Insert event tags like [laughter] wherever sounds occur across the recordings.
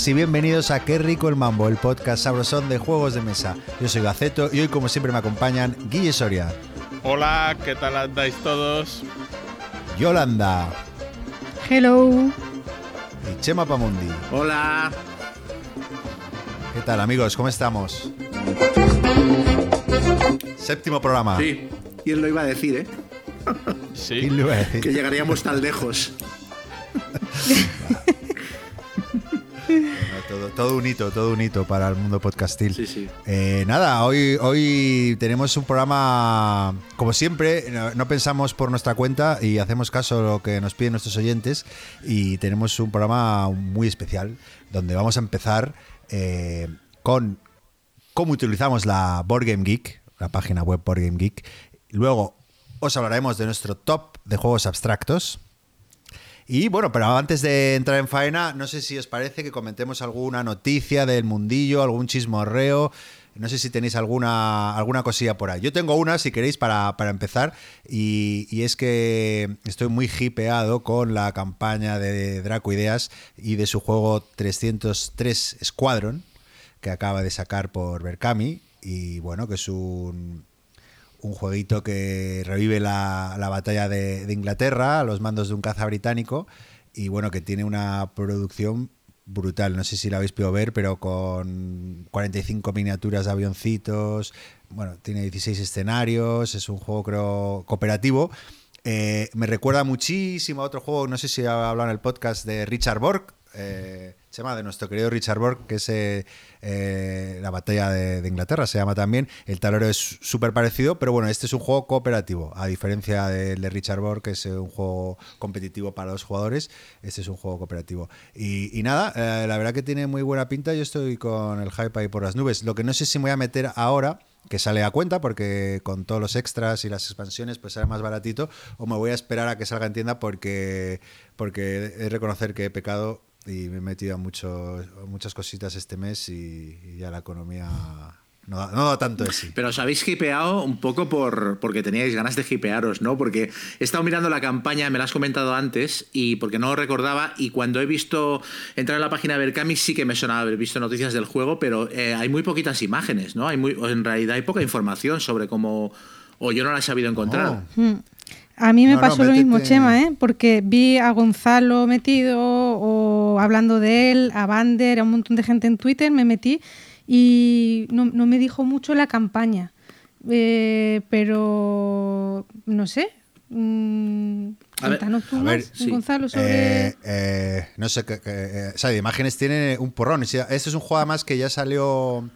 buenas y bienvenidos a Qué rico el mambo, el podcast sabrosón de juegos de mesa. Yo soy Gaceto y hoy como siempre me acompañan Guille Soria. Hola, ¿qué tal andáis todos? Yolanda. Hello. Y Chema Pamundi. Hola. ¿Qué tal amigos? ¿Cómo estamos? Séptimo programa. Sí, y él lo iba a decir, ¿eh? Sí. Que llegaríamos tan lejos. [laughs] todo, todo, un hito, todo un hito para el mundo podcastil. Sí, sí. Eh, nada, hoy, hoy tenemos un programa, como siempre, no, pensamos por nuestra cuenta y hacemos caso a lo que nos piden nuestros oyentes y tenemos un programa muy especial donde vamos a empezar eh, con cómo utilizamos la Board Game Geek, la página web Board Game Geek. Luego os hablaremos de nuestro top de juegos abstractos. Y bueno, pero antes de entrar en faena, no sé si os parece que comentemos alguna noticia del mundillo, algún chismorreo. No sé si tenéis alguna, alguna cosilla por ahí. Yo tengo una, si queréis, para, empezar. Y, y, es que estoy muy hipeado con la campaña de Draco Ideas y de su juego 303 Squadron, que acaba de sacar por Berkami. Y bueno, que es un, un jueguito que revive la, batalla de, Inglaterra a los mandos de un caza británico y bueno, que tiene una producción brutal. No sé si la habéis podido ver, pero con 45 miniaturas de avioncitos, bueno, tiene 16 escenarios, es un juego creo cooperativo. Eh, me recuerda muchísimo a otro juego, no sé si ha hablado en el podcast de Richard Borg, eh, llama de nuestro querido Richard Borg, que es eh, eh, la batalla de, Inglaterra, se llama también. El tablero es súper parecido, pero bueno, este es un juego cooperativo, a diferencia del de Richard Borg, que es un juego competitivo para los jugadores, este es un juego cooperativo. Y, nada, la verdad que tiene muy buena pinta, yo estoy con el hype ahí por las nubes. Lo que no sé si me voy a meter ahora que sale a cuenta porque con todos los extras y las expansiones pues sale más baratito o me voy a esperar a que salga en tienda porque porque he de reconocer que he pecado y me he metido a mucho, muchas cositas este mes y, ya la economía no da, tanto de sí. Pero os habéis hipeado un poco por, porque teníais ganas de hipearos, ¿no? Porque he estado mirando la campaña, me la has comentado antes, y porque no lo recordaba, y cuando he visto entrar en la página de Berkami sí que me sonaba haber visto noticias del juego, pero eh, hay muy poquitas imágenes, ¿no? Hay muy, en realidad hay poca información sobre cómo... O yo no la he sabido encontrar. Hmm. A mí me pasó lo mismo, Chema, ¿eh? porque vi a Gonzalo metido o hablando de él, a Bander, a un montón de gente en Twitter, me metí y no, me dijo mucho la campaña. Eh, pero no sé. Mm, a ver, Gonzalo, sobre. Eh, eh, no sé, o sea, de imágenes tiene un porrón. Este es un juego además que ya salió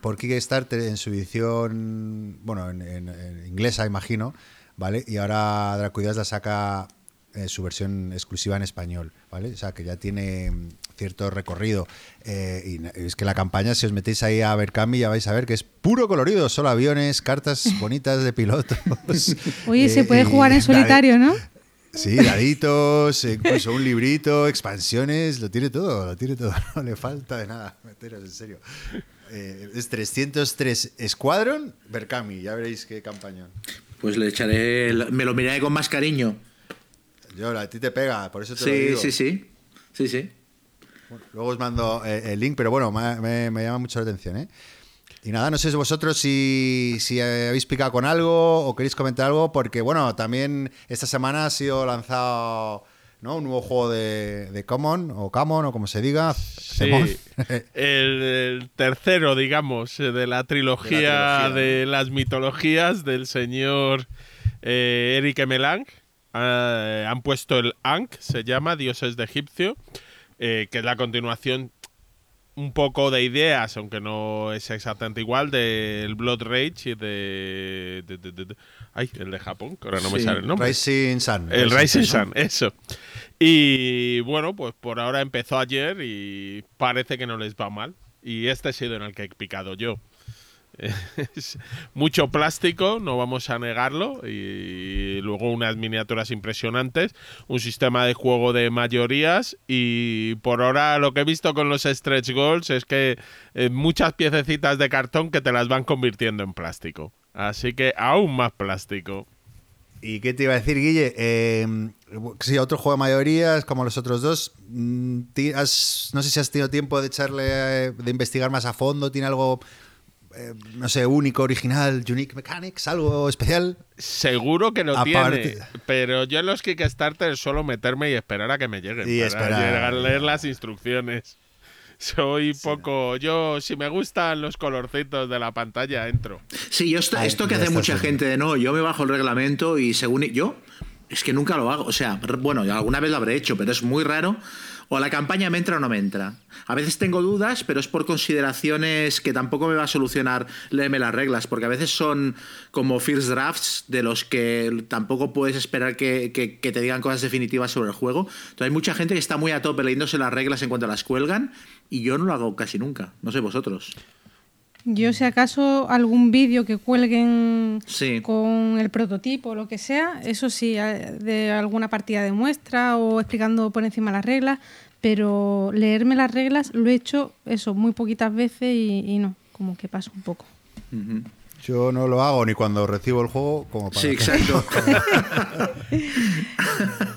por Kickstarter en su edición, bueno, en inglesa, imagino ¿vale? Y ahora Dracuidas la saca eh, su versión exclusiva en español, ¿vale? O sea, que ya tiene mm, cierto recorrido. Eh, y es que la campaña, si os metéis ahí a ver Cami, ya vais a ver que es puro colorido, solo aviones, cartas [laughs] bonitas de pilotos. [laughs] Oye, se puede jugar en [laughs] solitario, ¿no? Sí, daditos, incluso un librito, expansiones, lo tiene todo, lo tiene todo, no le falta de nada, meteros en serio. Eh, es 303 Squadron Berkami, ya veréis qué campaña. Pues le echaré, me lo miraré con más cariño. Yo, a ti te pega, por eso te sí, lo digo. Sí, sí, sí, sí. luego os mando eh, el link, pero bueno, me, llama mucho la atención, ¿eh? Y nada, no sé vosotros si, si, habéis picado con algo o queréis comentar algo, porque bueno, también esta semana ha sido lanzado ¿no? Un nuevo juego de, de Common, o Common, o como se diga. Sí, [laughs] el, tercero, digamos, de la trilogía de, las mitologías del señor eh, Eric Emelang. Ah, han puesto el Ankh, se llama, Dioses de Egipcio, eh, que es la continuación un poco de ideas, aunque no es exactamente igual, del Blood Rage y de, Ay, el de Japón, que ahora no me sale el nombre. Rising Sun. El Rising, Sun, eso. Y bueno, pues por ahora empezó ayer y parece que no les va mal. Y este ha sido en el que he picado yo. [laughs] mucho plástico, no vamos a negarlo, y luego unas miniaturas impresionantes, un sistema de juego de mayorías y por ahora lo que he visto con los stretch goals es que eh, muchas piececitas de cartón que te las van convirtiendo en plástico. Así que aún más plástico. ¿Y qué te iba a decir, Guille? Eh, sí, otro juego de mayorías, como los otros dos. Mm, no sé si has tenido tiempo de echarle, de investigar más a fondo. ¿Tiene algo, eh, no sé, único, original, unique mechanics, algo especial? Seguro que lo tiene. Pero yo en los Kickstarter solo meterme y esperar a que me lleguen. Y para llegar a leer las instrucciones. Soy poco. Yo, si me gustan los colorcitos de la pantalla, entro. Sí, yo esto, esto que hace mucha gente de no, yo me bajo el reglamento y según. Yo, es que nunca lo hago. O sea, bueno, alguna vez lo habré hecho, pero es muy raro o la campaña me entra o no me entra. A veces tengo dudas, pero es por consideraciones que tampoco me va a solucionar leerme las reglas, porque a veces son como first drafts de los que tampoco puedes esperar que, te digan cosas definitivas sobre el juego. Entonces hay mucha gente que está muy a tope leyéndose las reglas en cuanto las cuelgan y yo no lo hago casi nunca. No sé vosotros. Yo, si acaso, algún vídeo que cuelguen con el prototipo o lo que sea, eso sí, de alguna partida de muestra o explicando por encima las reglas, pero leerme las reglas lo he hecho eso muy poquitas veces y, no, como que paso un poco. Yo no lo hago ni cuando recibo el juego como para... Sí, exacto. [laughs]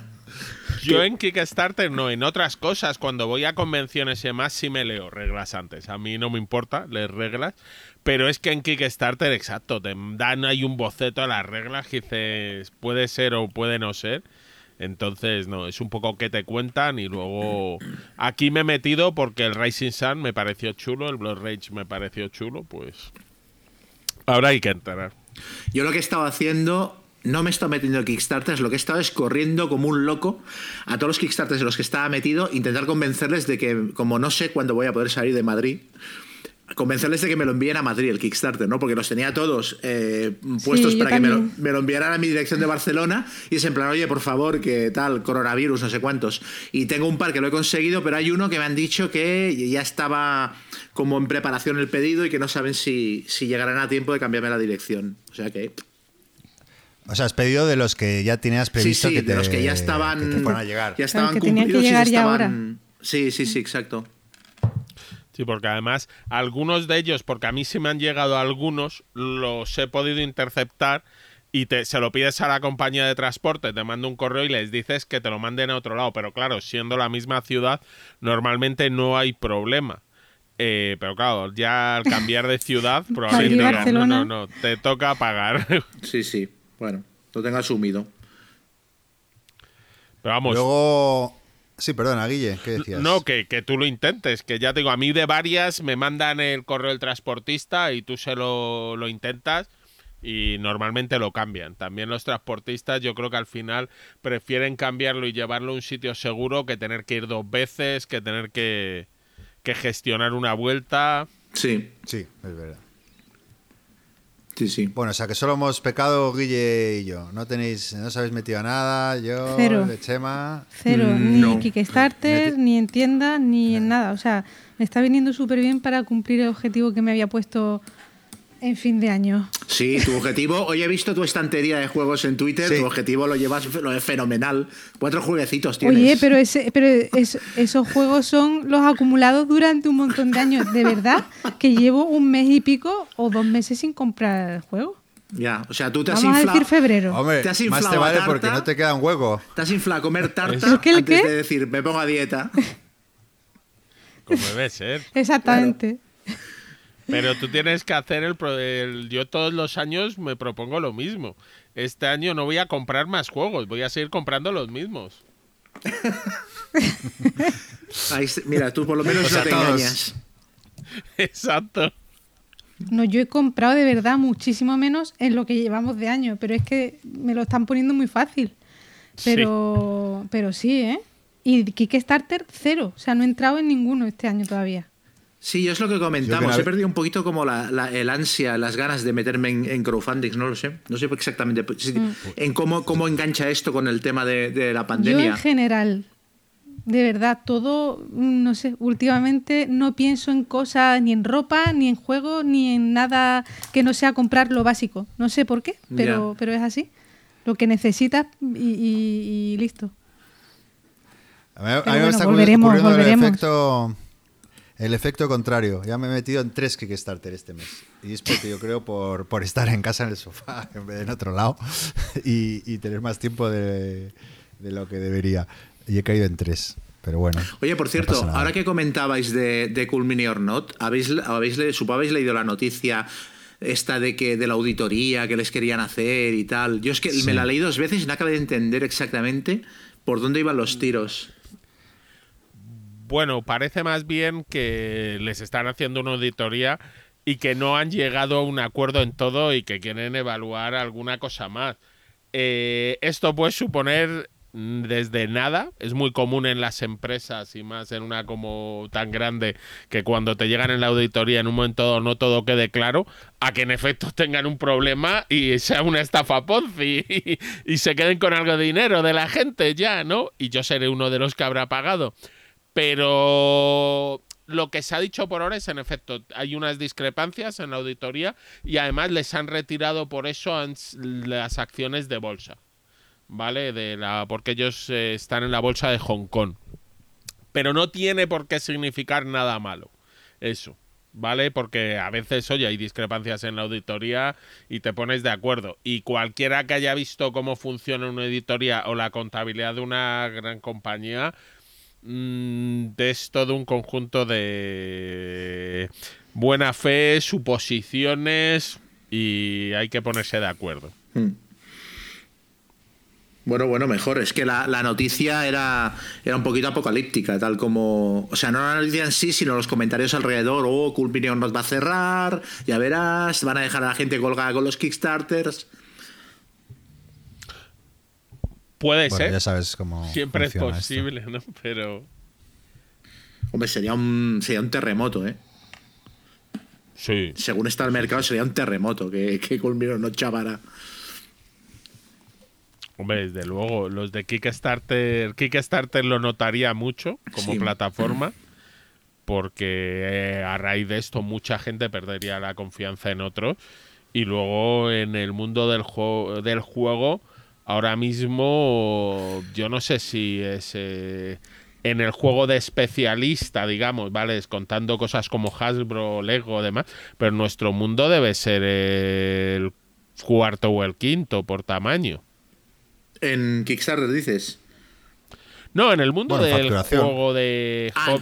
Yo en Kickstarter no, en otras cosas, cuando voy a convenciones y demás, sí me leo reglas antes. A mí no me importa leer reglas, pero es que en Kickstarter, exacto, te dan ahí un boceto a las reglas que dices, puede ser o puede no ser. Entonces, no, es un poco que te cuentan y luego [clears throat] aquí me he metido porque el Rising Sun me pareció chulo, el Blood Rage me pareció chulo, pues ahora hay que entrar. Yo lo que he estado haciendo no me he estado metiendo en Kickstarters, lo que he estado es corriendo como un loco a todos los Kickstarters en los que estaba metido, intentar convencerles de que, como no sé cuándo voy a poder salir de Madrid, convencerles de que me lo envíen a Madrid el Kickstarter, ¿no? Porque los tenía todos eh, puestos para que me lo, enviaran a mi dirección de Barcelona y es en plan, oye, por favor, que tal, coronavirus, no sé cuántos. Y tengo un par que lo he conseguido, pero hay uno que me han dicho que ya estaba como en preparación el pedido y que no saben si, si llegarán a tiempo de cambiarme la dirección. O sea que o sea, has pedido de los que ya tenías previsto sí, que te, de los que ya estaban, a llegar. Ya estaban que tenían que llegar ya ahora. Sí, sí, sí, exacto. Sí, porque además algunos de ellos, porque a mí sí me han llegado algunos, los he podido interceptar y te, se lo pides a la compañía de transporte, te manda un correo y les dices que te lo manden a otro lado. Pero claro, siendo la misma ciudad, normalmente no hay problema. Eh, pero claro, ya al cambiar de ciudad, [laughs] probablemente no, no, no, te toca pagar. Sí, sí. Bueno, lo tenga asumido. Pero vamos. Luego. Sí, perdona, Guille, ¿qué decías? No, que, que, tú lo intentes, que ya te digo, a mí de varias me mandan el correo del transportista y tú se lo, lo intentas y normalmente lo cambian. También los transportistas yo creo que al final prefieren cambiarlo y llevarlo a un sitio seguro que tener que ir dos veces, que tener que, que gestionar una vuelta. Sí. Sí, es verdad. Sí, sí. Bueno, o sea que solo hemos pecado Guille y yo. No tenéis, no os habéis metido nada, yo, Cero. de Chema. Cero, mm, ni en Kickstarter, ni en tienda, ni en nada. O sea, me está viniendo súper bien para cumplir el objetivo que me había puesto en fin de año. Sí, tu objetivo, hoy he visto tu estantería de juegos en Twitter, tu objetivo lo llevas lo es fenomenal. Cuatro jueguecitos tienes. Oye, pero, ese, pero esos juegos son los acumulados durante un montón de años. De verdad que llevo un mes y pico o dos meses sin comprar el juego. Ya, o sea, tú te has Vamos inflado. a decir febrero. Hombre, te has más te vale porque no te queda un hueco. Te has inflado a comer tarta antes de decir, me pongo a dieta. Como debe ser. Exactamente. Pero tú tienes que hacer el, Yo todos los años me propongo lo mismo. Este año no voy a comprar más juegos, voy a seguir comprando los mismos. [laughs] mira, tú por lo menos no te engañas. Exacto. No, yo he comprado de verdad muchísimo menos en lo que llevamos de año, pero es que me lo están poniendo muy fácil. Pero sí, pero sí ¿eh? Y Kickstarter, cero. O sea, no he entrado en ninguno este año todavía. Sí, yo es lo que comentamos. He perdido un poquito como la, el ansia, las ganas de meterme en, crowdfunding, no lo sé. No sé exactamente mm. en cómo, cómo engancha esto con el tema de, la pandemia. Yo en general, de verdad, todo, no sé, últimamente no pienso en cosas, ni en ropa, ni en juego, ni en nada que no sea comprar lo básico. No sé por qué, pero, pero es así. Lo que necesitas y, listo. A mí, me está volveremos, volveremos. el efecto El efecto contrario. Ya me he metido en tres Kickstarter este mes. Y es porque yo creo por, por estar en casa en el sofá [laughs] en vez de en otro lado [laughs] y, tener más tiempo de, lo que debería. Y he caído en tres. Pero bueno. Oye, por cierto, ahora que comentabais de, de Cool Mini or Not, ¿habéis, habéis, supongo habéis leído la noticia esta de que de la auditoría que les querían hacer y tal. Yo es que me la leí dos veces y no acabé de entender exactamente por dónde iban los tiros. Bueno, parece más bien que les están haciendo una auditoría y que no han llegado a un acuerdo en todo y que quieren evaluar alguna cosa más. Eh, esto puede suponer Mm, desde nada. Es muy común en las empresas y más en una como tan grande que cuando te llegan en la auditoría en un momento no todo quede claro, a que en efecto [laughs] tengan un problema y sea una estafa Ponzi [laughs] y, se queden con algo de dinero de la gente ya, ¿no? Y yo seré uno de los que habrá pagado. Pero lo que se ha dicho por ahora es, en efecto, hay unas discrepancias en la auditoría y además les han retirado por eso las acciones de bolsa. ¿vale? De la, porque ellos eh, están en la bolsa de Hong Kong. Pero no tiene por qué significar nada malo. Eso. ¿Vale? Porque a veces, oye, hay discrepancias en la auditoría y te pones de acuerdo. Y cualquiera que haya visto cómo funciona una auditoría o la contabilidad de una gran compañía, es todo un conjunto de buena fe, suposiciones y hay que ponerse de acuerdo. Hmm. Bueno, bueno, mejor. Es que la, noticia era, era un poquito apocalíptica, tal como. O sea, no la noticia en sí, sino los comentarios alrededor. Oh, Culpinion nos va a cerrar, ya verás, van a dejar a la gente colgada con los Kickstarters. Puede ser. Ya sabes cómo. Siempre es posible, ¿no? Pero. Hombre, sería un, sería un terremoto, ¿eh? Sí. Según está el mercado, sería un terremoto que, que no chavara. Hombre, desde luego, los de Kickstarter, Kickstarter lo notaría mucho como plataforma, porque eh, a raíz de esto mucha gente perdería la confianza en otros. Y luego en el mundo del, juego del juego, ahora mismo yo no sé si es eh, en el juego de especialista, digamos, ¿vale? Contando cosas como Hasbro, Lego, demás, pero nuestro mundo debe ser el cuarto o el quinto por tamaño. En Kickstarter dices. No, en el mundo del juego de ah,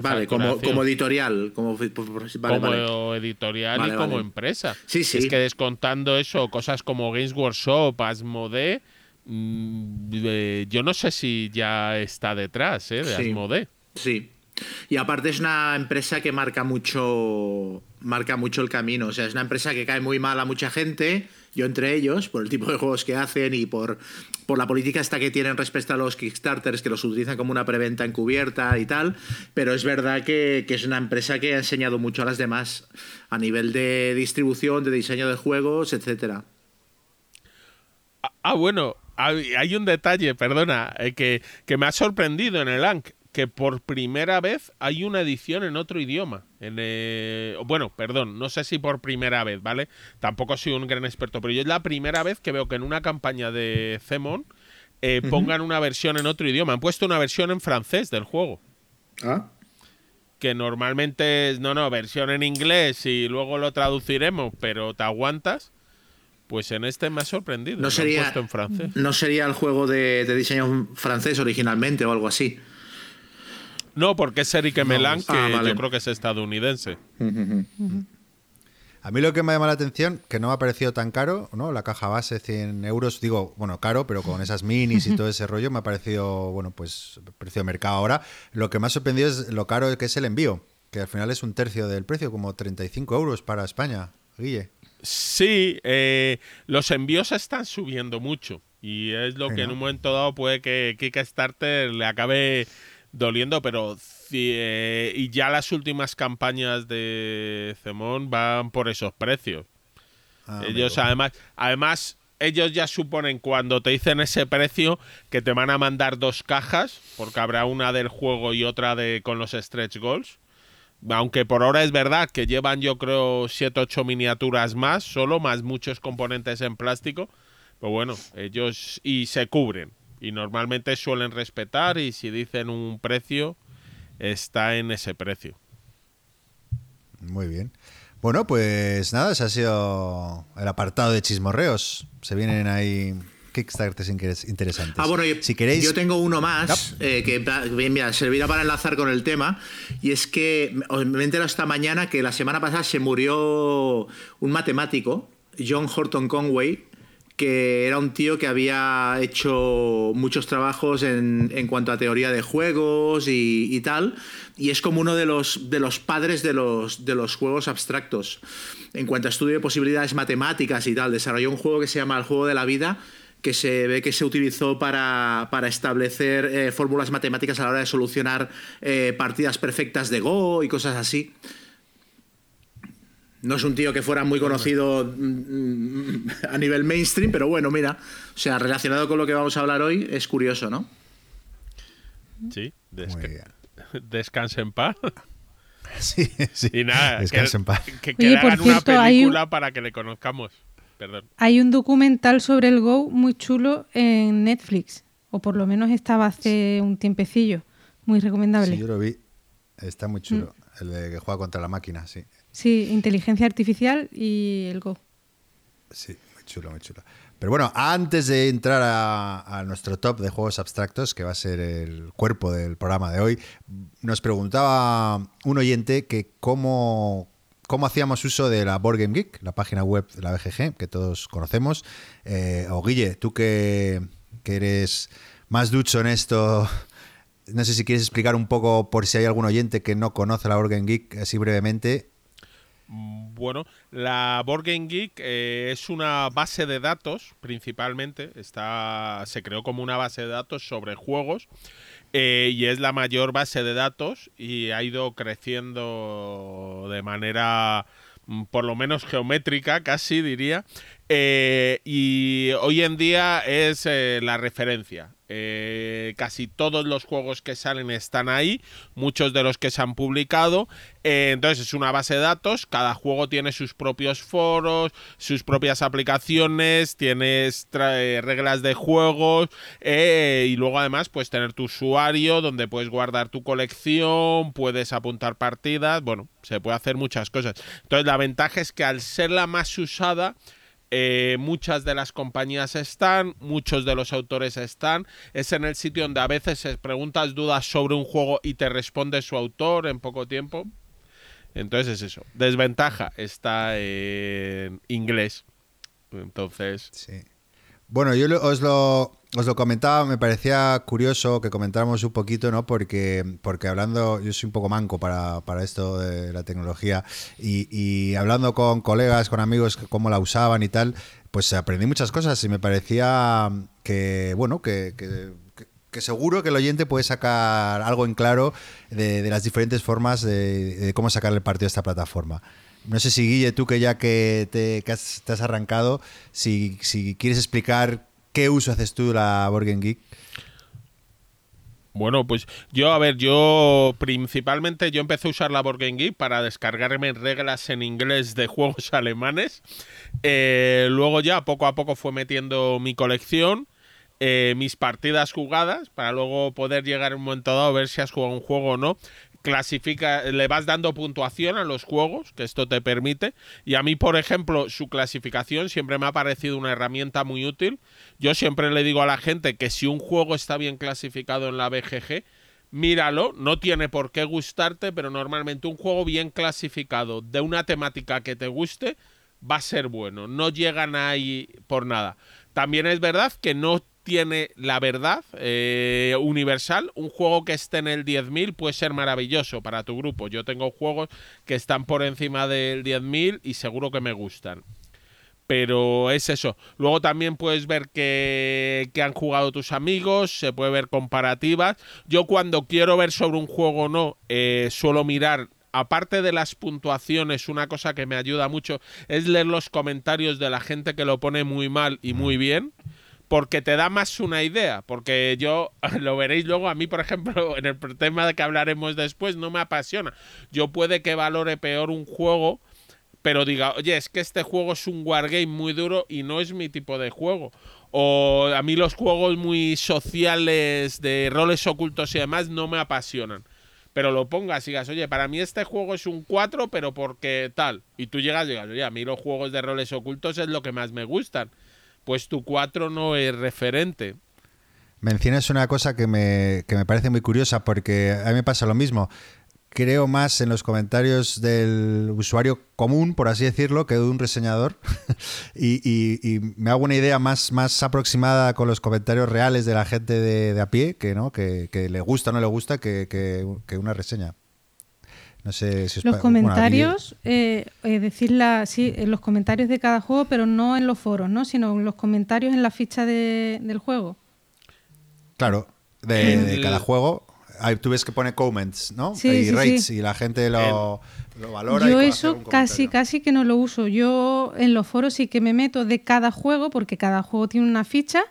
vale, como, editorial, como, editorial y como empresa. Sí, sí. Es que descontando eso, cosas como Games Workshop, Asmodee, mm, eh, yo no sé si ya está detrás ¿eh? de Asmodee. Sí. Y aparte es una empresa que marca mucho, marca mucho el camino. O sea, es una empresa que cae muy mal a mucha gente yo entre ellos, por el tipo de juegos que hacen y por, por la política esta que tienen respecto a los Kickstarters, que los utilizan como una preventa encubierta y tal, pero es verdad que, es una empresa que ha enseñado mucho a las demás a nivel de distribución, de diseño de juegos, etcétera. Ah, ah bueno, hay un detalle, perdona, eh, que, que me ha sorprendido en el ANC que por primera vez hay una edición en otro idioma. En, eh, bueno, perdón, no sé si por primera vez, ¿vale? Tampoco soy un gran experto, pero yo es la primera vez que veo que en una campaña de Zemon eh, pongan una versión en otro idioma. Han puesto una versión en francés del juego. Ah. Que normalmente es, no, no, versión en inglés y luego lo traduciremos, pero te aguantas. Pues en este me ha sorprendido. No, sería, en francés. no sería el juego de, de diseño francés originalmente o algo así. No, porque es Eric Melan, que ah, yo creo que es estadounidense. A mí lo que me llama la atención, que no me ha parecido tan caro, ¿no? La caja base, 100 euros, digo, bueno, caro, pero con esas minis y todo ese [laughs] rollo, me ha parecido, bueno, pues precio de mercado ahora. Lo que me ha sorprendido es lo caro que es el envío, que al final es un tercio del precio, como 35 euros para España, Guille. Sí, eh, los envíos están subiendo mucho y es lo que en un momento dado puede que Kickstarter le acabe doliendo, pero eh, y ya las últimas campañas de Zemón van por esos precios. Ah, ellos además, además ellos ya suponen cuando te dicen ese precio que te van a mandar dos cajas, porque habrá una del juego y otra de con los stretch goals. Aunque por ahora es verdad que llevan yo creo 7 8 miniaturas más, solo más muchos componentes en plástico. Pero bueno, ellos y se cubren y normalmente suelen respetar y si dicen un precio está en ese precio. Muy bien. Bueno, pues nada, ese ha sido el apartado de chismorreos. Se vienen ahí Kickstarters interesantes. Ah, bueno, si queréis... yo tengo uno más eh, que mira, servirá para enlazar con el tema. Y es que me he enterado esta mañana que la semana pasada se murió un matemático, John Horton Conway, que era un tío que había hecho muchos trabajos en, cuanto a teoría de juegos y, tal, y es como uno de los, de los padres de los, de los juegos abstractos. En cuanto a estudio de posibilidades matemáticas y tal, desarrolló un juego que se llama El Juego de la Vida, que se ve que se utilizó para, establecer eh, fórmulas matemáticas a la hora de solucionar eh, partidas perfectas de Go y cosas así. No es un tío que fuera muy conocido mm, a nivel mainstream, pero bueno, mira, o sea, relacionado con lo que vamos a hablar hoy, es curioso, ¿no? Sí, [laughs] descanse en paz. [laughs] Sí, sí. Y nada, descanse en paz. Que, que, hagan una película para que le conozcamos. Perdón. Hay un documental sobre el Go muy chulo en Netflix, o por lo menos estaba hace un tiempecillo. Muy recomendable. Sí, yo lo vi. Está muy chulo. Mm. El de que juega contra la máquina, sí. Sí, inteligencia artificial y el Go. Sí, muy chulo, muy chulo. Pero bueno, antes de entrar a, nuestro top de juegos abstractos, que va a ser el cuerpo del programa de hoy, nos preguntaba un oyente que cómo, cómo hacíamos uso de la Board Game Geek, la página web de la BGG, que todos conocemos. Eh, o Guille, tú que, que eres más ducho en esto, no sé si quieres explicar un poco por si hay algún oyente que no conoce la Board Geek, así brevemente, bueno, la Board Game Geek eh, es una base de datos, principalmente. Está, se creó como una base de datos sobre juegos eh, y es la mayor base de datos y ha ido creciendo de manera mm, por lo menos geométrica, casi diría. Eh, y hoy en día es la referencia. Eh, casi todos los juegos que salen están ahí, muchos de los que se han publicado. Eh, entonces es una base de datos, cada juego tiene sus propios foros, sus propias aplicaciones, tienes eh, reglas de juegos y luego además puedes tener tu usuario donde puedes guardar tu colección, puedes apuntar partidas, bueno, se puede hacer muchas cosas. Entonces la ventaja es que al ser la más usada, eh, muchas de las compañías están, muchos de los autores están. Es en el sitio donde a veces preguntas dudas sobre un juego y te responde su autor en poco tiempo. Entonces es eso. Desventaja está en inglés. Entonces. Sí. Bueno, yo os lo, os lo comentaba, me parecía curioso que comentáramos un poquito, ¿no? Porque, porque hablando, yo soy un poco manco para, esto de la tecnología y, hablando con colegas, con amigos, cómo la usaban y tal, pues aprendí muchas cosas y me parecía que, bueno, que, que, seguro que el oyente puede sacar algo en claro de, las diferentes formas de, cómo sacar el partido de esta plataforma. No sé si Guille, tú que ya que te, has, arrancado, si, si quieres explicar ¿Qué uso haces tú de la Borgen Geek? Bueno, pues yo, a ver, yo principalmente yo empecé a usar la Borgen Geek para descargarme reglas en inglés de juegos [laughs] alemanes. Eh, luego ya poco a poco fue metiendo mi colección, eh, mis partidas jugadas, para luego poder llegar en un momento dado a ver si has jugado un juego o no clasifica, le vas dando puntuación a los juegos, que esto te permite. Y a mí, por ejemplo, su clasificación siempre me ha parecido una herramienta muy útil. Yo siempre le digo a la gente que si un juego está bien clasificado en la BGG, míralo, no tiene por qué gustarte, pero normalmente un juego bien clasificado de una temática que te guste va a ser bueno, no llegan ahí por nada. También es verdad que no tiene la verdad eh, universal. Un juego que esté en el 10.000 puede ser maravilloso para tu grupo. Yo tengo juegos que están por encima del 10.000 y seguro que me gustan. Pero es eso. Luego también puedes ver que, han jugado tus amigos, se puede ver comparativas. Yo cuando quiero ver sobre un juego o no, eh, suelo mirar aparte de las puntuaciones, una cosa que me ayuda mucho es leer los comentarios de la gente que lo pone muy mal y muy bien porque te da más una idea, porque yo, [laughs] lo veréis luego, a mí, por ejemplo, [laughs] en el tema de que hablaremos después, no me apasiona. Yo puede que valore peor un juego, pero diga, oye, es que este juego es un wargame muy duro y no es mi tipo de juego. O a mí los juegos muy sociales de roles ocultos y demás no me apasionan. pero lo pongas y digas, oye, para mí este juego es un 4, pero porque tal. Y tú llegas y digas, oye, a mí los juegos de roles ocultos es lo que más me gustan. Pues tu 4 no es referente. Mencionas una cosa que me, que me parece muy curiosa porque a mí me pasa lo mismo creo más en los comentarios del usuario común, por así decirlo, que de un reseñador. [laughs] y, me hago una idea más, más aproximada con los comentarios reales de la gente de, a pie, que no, que, le gusta o no le gusta, que, una reseña. No sé si Los comentarios, eh, decirla, sí, en los comentarios de cada juego, pero no en los foros, ¿no? Sino en los comentarios en la ficha del juego. Claro, de cada juego tú ves que pone comments, ¿no? y rates y la gente lo, valora. Yo eso casi, casi que no lo uso. Yo en los foros sí que me meto de cada juego, porque cada juego tiene una ficha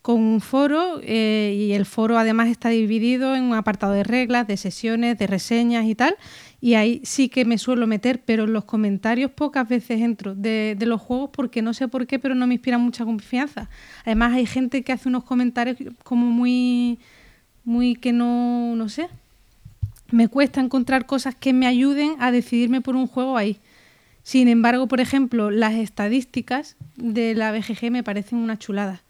con un foro eh, y el foro además está dividido en un apartado de reglas, de sesiones, de reseñas y tal. Y ahí sí que me suelo meter, pero en los comentarios pocas veces entro de, de los juegos porque no sé por qué, pero no me inspira mucha confianza. Además hay gente que hace unos comentarios como muy muy que no, no sé. Me cuesta encontrar cosas que me ayuden a decidirme por un juego ahí. Sin embargo, por ejemplo, las estadísticas de la BGG me parecen una chulada.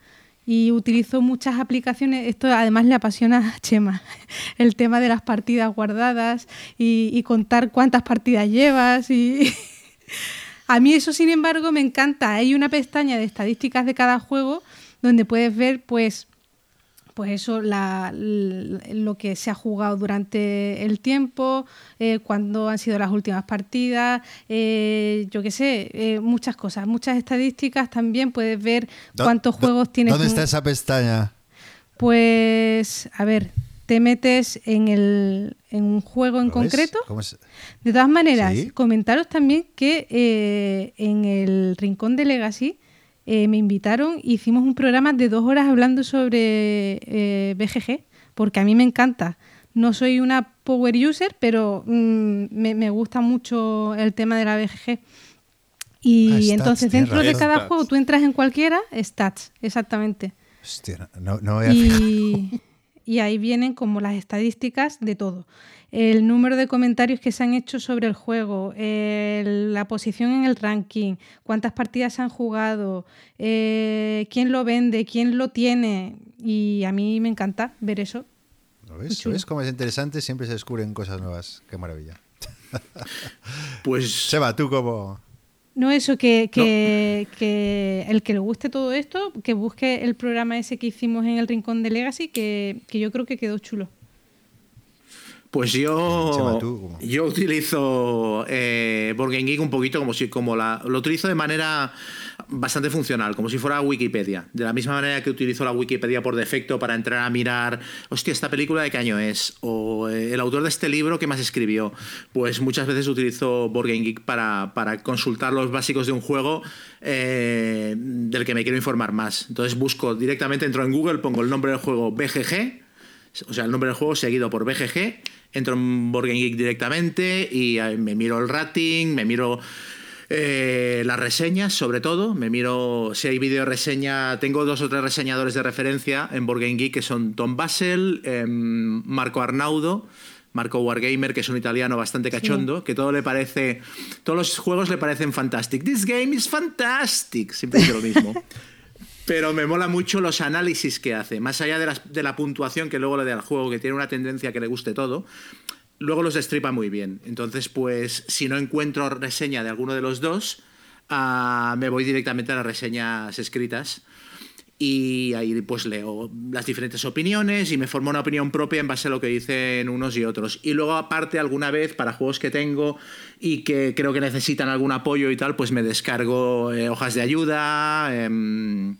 Y utilizo muchas aplicaciones. Esto además le apasiona a Chema. [laughs] El tema de las partidas guardadas y, contar cuántas partidas llevas. Y [laughs] a mí eso, sin embargo, me encanta. Hay una pestaña de estadísticas de cada juego donde puedes ver, pues, pues eso, lo que se ha jugado durante el tiempo, eh, cuándo han sido las últimas partidas, eh, yo qué sé, eh, muchas cosas, muchas estadísticas también, puedes ver cuántos juegos tienes. ¿Dónde está esa pestaña? Pues, a ver, te metes en, el, en un juego en concreto. De todas maneras, comentaros también que en el Rincón de Legacy eh, me invitaron, hicimos un programa de dos horas hablando sobre eh, BGG, porque a mí me encanta. No soy una power user, pero mm, me, gusta mucho el tema de la BGG. Y ah, entonces dentro de cada juego tú entras en cualquiera, stats, exactamente. Hostia, no, no voy a y, [laughs] y ahí vienen como las estadísticas de todo el número de comentarios que se han hecho sobre el juego, la posición en el ranking, cuántas partidas se han jugado, eh, quién lo vende, quién lo tiene. Y a mí me encanta ver eso. ¿Lo ves? ¿Ves cómo es interesante? Siempre se descubren cosas nuevas. Qué maravilla. [laughs] pues. [laughs] Seba, tú como. No, eso, que, que, el que le guste todo esto, que busque el programa ese que hicimos en el Rincón de Legacy, que yo creo que quedó chulo. Pues yo, yo utilizo eh, Geek un poquito como si como la, lo utilizo de manera bastante funcional, como si fuera Wikipedia. De la misma manera que utilizo la Wikipedia por defecto para entrar a mirar, hostia, esta película de qué año es, o eh, el autor de este libro que más escribió. Pues muchas veces utilizo Board Geek para, para consultar los básicos de un juego eh, del que me quiero informar más. Entonces busco directamente, entro en Google, pongo el nombre del juego BGG, o sea, el nombre del juego seguido por BGG entro en Board Geek directamente y me miro el rating, me miro eh, las reseñas, sobre todo. Me miro si hay video reseña. Tengo dos o tres reseñadores de referencia en Board Geek que son Tom Basel, em, Marco Arnaudo. Marco Wargamer, que es un italiano bastante cachondo, que todo le parece. Todos los juegos le parecen fantastic. This game is fantastic. Siempre dice lo mismo. [laughs] Pero me mola mucho los análisis que hace, más allá de, de la puntuación que luego le da al juego, que tiene una tendencia que le guste todo, luego los destripa muy bien. Entonces, pues, si no encuentro reseña de alguno de los dos, ah, me voy directamente a las reseñas escritas y ahí pues leo las diferentes opiniones y me formo una opinión propia en base a lo que dicen unos y otros. Y luego aparte alguna vez para juegos que tengo y que creo que necesitan algún apoyo y tal, pues me descargo eh, hojas de ayuda, em,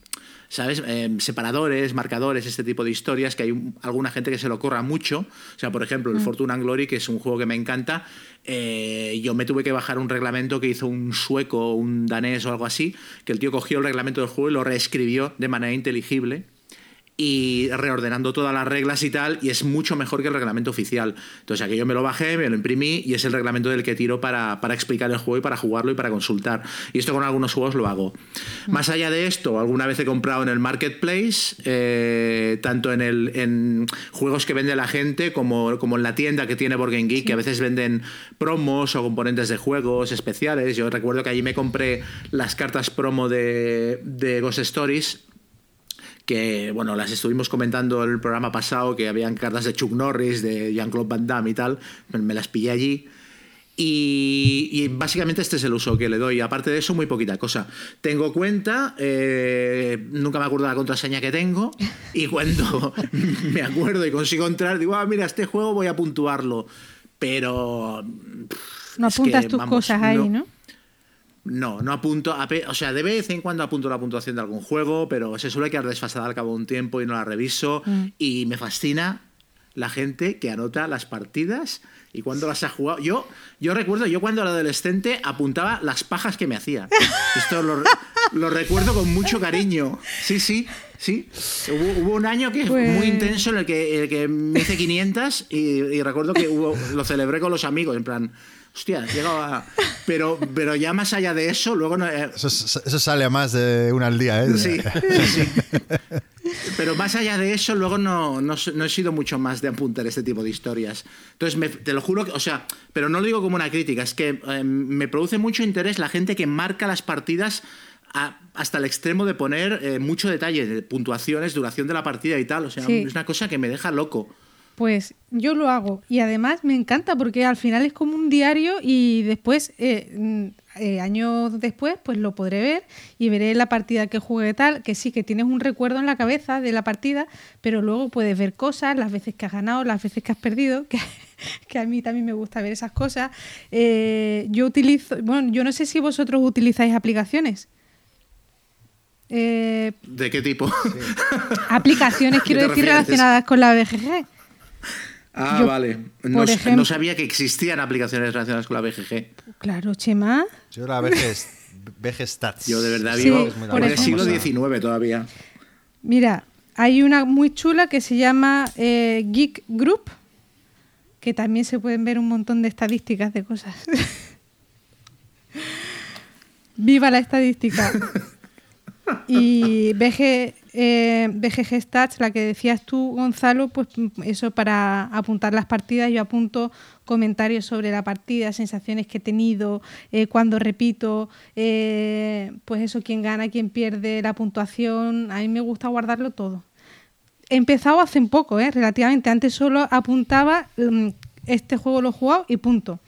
¿sabes? Em, separadores, marcadores, este tipo de historias, que hay alguna gente que se lo corra mucho. O sea, por ejemplo, el mm. Fortuna and Glory, que es un juego que me encanta, eh, yo me tuve que bajar un reglamento que hizo un sueco, un danés o algo así, que el tío cogió el reglamento del juego y lo reescribió de manera inteligible y reordenando todas las reglas y tal, y es mucho mejor que el reglamento oficial. Entonces aquello me lo bajé, me lo imprimí y es el reglamento del que tiro para, explicar el juego y para jugarlo y para consultar. Y esto con algunos juegos lo hago. Mm. Más allá de esto, alguna vez he comprado en el marketplace, eh, tanto en, el, en juegos que vende la gente como, como en la tienda que tiene Board Geek, que a veces venden promos o componentes de juegos especiales. Yo recuerdo que allí me compré las cartas promo de, de Ghost Stories que bueno, las estuvimos comentando en el programa pasado, que habían cartas de Chuck Norris, de Jean-Claude Van Damme y tal, me las pillé allí. Y, básicamente este es el uso que le doy. Aparte de eso, muy poquita cosa. Tengo cuenta, eh, nunca me acuerdo de la contraseña que tengo, y cuando [laughs] me acuerdo y consigo entrar, digo, ah, mira, este juego voy a puntuarlo. Pero... no apuntas tus cosas ahí, ¿no? No, no apunto. o sea, de vez en cuando apunto la puntuación de algún juego, pero se suele quedar desfasada al cabo de un tiempo y no la reviso. Mm. Y me fascina la gente que anota las partidas y cuando las ha jugado. Yo, yo recuerdo, yo cuando era adolescente apuntaba las pajas que me hacía. Esto lo, recuerdo con mucho cariño. Sí, sí, sí. Hubo, un año que fue muy pues intenso en el que, el que me hice 500 y, y recuerdo que hubo, lo celebré con los amigos, en plan hostia, llegaba. Pero, pero ya más allá de eso, luego no. Eh, eso, sale a más de una al día, ¿eh? Sí, sí. Pero más allá de eso, luego no, no, he sido mucho más de apuntar este tipo de historias. Entonces, te lo juro, que, o sea, pero no lo digo como una crítica, es que eh, me produce mucho interés la gente que marca las partidas hasta el extremo de poner eh, mucho detalle, de puntuaciones, duración de la partida y tal. O sea, es una cosa que me deja loco. Pues yo lo hago y además me encanta porque al final es como un diario y después, eh, eh, años después, pues lo podré ver y veré la partida que jugué tal, que sí, que tienes un recuerdo en la cabeza de la partida, pero luego puedes ver cosas, las veces que has ganado, las veces que has perdido, [laughs] que, que a mí también me gusta ver esas cosas. Eh, yo utilizo, bueno, yo no sé si vosotros utilizáis aplicaciones. ¿De qué tipo? Aplicaciones, [laughs] quiero decir, relacionadas con la BGG. Ah, vale. No, sabía que existían aplicaciones relacionadas con la BGG. Claro, Chema. Yo la BG, Stats. Yo de verdad vivo por el siglo XIX todavía. Mira, hay una muy chula que se llama eh, Geek Group, que también se pueden ver un montón de estadísticas de cosas. [laughs] ¡Viva la estadística! [laughs] Y BG, eh, BGG Stats, la que decías tú, Gonzalo, pues eso para apuntar las partidas, yo apunto comentarios sobre la partida, sensaciones que he tenido, eh, cuando repito, eh, pues eso, quién gana, quién pierde, la puntuación, a mí me gusta guardarlo todo. He empezado hace poco, ¿eh? relativamente, antes solo apuntaba, mm, este juego lo he jugado y punto.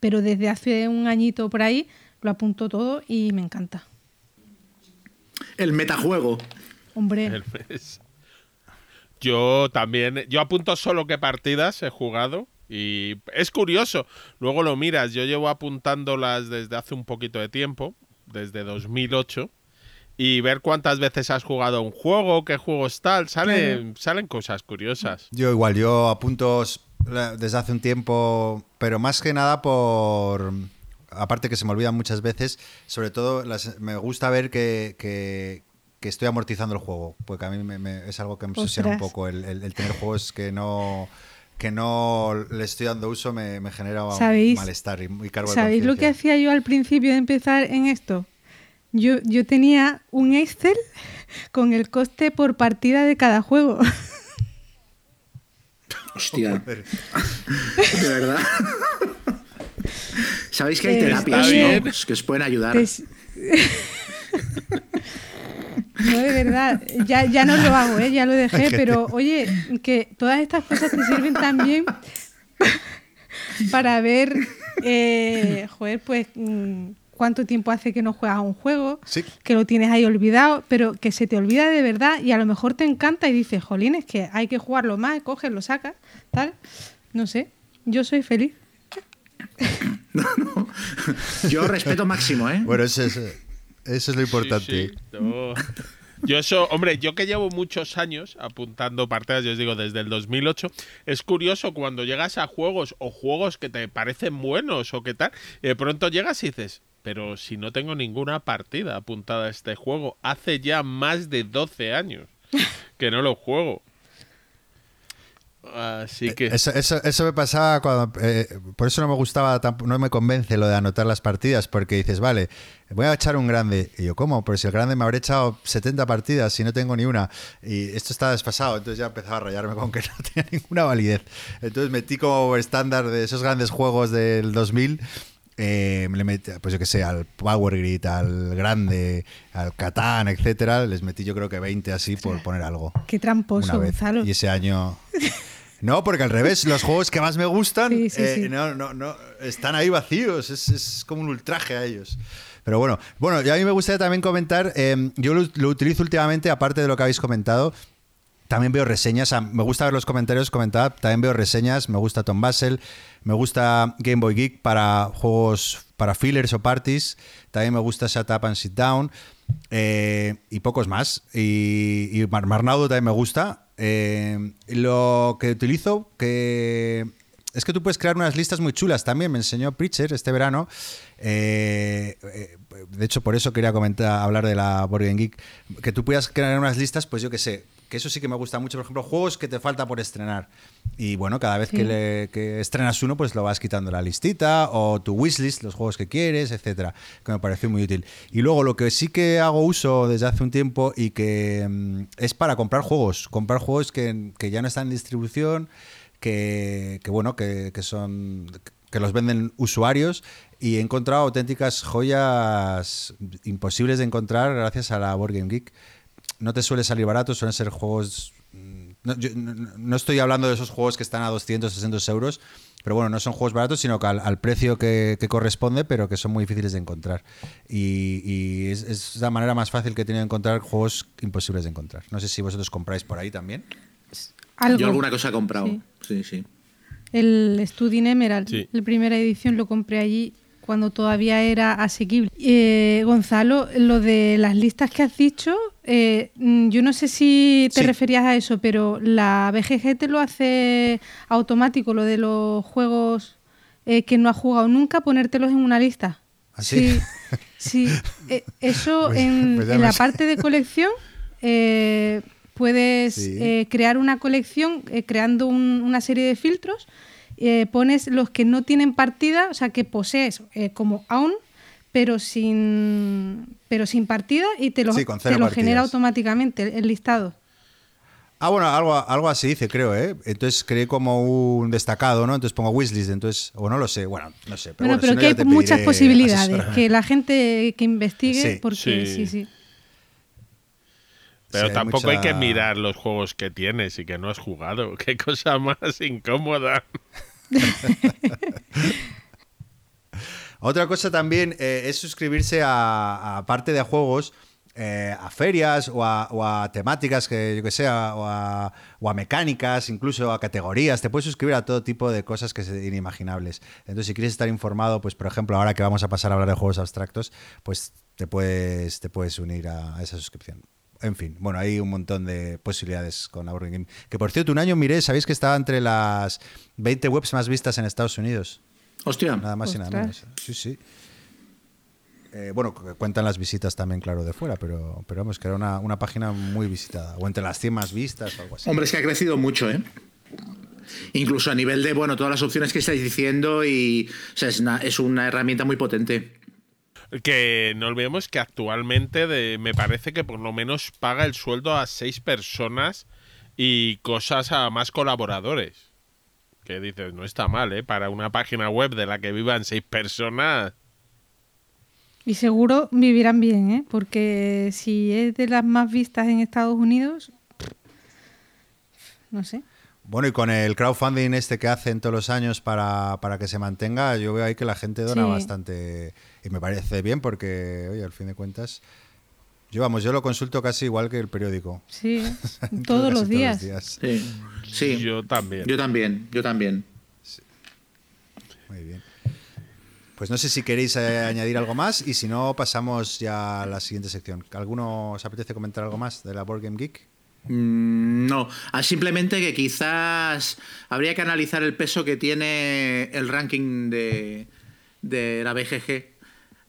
Pero desde hace un añito por ahí lo apunto todo y me encanta. El metajuego. Hombre. Yo también, yo apunto solo qué partidas he jugado y es curioso. Luego lo miras, yo llevo apuntándolas desde hace un poquito de tiempo, desde 2008, y ver cuántas veces has jugado un juego, qué juegos tal, salen, salen cosas curiosas. Yo igual, yo apunto desde hace un tiempo, pero más que nada por aparte que se me olvidan muchas veces, sobre todo me gusta ver que, estoy amortizando el juego, porque a mí me, es algo que me obsesiona un poco, el, tener juegos que no que no le estoy dando uso me, genera un malestar y, muy cargo ¿Sabéis lo que hacía yo al principio de empezar en esto? Yo, yo tenía un Excel [laughs] con el coste por partida de cada juego. Hostia. [laughs] De verdad. [laughs] Sabéis que hay terapias que os pueden ayudar. No, de verdad, ya, ya no lo hago, ¿eh? ya lo dejé, pero oye, que todas estas cosas te sirven también para ver, eh, joder, pues mm, cuánto tiempo hace que no juegas a un juego, que lo tienes ahí olvidado, pero que se te olvida de verdad y a lo mejor te encanta y dices, jolín, es que hay que jugarlo más, coges, lo sacas, tal. No sé, yo soy feliz. [laughs] No, no. Yo respeto máximo, ¿eh? Bueno, eso es, eso es lo importante. [laughs] Yo eso, hombre, yo que llevo muchos años apuntando partidas, yo os digo, desde el 2008, es curioso cuando llegas a juegos o juegos que te parecen buenos o qué tal, y de pronto llegas y dices, pero si no tengo ninguna partida apuntada a este juego, hace ya más de 12 años. que no lo juego. Así que. Eso, eso, me pasaba cuando. Eh, por eso no me gustaba, no me convence lo de anotar las partidas, porque dices, vale, voy a echar un grande. Y yo, ¿cómo? Pero si el grande me habría echado 70 partidas y no tengo ni una. Y esto está desfasado, entonces ya empezaba a rayarme con que [laughs] no tenía ninguna validez. Entonces metí como estándar de esos grandes juegos del 2000. Eh, le metí, pues yo que sé, al Power Grid, al Grande, al Catán, etcétera, les metí yo creo que 20 así por poner algo. Qué tramposo, Gonzalo. Y ese año. [laughs] No, porque al revés, los juegos que más me gustan [laughs] eh, No, no, no, están ahí vacíos, es, como un ultraje a ellos. Pero bueno, bueno, y a mí me gustaría también comentar, em, yo lo, utilizo últimamente, aparte de lo que habéis comentado, también veo reseñas, me gusta ver los comentarios comentar, también veo reseñas, me gusta Tom Basel, me gusta Game Boy Geek para juegos, para fillers o parties, también me gusta Shut Up and Sit Down eh, y pocos más. Y, y Marnaudo también me gusta. Eh, lo que utilizo, que es que tú puedes crear unas listas muy chulas también. Me enseñó Preacher este verano. Eh, eh, de hecho, por eso quería comentar, hablar de la Board Geek. Que tú puedas crear unas listas, pues yo que sé, que eso sí que me gusta mucho. Por ejemplo, juegos que te falta por estrenar. Y bueno, cada vez que, le, estrenas uno, pues lo vas quitando la listita o tu wishlist, los juegos que quieres, etcétera. Que me pareció muy útil. Y luego lo que sí que hago uso desde hace un tiempo y que mm, es para comprar juegos. Comprar juegos que, ya no están en distribución, que, bueno, que, son que los venden usuarios y he encontrado auténticas joyas imposibles de encontrar gracias a la Board Game Geek no te suele salir barato, suelen ser juegos... Mm, no, estoy hablando de esos juegos que están a 200, 300 euros, pero bueno, no son juegos baratos, sino que al, precio que, corresponde, pero que son muy difíciles de encontrar. Y, es, la manera más fácil que tiene de encontrar juegos imposibles de encontrar. No sé si vosotros compráis por ahí también. Yo alguna cosa he comprado, sí, sí. El Studin Emerald, la primera edición lo compré allí cuando todavía era asequible. Eh, Gonzalo, lo de las listas que has dicho, eh, mm, yo no sé si te referías a eso, pero la BGG te lo hace automático, lo de los juegos eh, que no has jugado nunca, ponértelos en una lista. ¿Ah, sí, sí. [laughs] eso pues, en, pues la parte de colección puedes crear una colección creando una serie de filtros eh, pones los que no tienen partida, o sea, que posees eh, como aún, pero sin, pero sin partida y te lo, te lo genera automáticamente el, listado. Ah, bueno, algo, algo así dice, creo, ¿eh? Entonces creé como un destacado, ¿no? Entonces pongo wishlist, entonces, o no lo sé, bueno, no sé. Pero bueno, pero que hay muchas posibilidades, que la gente que investigue, porque sí, sí. Pero tampoco hay que mirar los juegos que tienes y que no has jugado. [laughs] Qué cosa más incómoda. [laughs] Otra cosa también eh, es suscribirse a, parte de juegos, eh, a ferias o a, temáticas que yo que sea, o a, mecánicas, incluso a categorías. Te puedes suscribir a todo tipo de cosas que son inimaginables. Entonces, si quieres estar informado, pues por ejemplo, ahora que vamos a pasar a hablar de juegos abstractos, pues te puedes, te puedes unir a esa suscripción en fin, bueno, hay un montón de posibilidades con Board Game. Que por cierto, un año miré, ¿sabéis que estaba entre las 20 webs más vistas en Estados Unidos? Hostia. Nada más y nada menos. Sí, sí. Eh, bueno, cuentan las visitas también, claro, de fuera, pero, pero vamos, que era una, página muy visitada. O entre las 100 más vistas o algo así. Hombre, es que ha crecido mucho, ¿eh? Incluso a nivel de, bueno, todas las opciones que estáis diciendo y es, es una herramienta muy potente. Que no olvidemos que actualmente me parece que por lo menos paga el sueldo a seis personas y cosas a más colaboradores. Que dices, no está mal, ¿eh? Para una página web de la que vivan seis personas. Y seguro vivirán bien, ¿eh? Porque si es de las más vistas en Estados Unidos, no sé. Bueno, y con el crowdfunding este que hacen todos los años para, que se mantenga, yo veo ahí que la gente dona bastante y me parece bien porque, oye, al fin de cuentas, yo vamos, yo lo consulto casi igual que el periódico. Sí, [laughs] todos, los días. Sí. yo también. Yo también, yo también. Muy bien. Pues no sé si queréis eh, añadir algo más y si no, pasamos ya a la siguiente sección. ¿Alguno os apetece comentar algo más de la Board Game Geek? Mm, no, ah, simplemente que quizás habría que analizar el peso que tiene el ranking de, de la BGG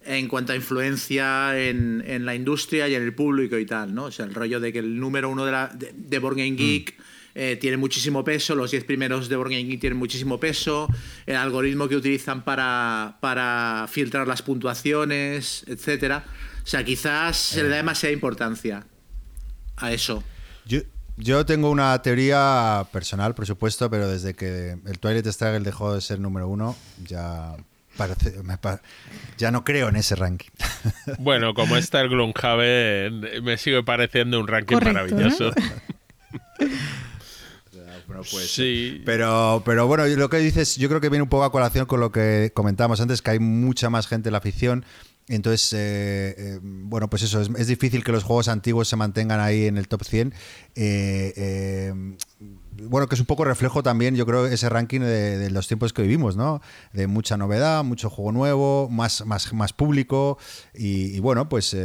en cuanto a influencia en, en, la industria y en el público y tal, ¿no? O sea, el rollo de que el número uno de, la, de, de Game Geek mm. eh, tiene muchísimo peso, los 10 primeros de Game Geek tienen muchísimo peso, el algoritmo que utilizan para, para filtrar las puntuaciones, etcétera. O sea, quizás se le da demasiada importancia a eso. Yo, yo tengo una teoría personal, por supuesto, pero desde que el Twilight Struggle dejó de ser número uno, ya ya no creo en ese ranking. [laughs] Bueno, como está el Gloomhaven, me sigue pareciendo un ranking maravilloso. [laughs] [laughs] sí. Pero, pero bueno, lo que dices, yo creo que viene un poco a colación con lo que comentábamos antes, que hay mucha más gente en la afición entonces, eh, eh, bueno, pues eso, es, difícil que los juegos antiguos se mantengan ahí en el top 100. Eh, bueno, que es un poco reflejo también, yo creo, ese ranking de, los tiempos que vivimos, ¿no? De mucha novedad, mucho juego nuevo, más, más, más público y, bueno, pues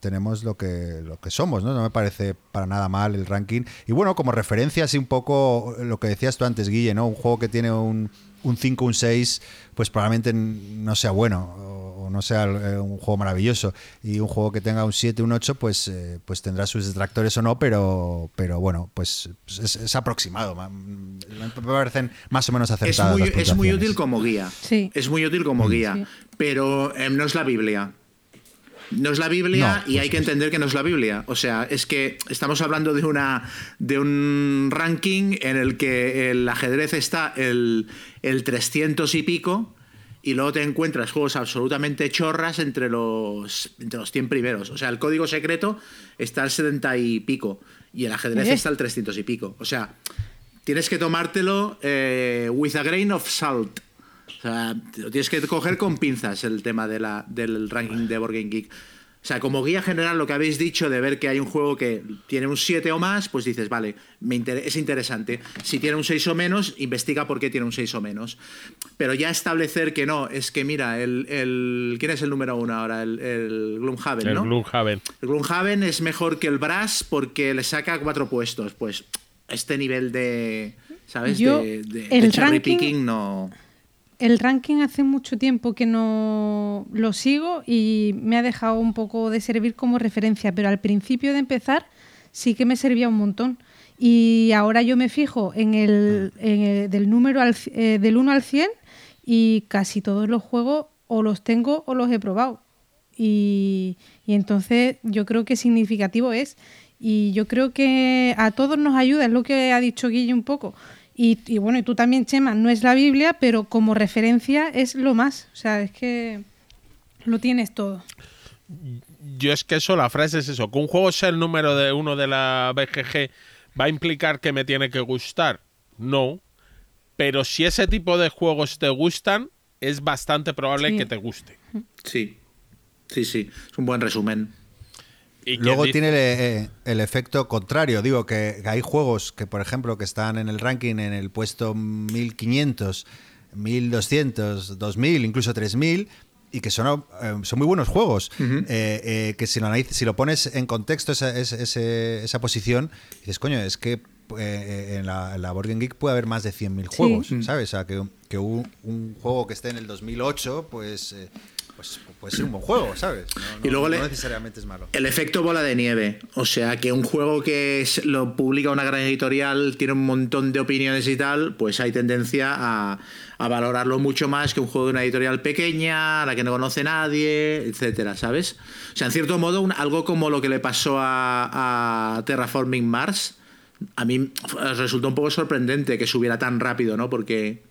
tenemos lo que, lo que somos, ¿no? No me parece para nada mal el ranking. Y bueno, como referencia, así un poco lo que decías tú antes, Guille, ¿no? Un juego que tiene un, un 5, un 6, pues probablemente no sea bueno no sea eh, un juego maravilloso. Y un juego que tenga un 7, un 8, pues, eh, pues tendrá sus detractores o no, pero, pero bueno, pues es, aproximado. Me parecen más o menos acertadas. Es muy, es muy útil como guía. Sí. Es muy útil como mm. guía, pero em, no es la Biblia. No es la Biblia y hay que entender que no es la Biblia. O sea, es que estamos hablando de una de un ranking en el que el ajedrez está el, el 300 y pico y luego te encuentras juegos absolutamente chorras entre los, entre los 100 primeros. O sea, el código secreto está al 70 y pico y el ajedrez está al 300 y pico. O sea, tienes que tomártelo eh, with a grain of salt. O sea, lo tienes que coger con pinzas el tema de la, del ranking de Board Geek. O sea, como guía general, lo que habéis dicho de ver que hay un juego que tiene un 7 o más, pues dices, vale, me es interesante. Si tiene un 6 o menos, investiga por qué tiene un 6 o menos. Pero ya establecer que no, es que mira, el, el ¿quién es el número uno ahora? El, el Gloomhaven, ¿no? El Gloomhaven. El Gloomhaven es mejor que el Brass porque le saca cuatro puestos. Pues este nivel de, ¿sabes? de, de, cherry picking no el ranking hace mucho tiempo que no lo sigo y me ha dejado un poco de servir como referencia, pero al principio de empezar sí que me servía un montón. Y ahora yo me fijo en el, del número eh, del 1 al 100 y casi todos los juegos o los tengo o los he probado. Y, y entonces yo creo que significativo es. Y yo creo que a todos nos ayuda, es lo que ha dicho Guille un poco y, bueno, y tú también, Chema, no es la Biblia, pero como referencia es lo más. O sea, es que lo tienes todo. Yo es que eso, la frase es eso, que un juego sea el número de uno de la BGG va a implicar que me tiene que gustar. No. Pero si ese tipo de juegos te gustan, es bastante probable que te guste. Sí, sí, sí. Es un buen resumen. Luego tiene eh, el, efecto contrario. Digo que hay juegos que, por ejemplo, que están en el ranking en el puesto 1500, 1200, 2000, incluso 3000 y que son, eh, son muy buenos juegos. Eh, que si lo, si lo pones en contexto, esa, esa, posición, dices, coño, es que en, la, en Board Game Geek puede haber más de 100.000 juegos, ¿sabes? O sea, que, que un, un, juego que esté en el 2008, pues pues puede ser un buen juego, ¿sabes? y luego necesariamente es malo. El efecto bola de nieve. O sea, que un juego que lo publica una gran editorial, tiene un montón de opiniones y tal, pues hay tendencia a, valorarlo mucho más que un juego de una editorial pequeña, a la que no conoce nadie, etcétera, ¿sabes? O sea, en cierto modo, algo como lo que le pasó a, a Terraforming Mars, a mí resultó un poco sorprendente que subiera tan rápido, ¿no? Porque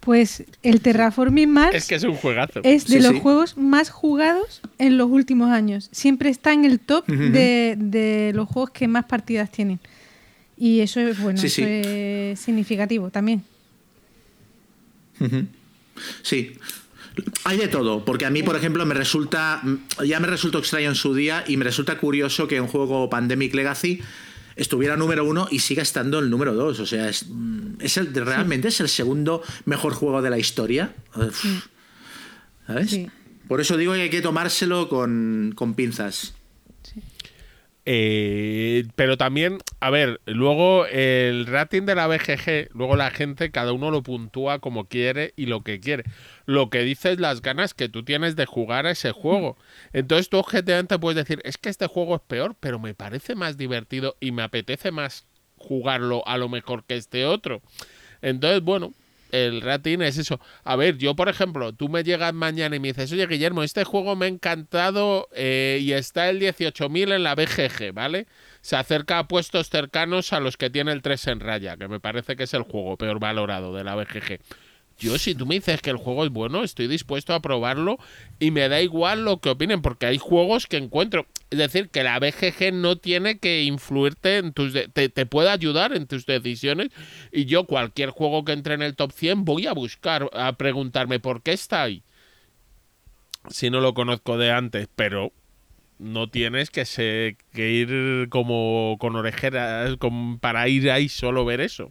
pues el Terraforming Mars es que es un juegazo. Es de los juegos más jugados en los últimos años. Siempre está en el top de, los juegos que más partidas tienen. Y eso es bueno, eso es significativo también. Sí. Hay de todo, porque a mí, por ejemplo, me resulta. Ya me resultó extraño en su día y me resulta curioso que un juego como Pandemic Legacy estuviera número uno y siga estando el número dos. O sea, es, mm, es el, realmente es el segundo mejor juego de la historia. ¿Sabes? Por eso digo que hay que tomárselo con, pinzas. Eh, pero también, a ver, luego el rating de la BGG, luego la gente, cada uno lo puntúa como quiere y lo que quiere. Lo que dice es las ganas que tú tienes de jugar a ese juego. Entonces tú objetivamente puedes decir, es que este juego es peor, pero me parece más divertido y me apetece más jugarlo a lo mejor que este otro. Entonces, bueno, el rating es eso. A ver, yo por ejemplo, tú me llegas mañana y me dices, oye Guillermo, este juego me ha encantado eh, y está el 18.000 en la BGG, ¿vale? Se acerca a puestos cercanos a los que tiene el 3 en raya, que me parece que es el juego peor valorado de la BGG. Yo, si tú me dices que el juego es bueno, estoy dispuesto a probarlo y me da igual lo que opinen, porque hay juegos que encuentro. Es decir, que la BGG no tiene que influirte en tus. te, te puede ayudar en tus decisiones. Y yo, cualquier juego que entre en el top 100, voy a buscar, a preguntarme por qué está ahí. Si no lo conozco de antes, pero no tienes que, que ir como con orejeras para ir ahí solo ver eso.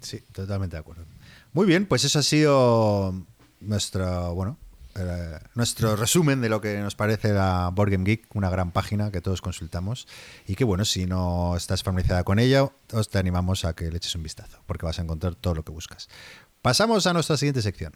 Sí, totalmente de acuerdo. Muy bien, pues eso ha sido nuestro, bueno, eh, nuestro resumen de lo que nos parece la Board Game Geek, una gran página que todos consultamos y que bueno, si no estás familiarizada con ella, os te animamos a que le eches un vistazo, porque vas a encontrar todo lo que buscas. Pasamos a nuestra siguiente sección.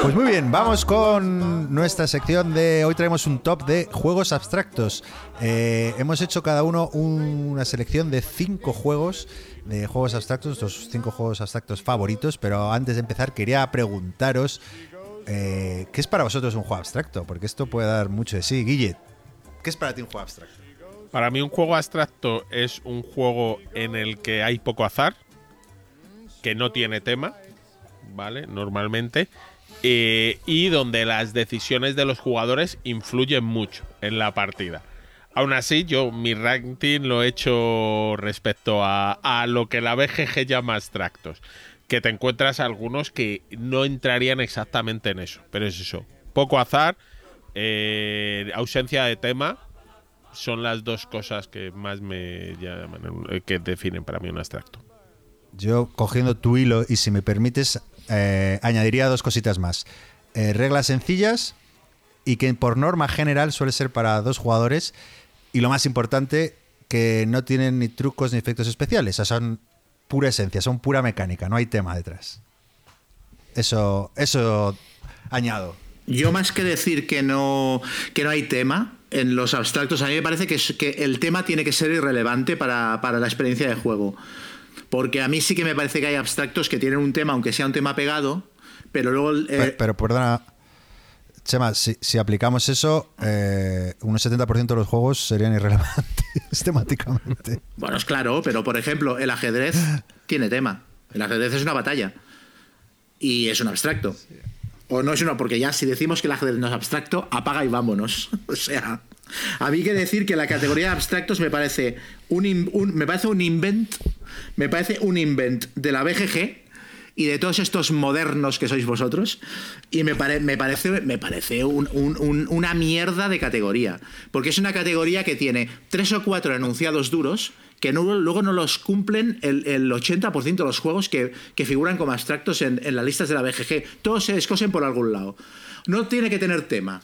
Pues muy bien, vamos con nuestra sección de hoy traemos un top de juegos abstractos. Eh, hemos hecho cada uno una selección de cinco juegos de juegos abstractos, los cinco juegos abstractos favoritos, pero antes de empezar quería preguntaros eh, ¿qué es para vosotros un juego abstracto? Porque esto puede dar mucho de sí. Guille, ¿qué es para ti un juego abstracto? Para mí un juego abstracto es un juego en el que hay poco azar, que no tiene tema, ¿vale? Normalmente. Eh, y donde las decisiones de los jugadores influyen mucho en la partida. Aún así, yo mi ranking lo he hecho respecto a, a lo que la BGG llama abstractos que te encuentras algunos que no entrarían exactamente en eso. Pero es eso. Poco azar, eh, ausencia de tema, son las dos cosas que más me eh, que definen para mí un abstracto. Yo, cogiendo tu hilo, y si me permites, eh, añadiría dos cositas más. reglas sencillas y que por norma general suele ser para dos jugadores. Y lo más importante, que no tienen ni trucos ni efectos especiales. O sea, son pura esencia, son pura mecánica, no hay tema detrás. Eso, eso añado. Yo más que decir que no, que no hay tema en los abstractos, a mí me parece que, que el tema tiene que ser irrelevante para, la experiencia de juego. Porque a mí sí que me parece que hay abstractos que tienen un tema, aunque sea un tema pegado, pero luego... Eh, pero, perdona, Chema, si, aplicamos eso, eh, un 70% de los juegos serían irrelevantes [laughs] temáticamente. Bueno, es claro, pero por ejemplo, el ajedrez tiene tema. El ajedrez es una batalla. Y es un abstracto. O no es una, porque ya si decimos que el ajedrez no es abstracto, apaga y vámonos. [laughs] o sea, a mí que decir que la categoría de abstractos me parece un, un, me parece un invent, me parece un invent de la BGG y de todos estos modernos que sois vosotros. Y me, me parece, me parece una mierda de categoría. Porque es una categoría que tiene tres o cuatro enunciados duros que luego no los cumplen el, 80% de los juegos que, figuran como abstractos en, en las listas de la BGG. Todos se descosen por algún lado. No tiene que tener tema.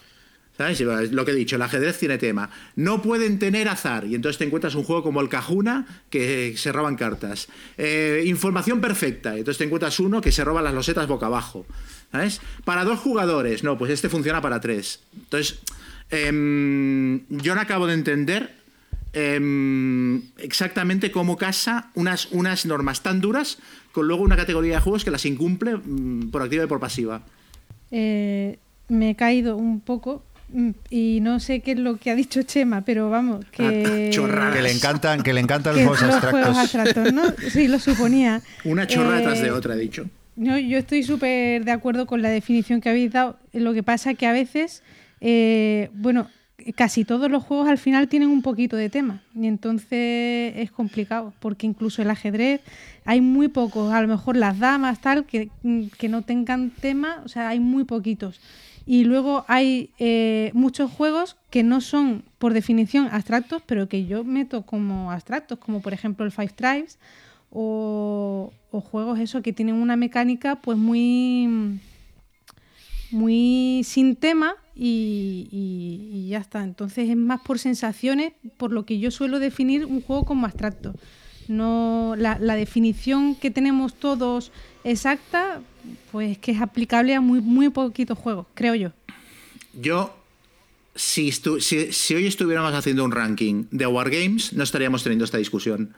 ¿Sabes? Lo que he dicho, el ajedrez tiene tema. No pueden tener azar. Y entonces te encuentras un juego como el Cajuna que se roban cartas. Eh, información perfecta. Entonces te encuentras uno que se roba las losetas boca abajo. ¿Sabes? Para dos jugadores. No, pues este funciona para tres. Entonces, em, yo no acabo de entender em, exactamente cómo casa unas, unas normas tan duras con luego una categoría de juegos que las incumple mm, por activa y por pasiva. Eh, me he caído un poco Mm, y no sé qué es lo que ha dicho Chema, pero vamos, que, [laughs] ah, que le encantan, que le encantan los, juegos, abstractos. ¿no? [laughs] Sí, lo suponía. Una chorra tras de eh, otra, he dicho. No, yo estoy súper de acuerdo con la definición que habéis dado. Lo que pasa que a veces, eh, bueno, casi todos los juegos al final tienen un poquito de tema y entonces es complicado porque incluso el ajedrez hay muy pocos, a lo mejor las damas tal, que, que no tengan tema, o sea, hay muy poquitos. Y luego hay eh, muchos juegos que no son por definición abstractos, pero que yo meto como abstractos, como por ejemplo el Five Tribes o, juegos eso que tienen una mecánica pues muy muy sin tema y, ya está. Entonces es más por sensaciones, por lo que yo suelo definir un juego como abstracto. No, la, definición que tenemos todos exacta, pues que es aplicable a muy, muy poquitos juegos, creo yo. Yo, si, si hoy estuviéramos haciendo un ranking de Wargames, no estaríamos teniendo esta discusión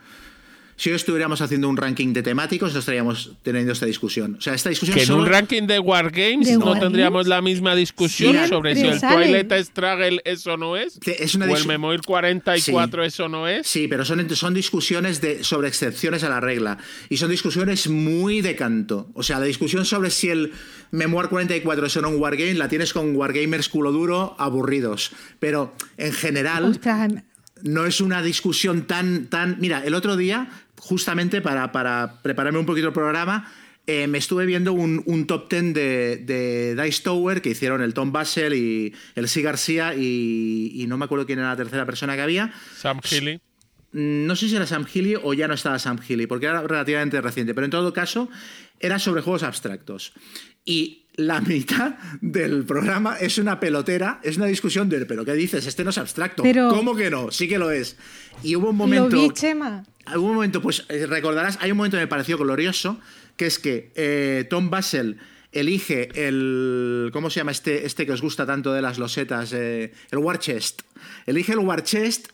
si hoy estuviéramos haciendo un ranking de temáticos, no estaríamos teniendo esta discusión. O sea, esta discusión Que en un ranking de Wargames no tendríamos la misma discusión sobre si el Twilight Struggle eso no es. Es una o el Memoir 44 eso no es. Sí, pero son, son discusiones de, sobre excepciones a la regla. Y son discusiones muy de canto. O sea, la discusión sobre si el Memoir 44 es o no un Wargame la tienes con Wargamers culo duro aburridos. Pero en general no es una discusión tan, tan... Mira, el otro día, justamente para, para prepararme un poquito el programa, eh, me estuve viendo un, top ten de, Dice Tower que hicieron el Tom Basel y el C. García y, no me acuerdo quién era la tercera persona que había. Sam Healy. No sé si era Sam Healy o ya no estaba Sam Healy, porque era relativamente reciente, pero en todo caso era sobre juegos abstractos. Y la mitad del programa es una pelotera, es una discusión de, pero ¿qué dices? Este no es abstracto. ¿Cómo que no? Sí que lo es. Y hubo un momento... Lo vi, Chema. Hubo un momento, pues eh, recordarás, hay un momento que me pareció glorioso, que es que eh, Tom Basel elige el... ¿Cómo se llama este, este que os gusta tanto de las losetas? Eh, el War Chest. Elige el War Chest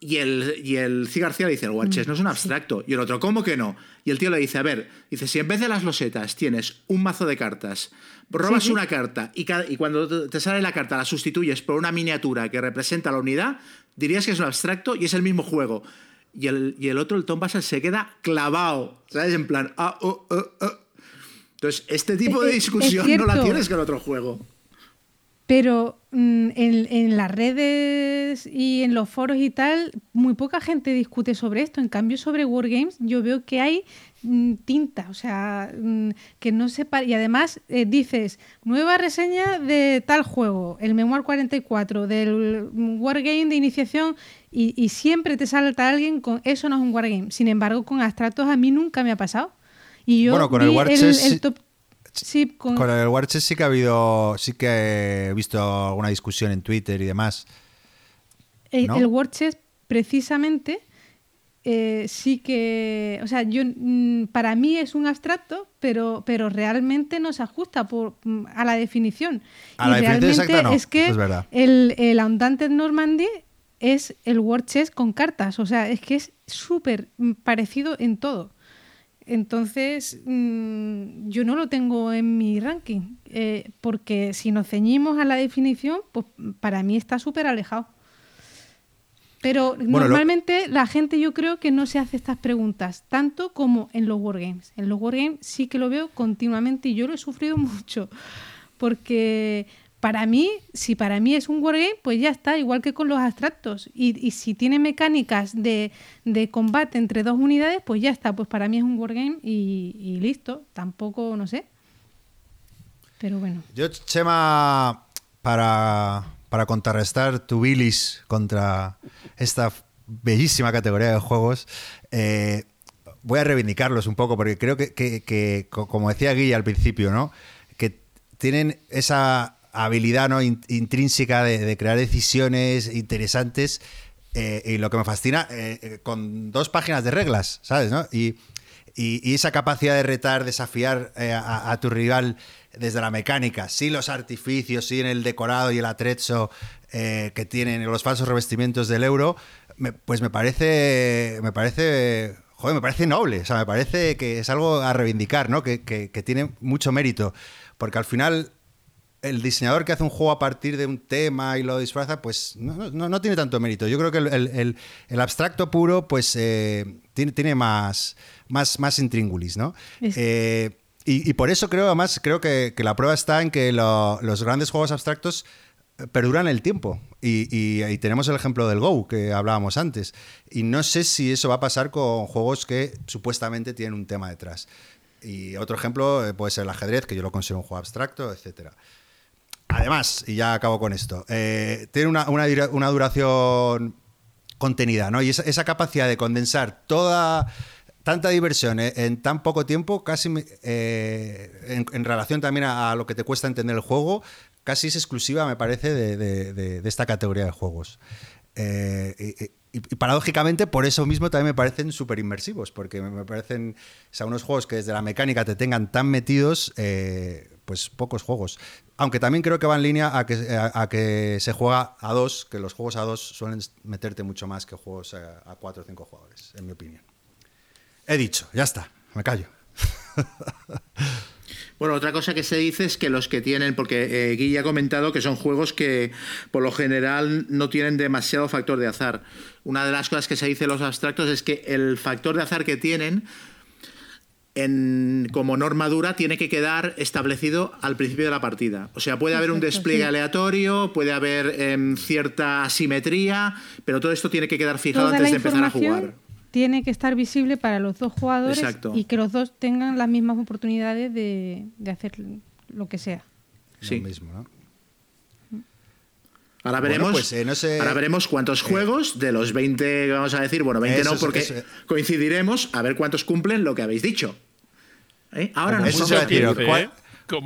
y el, y el C. García le dice, el War Chest no es un abstracto. Y el otro, ¿cómo que no? Y el tío le dice, a ver, dice, si en vez de las losetas tienes un mazo de cartas robas una carta y, y, cuando te sale la carta la sustituyes por una miniatura que representa la unidad, dirías que es un abstracto y es el mismo juego. Y el, y el otro, el Tom Basel, se queda clavado, ¿sabes? En plan, ah, oh, oh, oh. Entonces, este tipo de discusión no la tienes con otro juego. Pero mm, en, en, las redes y en los foros y tal, muy poca gente discute sobre esto. En cambio, sobre Wargames, yo veo que hay Mm, tinta, o sea, mm, que no sepa. Y además eh, dices, nueva reseña de tal juego, el Memoir 44, del Wargame de iniciación, y, siempre te salta alguien con eso no es un Wargame. Sin embargo, con abstractos a mí nunca me ha pasado. Y yo bueno, con el Warchess. Sí, con... el Warchess sí que ha habido, sí que he visto alguna discusión en Twitter y demás. Eh, el, el precisamente, eh, sí que, o sea, yo mm, para mí es un abstracto, pero, pero realmente no se ajusta por, mm, a la definición. A y realmente es que el, el Undaunted Normandy es el War Chess con cartas, o sea, es que es súper mm, parecido en todo. Entonces, yo no lo tengo en mi ranking, eh, porque si nos ceñimos a la definición, pues para mí está súper alejado. Pero normalmente la gente yo creo que no se hace estas preguntas, tanto como en los wargames. En los wargames sí que lo veo continuamente y yo lo he sufrido [laughs] mucho, porque para mí, si para mí es un wargame, pues ya está, igual que con los abstractos. Y, si tiene mecánicas de, combate entre dos unidades, pues ya está, pues para mí es un wargame y, y listo, tampoco, no sé. Pero bueno. Yo, Chema, para para contrarrestar tu bilis contra esta bellísima categoría de juegos, eh, voy a reivindicarlos un poco, porque creo que, como decía Guilla al principio, ¿no? que tienen esa habilidad ¿no? intrínseca de, crear decisiones interesantes eh, y lo que me fascina, eh, con dos páginas de reglas, ¿sabes? ¿no? Y, esa capacidad de retar, desafiar a, tu rival desde la mecánica, sí los artificios, sí en el decorado y el atrezzo eh, que tienen los falsos revestimientos del euro, pues me parece, me parece, joder, me parece noble, o sea, me parece que es algo a reivindicar, ¿no? Que, tiene mucho mérito, porque al final el diseñador que hace un juego a partir de un tema y lo disfraza, pues no, tiene tanto mérito. Yo creo que el, abstracto puro, pues eh, tiene, tiene, más, más, más intríngulis, ¿no? Y, por eso creo, además, creo que, la prueba está en que los grandes juegos abstractos perduran el tiempo. Y, y, tenemos el ejemplo del Go que hablábamos antes. Y no sé si eso va a pasar con juegos que supuestamente tienen un tema detrás. Y otro ejemplo eh, puede ser el ajedrez, que yo lo considero un juego abstracto, etcétera. Además, y ya acabo con esto, eh, tiene una, duración contenida, ¿no? Y esa, capacidad de condensar toda tanta diversión en, tan poco tiempo, casi eh, en, relación también a, lo que te cuesta entender el juego, casi es exclusiva, me parece, de, esta categoría de juegos. Eh, y, paradójicamente, por eso mismo también me parecen súper inmersivos, porque me, parecen o unos juegos que desde la mecánica te tengan tan metidos, eh, pues pocos juegos. Aunque también creo que va en línea a que, a, que se juega a dos, que los juegos a dos suelen meterte mucho más que juegos a, cuatro o cinco jugadores, en mi opinión. He dicho, ya está, me callo. [laughs] Bueno, otra cosa que se dice es que los que tienen, porque eh, ha comentado que son juegos que por lo general no tienen demasiado factor de azar. Una de las cosas que se dice en los abstractos es que el factor de azar que tienen en, como norma dura tiene que quedar establecido al principio de la partida. O sea, puede haber un despliegue aleatorio, puede haber em, cierta asimetría, pero todo esto tiene que quedar fijado antes de empezar a jugar tiene que estar visible para los dos jugadores y que los dos tengan las mismas oportunidades de, hacer lo que sea. Sí. mismo, ¿no? Ahora veremos, pues, eh, ahora veremos cuántos eh. juegos de los 20, vamos a decir, bueno, 20 no, porque coincidiremos a ver cuántos cumplen lo que habéis dicho. ¿Eh? Ahora no eso se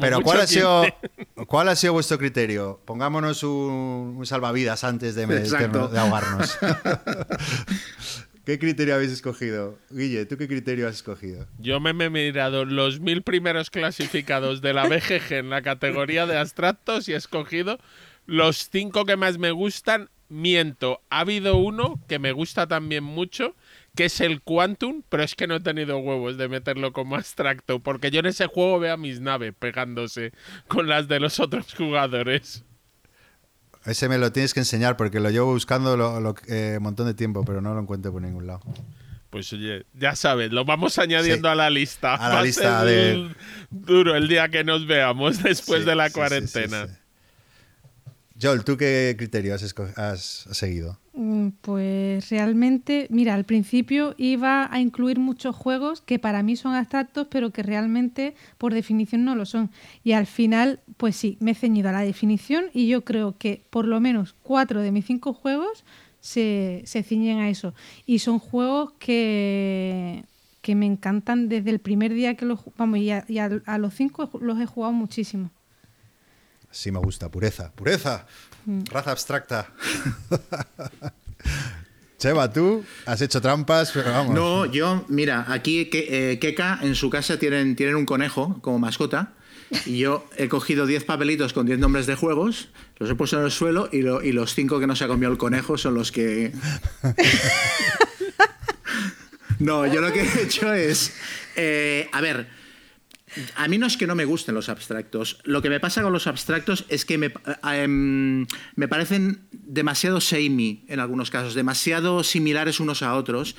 pero ¿cuál ha, sido, [laughs] ¿cuál ha sido vuestro criterio? Pongámonos un, salvavidas antes de, de ahogarnos. [laughs] ¿Qué criterio habéis escogido? Guille, ¿tú qué criterio has escogido? Yo me, he mirado los mil primeros clasificados de la BGG en la categoría de abstractos y he escogido los cinco que más me gustan. Miento, ha habido uno que me gusta también mucho, que es el Quantum, pero es que no he tenido huevos de meterlo como abstracto, porque yo en ese juego veo a mis naves pegándose con las de los otros jugadores. Ese me lo tienes que enseñar porque lo llevo buscando un eh, montón de tiempo, pero no lo encuentro por ningún lado. Pues oye, ya sabes, lo vamos añadiendo a la lista. A la lista de... Duro el día que nos veamos después de la cuarentena. Joel, ¿tú qué criterio has, seguido? Mm, pues realmente, mira, al principio iba a incluir muchos juegos que para mí son abstractos, pero que realmente por definición no lo son. Y al final, pues sí, me he ceñido a la definición y yo creo que por lo menos cuatro de mis cinco juegos se, ciñen a eso. Y son juegos que, que me encantan desde el primer día que los... Vamos, y a los cinco los he jugado muchísimo. Sí me gusta, pureza, pureza, mm. raza abstracta. [laughs] Cheva, tú has hecho trampas, pero vamos. No, yo, mira, aquí eh, Keka en su casa tienen, tienen un conejo como mascota. Y yo he cogido 10 papelitos con 10 nombres de juegos, los he puesto en el suelo y, y los 5 que no se ha comido el conejo son los que. [laughs] [laughs] no, yo lo que he hecho es. Eh, a ver a mí no es que no me gusten los abstractos. Lo que me pasa con los abstractos es que me, eh, em, me parecen demasiado samey en algunos casos, demasiado similares unos a otros.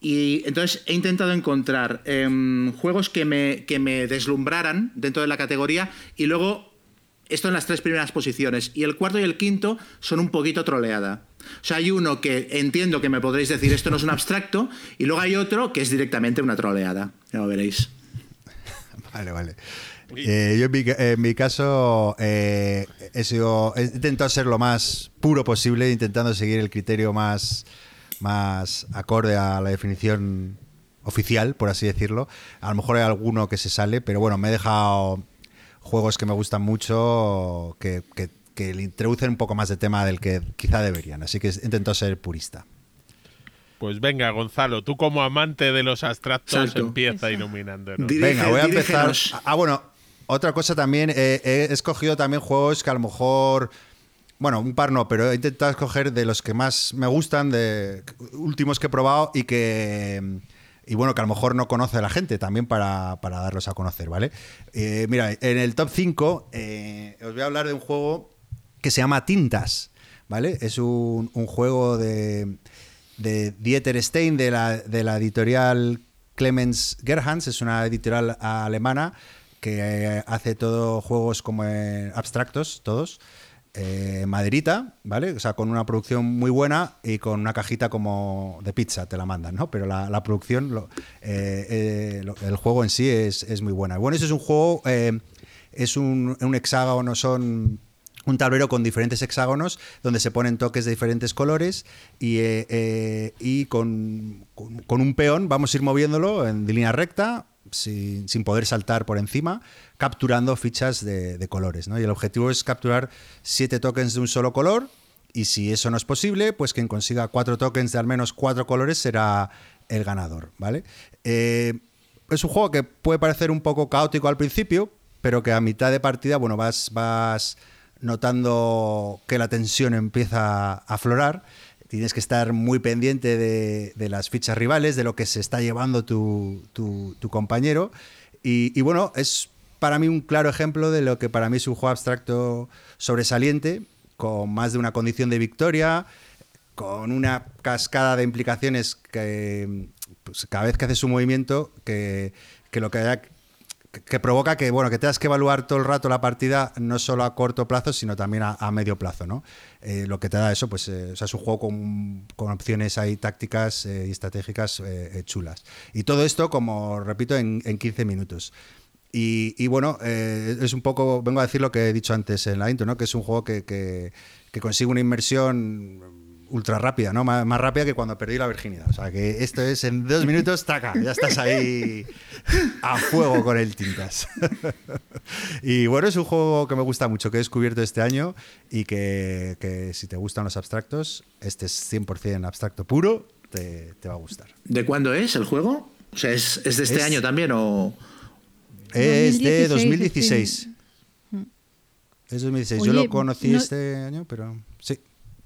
Y entonces he intentado encontrar em, juegos que me, que me deslumbraran dentro de la categoría y luego esto en las tres primeras posiciones. Y el cuarto y el quinto son un poquito troleada. O sea, hay uno que entiendo que me podréis decir esto no es un abstracto y luego hay otro que es directamente una troleada. Ya lo veréis. Vale, vale. Eh, yo en mi, caso eh, he, sido, he intentado ser lo más puro posible, intentando seguir el criterio más, más acorde a la definición oficial, por así decirlo. A lo mejor hay alguno que se sale, pero bueno, me he dejado juegos que me gustan mucho, que, que, que le introducen un poco más de tema del que quizá deberían. Así que he intentado ser purista. Pues venga, Gonzalo, tú como amante de los abstractos empieza iluminándonos. venga, voy a empezar. Ah, bueno, otra cosa también, eh, he escogido también juegos que a lo mejor, bueno, un par no, pero he intentado escoger de los que más me gustan, de últimos que he probado y que y bueno, que a lo mejor no conoce la gente también para, darlos a conocer, ¿vale? Eh, mira, en el top 5 eh, os voy a hablar de un juego que se llama Tintas, ¿vale? Es un juego de, de Dieter Stein de la, de la editorial Clemens Gerhans, es una editorial alemana que hace todo juegos como abstractos, todos. eh, maderita, ¿vale? O sea, con una producción muy buena y con una cajita como de pizza te la mandan, ¿no? Pero la, producción, eh, el juego en sí es, muy buena. Bueno, eso es un juego, es un, un hexágono, son un tablero con diferentes hexágonos donde se ponen toques de diferentes colores y, eh, eh, y con, con, un peón vamos a ir moviéndolo en línea recta sin, poder saltar por encima, capturando fichas de, colores. ¿no? Y el objetivo es capturar siete tokens de un solo color y si eso no es posible, pues quien consiga cuatro tokens de al menos cuatro colores será el ganador. ¿vale? Eh, es un juego que puede parecer un poco caótico al principio, pero que a mitad de partida, bueno, vas, vas notando que la tensión empieza a aflorar. Tienes que estar muy pendiente de, las fichas rivales, de lo que se está llevando tu, compañero. Y, bueno, es para mí un claro ejemplo de lo que para mí es un juego abstracto sobresaliente, con más de una condición de victoria, con una cascada de implicaciones que pues, cada vez que haces un movimiento, que, lo que haya que provoca que, bueno, que tengas que evaluar todo el rato la partida, no solo a corto plazo, sino también a, medio plazo, ¿no? Eh, lo que te da eso, pues eh, es un juego con, opciones ahí tácticas eh, y estratégicas chulas. Y todo esto, como repito, en, 15 minutos. Y, bueno, es un poco, vengo a decir lo que he dicho antes en la intro, ¿no? Que es un juego que, que consigue una inmersión ultra rápida, ¿no? Más, rápida que cuando perdí la virginidad. O sea, que esto es en dos minutos, taca, ya estás ahí a fuego con el tintas. [laughs] y bueno, es un juego que me gusta mucho, que he descubierto este año y que, si te gustan los abstractos, este es 100% abstracto puro, te, va a gustar. ¿De cuándo es el juego? O sea, ¿es, de este año también o...? Es de 2016. Es 2016. Yo lo conocí este año, pero.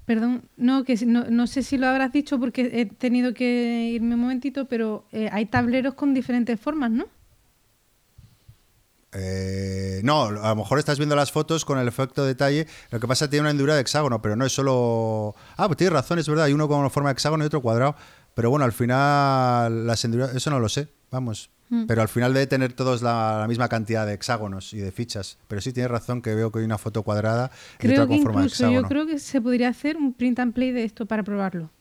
Perdón, no, que no, no, sé si lo habrás dicho porque he tenido que irme un momentito, pero eh, hay tableros con diferentes formas, ¿no? Eh, no, a lo mejor estás viendo las fotos con el efecto de detalle. Lo que pasa es que tiene una hendidura de hexágono, pero no es solo. Ah, pues tienes razón, es verdad. Hay uno con forma de hexágono y otro cuadrado. Pero bueno, al final las eso no lo sé. Vamos, Mm. Pero al final debe tener todos la, misma cantidad de hexágonos y de fichas. Pero sí tienes razón que veo que hay una foto cuadrada y otra con forma de hexágono. Yo creo que se podría hacer un print and play de esto para probarlo.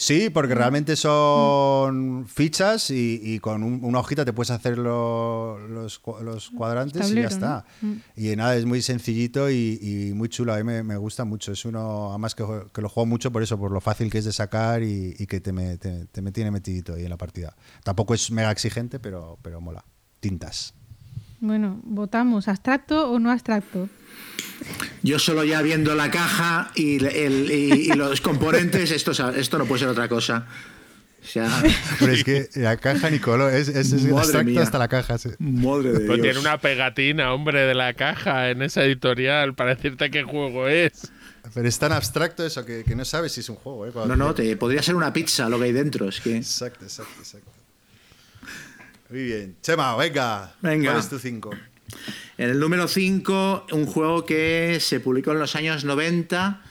Sí, porque realmente son fichas y, con una hojita te puedes hacer los, los, cuadrantes y ya está. Mm. Y nada, es muy sencillito y, muy chulo. A mí me, gusta mucho. Es uno, además que, lo juego mucho por eso, por lo fácil que es de sacar y, que te me, te, me, tiene metidito ahí en la partida. Tampoco es mega exigente, pero, pero mola. Tintas. Bueno, votamos, ¿abstracto o no abstracto? Yo solo ya viendo la caja y, los componentes, esto, esto no puede ser otra cosa. Pero es que la caja, Nicolo, es, es, abstracto hasta la caja. Madre de pues tiene una pegatina, hombre, de la caja en esa editorial para decirte qué juego es. Pero es tan abstracto eso que, no sabes si es un juego. ¿eh? No, no, te, podría ser una pizza lo que hay dentro. Es que... Exacto, exacto, exacto. Muy bien. Chema, venga. Venga. ¿Cuál es tu 5? En el número 5, un juego que se publicó en los años 90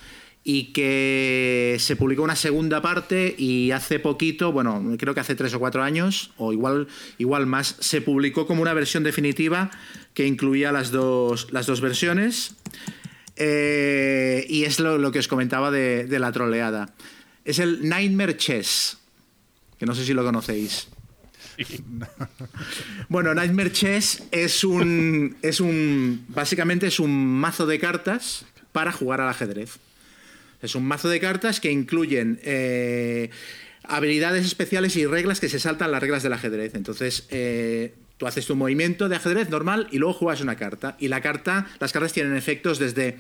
y que se publicó una segunda parte y hace poquito, bueno, creo que hace tres o cuatro años, o igual, igual más, se publicó como una versión definitiva que incluía las dos, las dos versiones. Eh, y es lo, que os comentaba de, de la troleada. Es el Nightmare Chess, que no sé si lo conocéis. [laughs] bueno, Nightmare Chess es un, es un. Básicamente es un mazo de cartas para jugar al ajedrez. Es un mazo de cartas que incluyen. Eh, habilidades especiales y reglas que se saltan las reglas del ajedrez. Entonces, eh, tú haces tu movimiento de ajedrez normal y luego juegas una carta. Y la carta, las cartas tienen efectos desde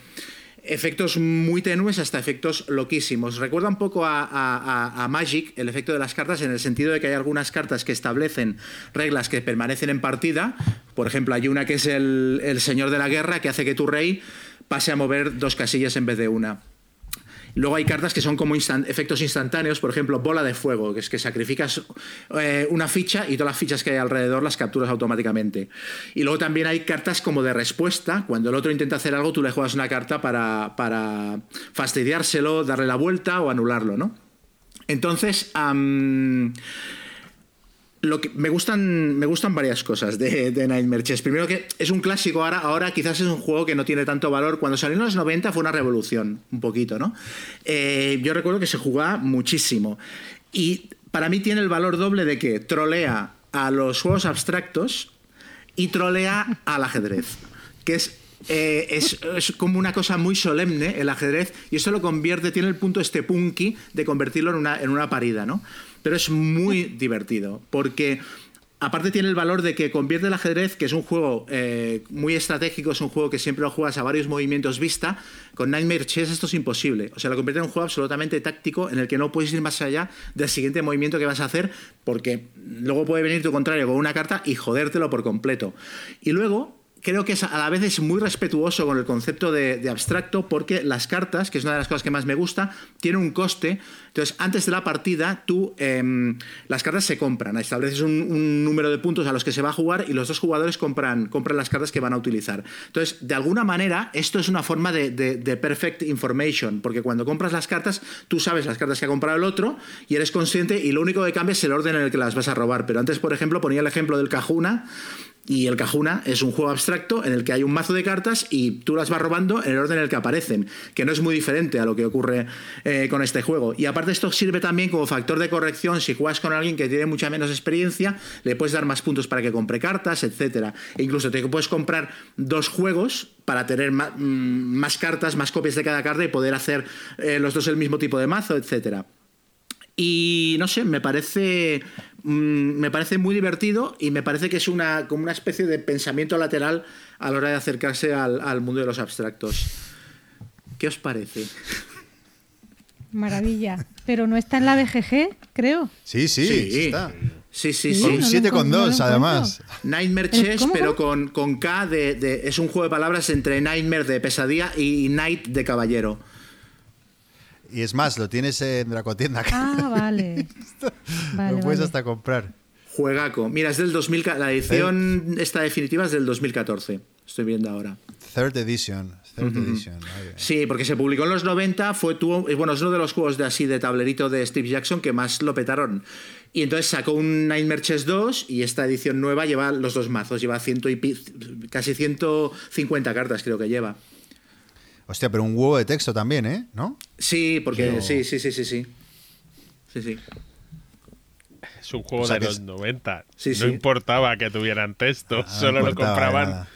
efectos muy tenues hasta efectos loquísimos. Recuerda un poco a, Magic, el efecto de las cartas, en el sentido de que hay algunas cartas que establecen reglas que permanecen en partida. Por ejemplo, hay una que es el, el Señor de la Guerra, que hace que tu rey pase a mover dos casillas en vez de una. Luego hay cartas que son como efectos instantáneos, por ejemplo, bola de fuego, que es que sacrificas eh, una ficha y todas las fichas que hay alrededor las capturas automáticamente. Y luego también hay cartas como de respuesta, cuando el otro intenta hacer algo, tú le juegas una carta para, para fastidiárselo, darle la vuelta o anularlo, ¿no? Entonces, lo que me gustan me gustan varias cosas de, Nightmare Chess. Primero que es un clásico ahora, ahora quizás es un juego que no tiene tanto valor. Cuando salió en los 90 fue una revolución, un poquito, ¿no? Eh, yo recuerdo que se jugaba muchísimo. Y para mí tiene el valor doble de que trolea a los juegos abstractos y trolea al ajedrez. Que es eh, es, como una cosa muy solemne el ajedrez y eso lo convierte, tiene el punto este punky de convertirlo en una, en una parida, ¿no? Pero es muy divertido, porque aparte tiene el valor de que convierte el ajedrez, que es un juego eh, muy estratégico, es un juego que siempre lo juegas a varios movimientos vista, con Nightmare Chess esto es imposible. O sea, lo convierte en un juego absolutamente táctico en el que no puedes ir más allá del siguiente movimiento que vas a hacer, porque luego puede venir tu contrario con una carta y jodértelo por completo. Y luego creo que a la vez es muy respetuoso con el concepto de, abstracto porque las cartas, que es una de las cosas que más me gusta, tienen un coste. Entonces, antes de la partida, tú em, las cartas se compran. Estableces un, número de puntos a los que se va a jugar y los dos jugadores compran, compran las cartas que van a utilizar. Entonces, de alguna manera, esto es una forma de, de, perfect information, porque cuando compras las cartas, tú sabes las cartas que ha comprado el otro y eres consciente y lo único que cambia es el orden en el que las vas a robar. Pero antes, por ejemplo, ponía el ejemplo del Cajuna y el Cajuna es un juego abstracto en el que hay un mazo de cartas y tú las vas robando en el orden en el que aparecen, que no es muy diferente a lo que ocurre eh, con este juego. Y aparte esto sirve también como factor de corrección si juegas con alguien que tiene mucha menos experiencia, le puedes dar más puntos para que compre cartas, etc. E incluso te puedes comprar dos juegos para tener mm, más, cartas, más copias de cada carta y poder hacer eh, los dos el mismo tipo de mazo, etcétera. Y no sé, me parece, me parece muy divertido y me parece que es una, como una especie de pensamiento lateral a la hora de acercarse al, mundo de los abstractos. ¿Qué os parece? Maravilla. Pero no está en la BGG, creo. Sí, sí, sí está. Sí, sí, sí. un 7,2 además. Nightmare Chess, pero con, con K de, Es un juego de palabras entre Nightmare de pesadilla y Night de caballero. Y es más, lo tienes en Dracotienda. Ah, [laughs] vale. lo puedes hasta comprar. Juegaco. Mira, es del 2000, la edición esta definitiva es del 2014. Estoy viendo ahora. Third edition. Third edition. Sí, porque se publicó en los 90, fue tuvo, bueno, es uno de los juegos de así de tablerito de Steve Jackson que más lo petaron. Y entonces sacó un Nightmare Chess 2 y esta edición nueva lleva los dos mazos, lleva ciento y casi 150 cartas creo que lleva. Hostia, pero un huevo de texto también, ¿eh? ¿No? Sí, porque sí, sí, sí, sí, sí. Sí, sí. Es un juego de los 90. no importaba que tuvieran texto, ah, solo lo compraban.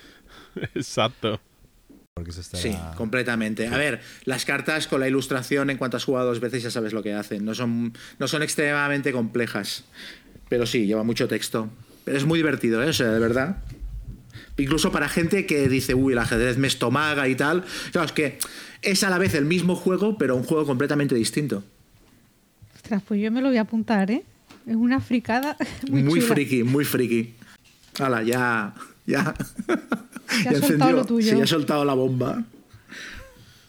[laughs] Exacto. Sí, completamente. A ver, las cartas con la ilustración en cuanto has jugado dos veces ya sabes lo que hacen. No son, no son extremadamente complejas. Pero sí, lleva mucho texto. Pero es muy divertido, ¿eh? O sea, de verdad. Incluso para gente que dice, uy, el ajedrez me estomaga y tal. Claro, es que es a la vez el mismo juego, pero un juego completamente distinto. Ostras, pues yo me lo voy a apuntar, ¿eh? Es una fricada. [laughs] Muy, muy friki, muy friki. Hala, ya. Ya. ya, [laughs] ya soltado lo tuyo. Sí, ya he soltado la bomba.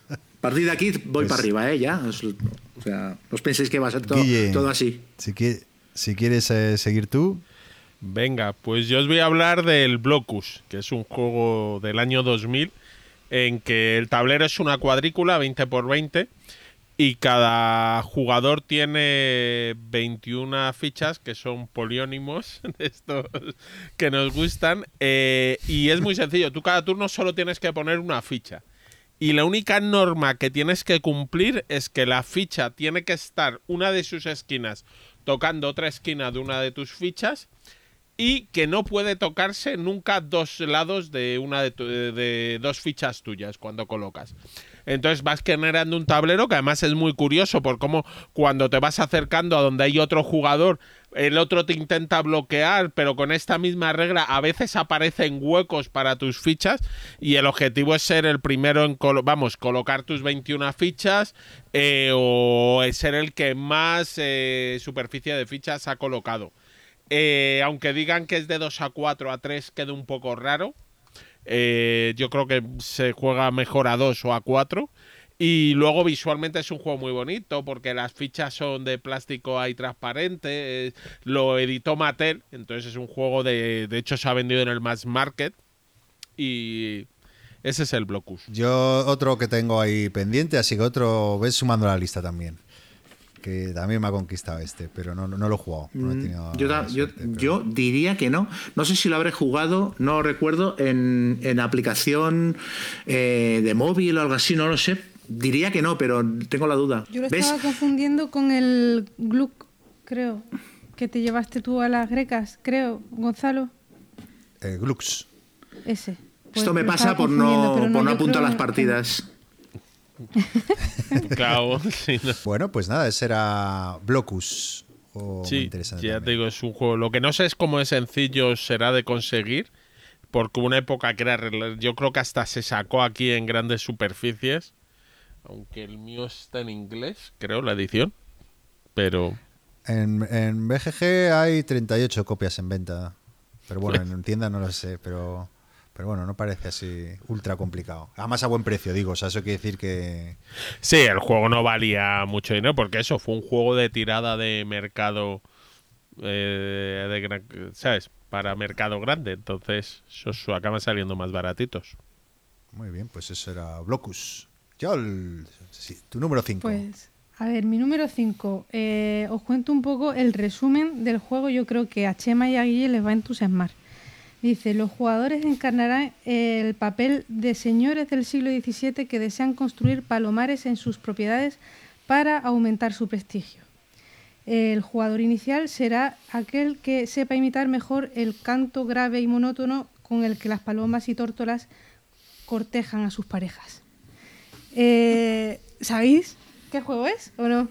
A partir de aquí voy pues para arriba, ¿eh? Ya. O sea, no os penséis que va a ser todo, todo así. Si, si quieres eh, seguir tú, Venga, pues yo os voy a hablar del Blocus, que es un juego del año 2000 en que el tablero es una cuadrícula 20 por 20 y cada jugador tiene 21 fichas que son poliónimos [laughs] de estos que nos gustan eh, y es muy sencillo, tú cada turno solo tienes que poner una ficha. Y la única norma que tienes que cumplir es que la ficha tiene que estar una de sus esquinas tocando otra esquina de una de tus fichas y que no puede tocarse nunca dos lados de una de, dos fichas tuyas cuando colocas. Entonces vas generando un tablero que además es muy curioso por cómo cuando te vas acercando a donde hay otro jugador, el otro te intenta bloquear, pero con esta misma regla a veces aparecen huecos para tus fichas y el objetivo es ser el primero en, vamos, colocar tus 21 fichas eh, o ser el que más eh, superficie de fichas ha colocado. Eh, aunque digan que es de 2 a 4 a 3, queda un poco raro. Eh, yo creo que se juega mejor a 2 o a 4. Y luego visualmente es un juego muy bonito porque las fichas son de plástico ahí transparente. lo editó Mattel, entonces es un juego de. De hecho, se ha vendido en el Mass Market. Y ese es el Blocus. Yo otro que tengo ahí pendiente, así que otro ves sumando la lista también. Que también me ha conquistado este, pero no, no lo he jugado. Mm, yo, diría que no. No sé si lo habré jugado, no recuerdo, en, en aplicación eh, de móvil o algo así, no lo sé. Diría que no, pero tengo la duda. Yo lo estaba confundiendo con el Gluck, creo, que te llevaste tú a las grecas, creo, Gonzalo. Eh, Glux. Ese. Esto me pasa por no, por no apuntar las partidas. [laughs] claro, Bueno, pues nada, ese era Blocus. sí, ya te digo, es un juego. Lo que no sé es cómo es sencillo será de conseguir, porque una época que era. Yo creo que hasta se sacó aquí en grandes superficies, aunque el mío está en inglés, creo, la edición. Pero. En, en BGG hay 38 copias en venta. Pero bueno, [laughs] en tienda no lo sé, pero. Pero bueno, no parece así ultra complicado. Además a buen precio, digo. O sea, eso quiere decir que... Sí, el juego no valía mucho dinero porque eso fue un juego de tirada de mercado, eh, de, ¿sabes? Para mercado grande. Entonces, eso acaba saliendo más baratitos. Muy bien, pues eso era Blocus. Yo, tu número 5. Pues, a ver, mi número 5. Eh, os cuento un poco el resumen del juego. Yo creo que a Chema y a Guille les va a entusiasmar. Dice, los jugadores encarnarán el papel de señores del siglo XVII que desean construir palomares en sus propiedades para aumentar su prestigio. El jugador inicial será aquel que sepa imitar mejor el canto grave y monótono con el que las palomas y tórtolas cortejan a sus parejas. Eh, ¿Sabéis qué juego es o no?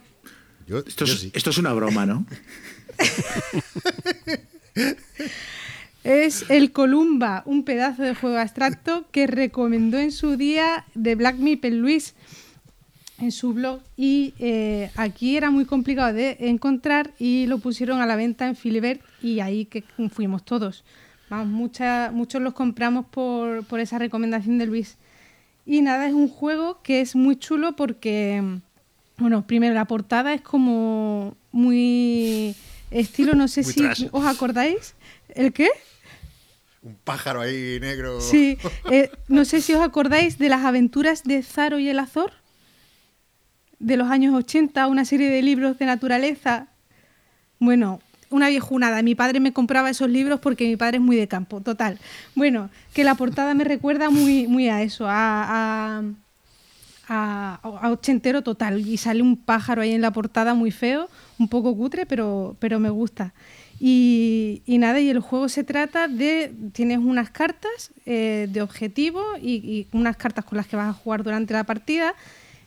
esto, esto es una broma, ¿no? [laughs] Es el Columba, un pedazo de juego abstracto que recomendó en su día de Black Meeple Luis en su blog y eh, aquí era muy complicado de encontrar y lo pusieron a la venta en Filibert y ahí que fuimos todos. Vamos, muchos los compramos por, por esa recomendación de Luis. Y nada, es un juego que es muy chulo porque, bueno, primero la portada es como muy estilo, no sé si os acordáis. ¿El qué? Un pájaro ahí negro. Sí, eh, no sé si os acordáis de las aventuras de Zaro y el Azor, de los años 80, una serie de libros de naturaleza. Bueno, una viejunada. Mi padre me compraba esos libros porque mi padre es muy de campo, total. Bueno, que la portada me recuerda muy, muy a eso, a, a, a, ochentero total. Y sale un pájaro ahí en la portada muy feo, un poco cutre, pero, pero me gusta. Y, nada, y el juego se trata de, tienes unas cartas eh, de objetivo y, unas cartas con las que vas a jugar durante la partida,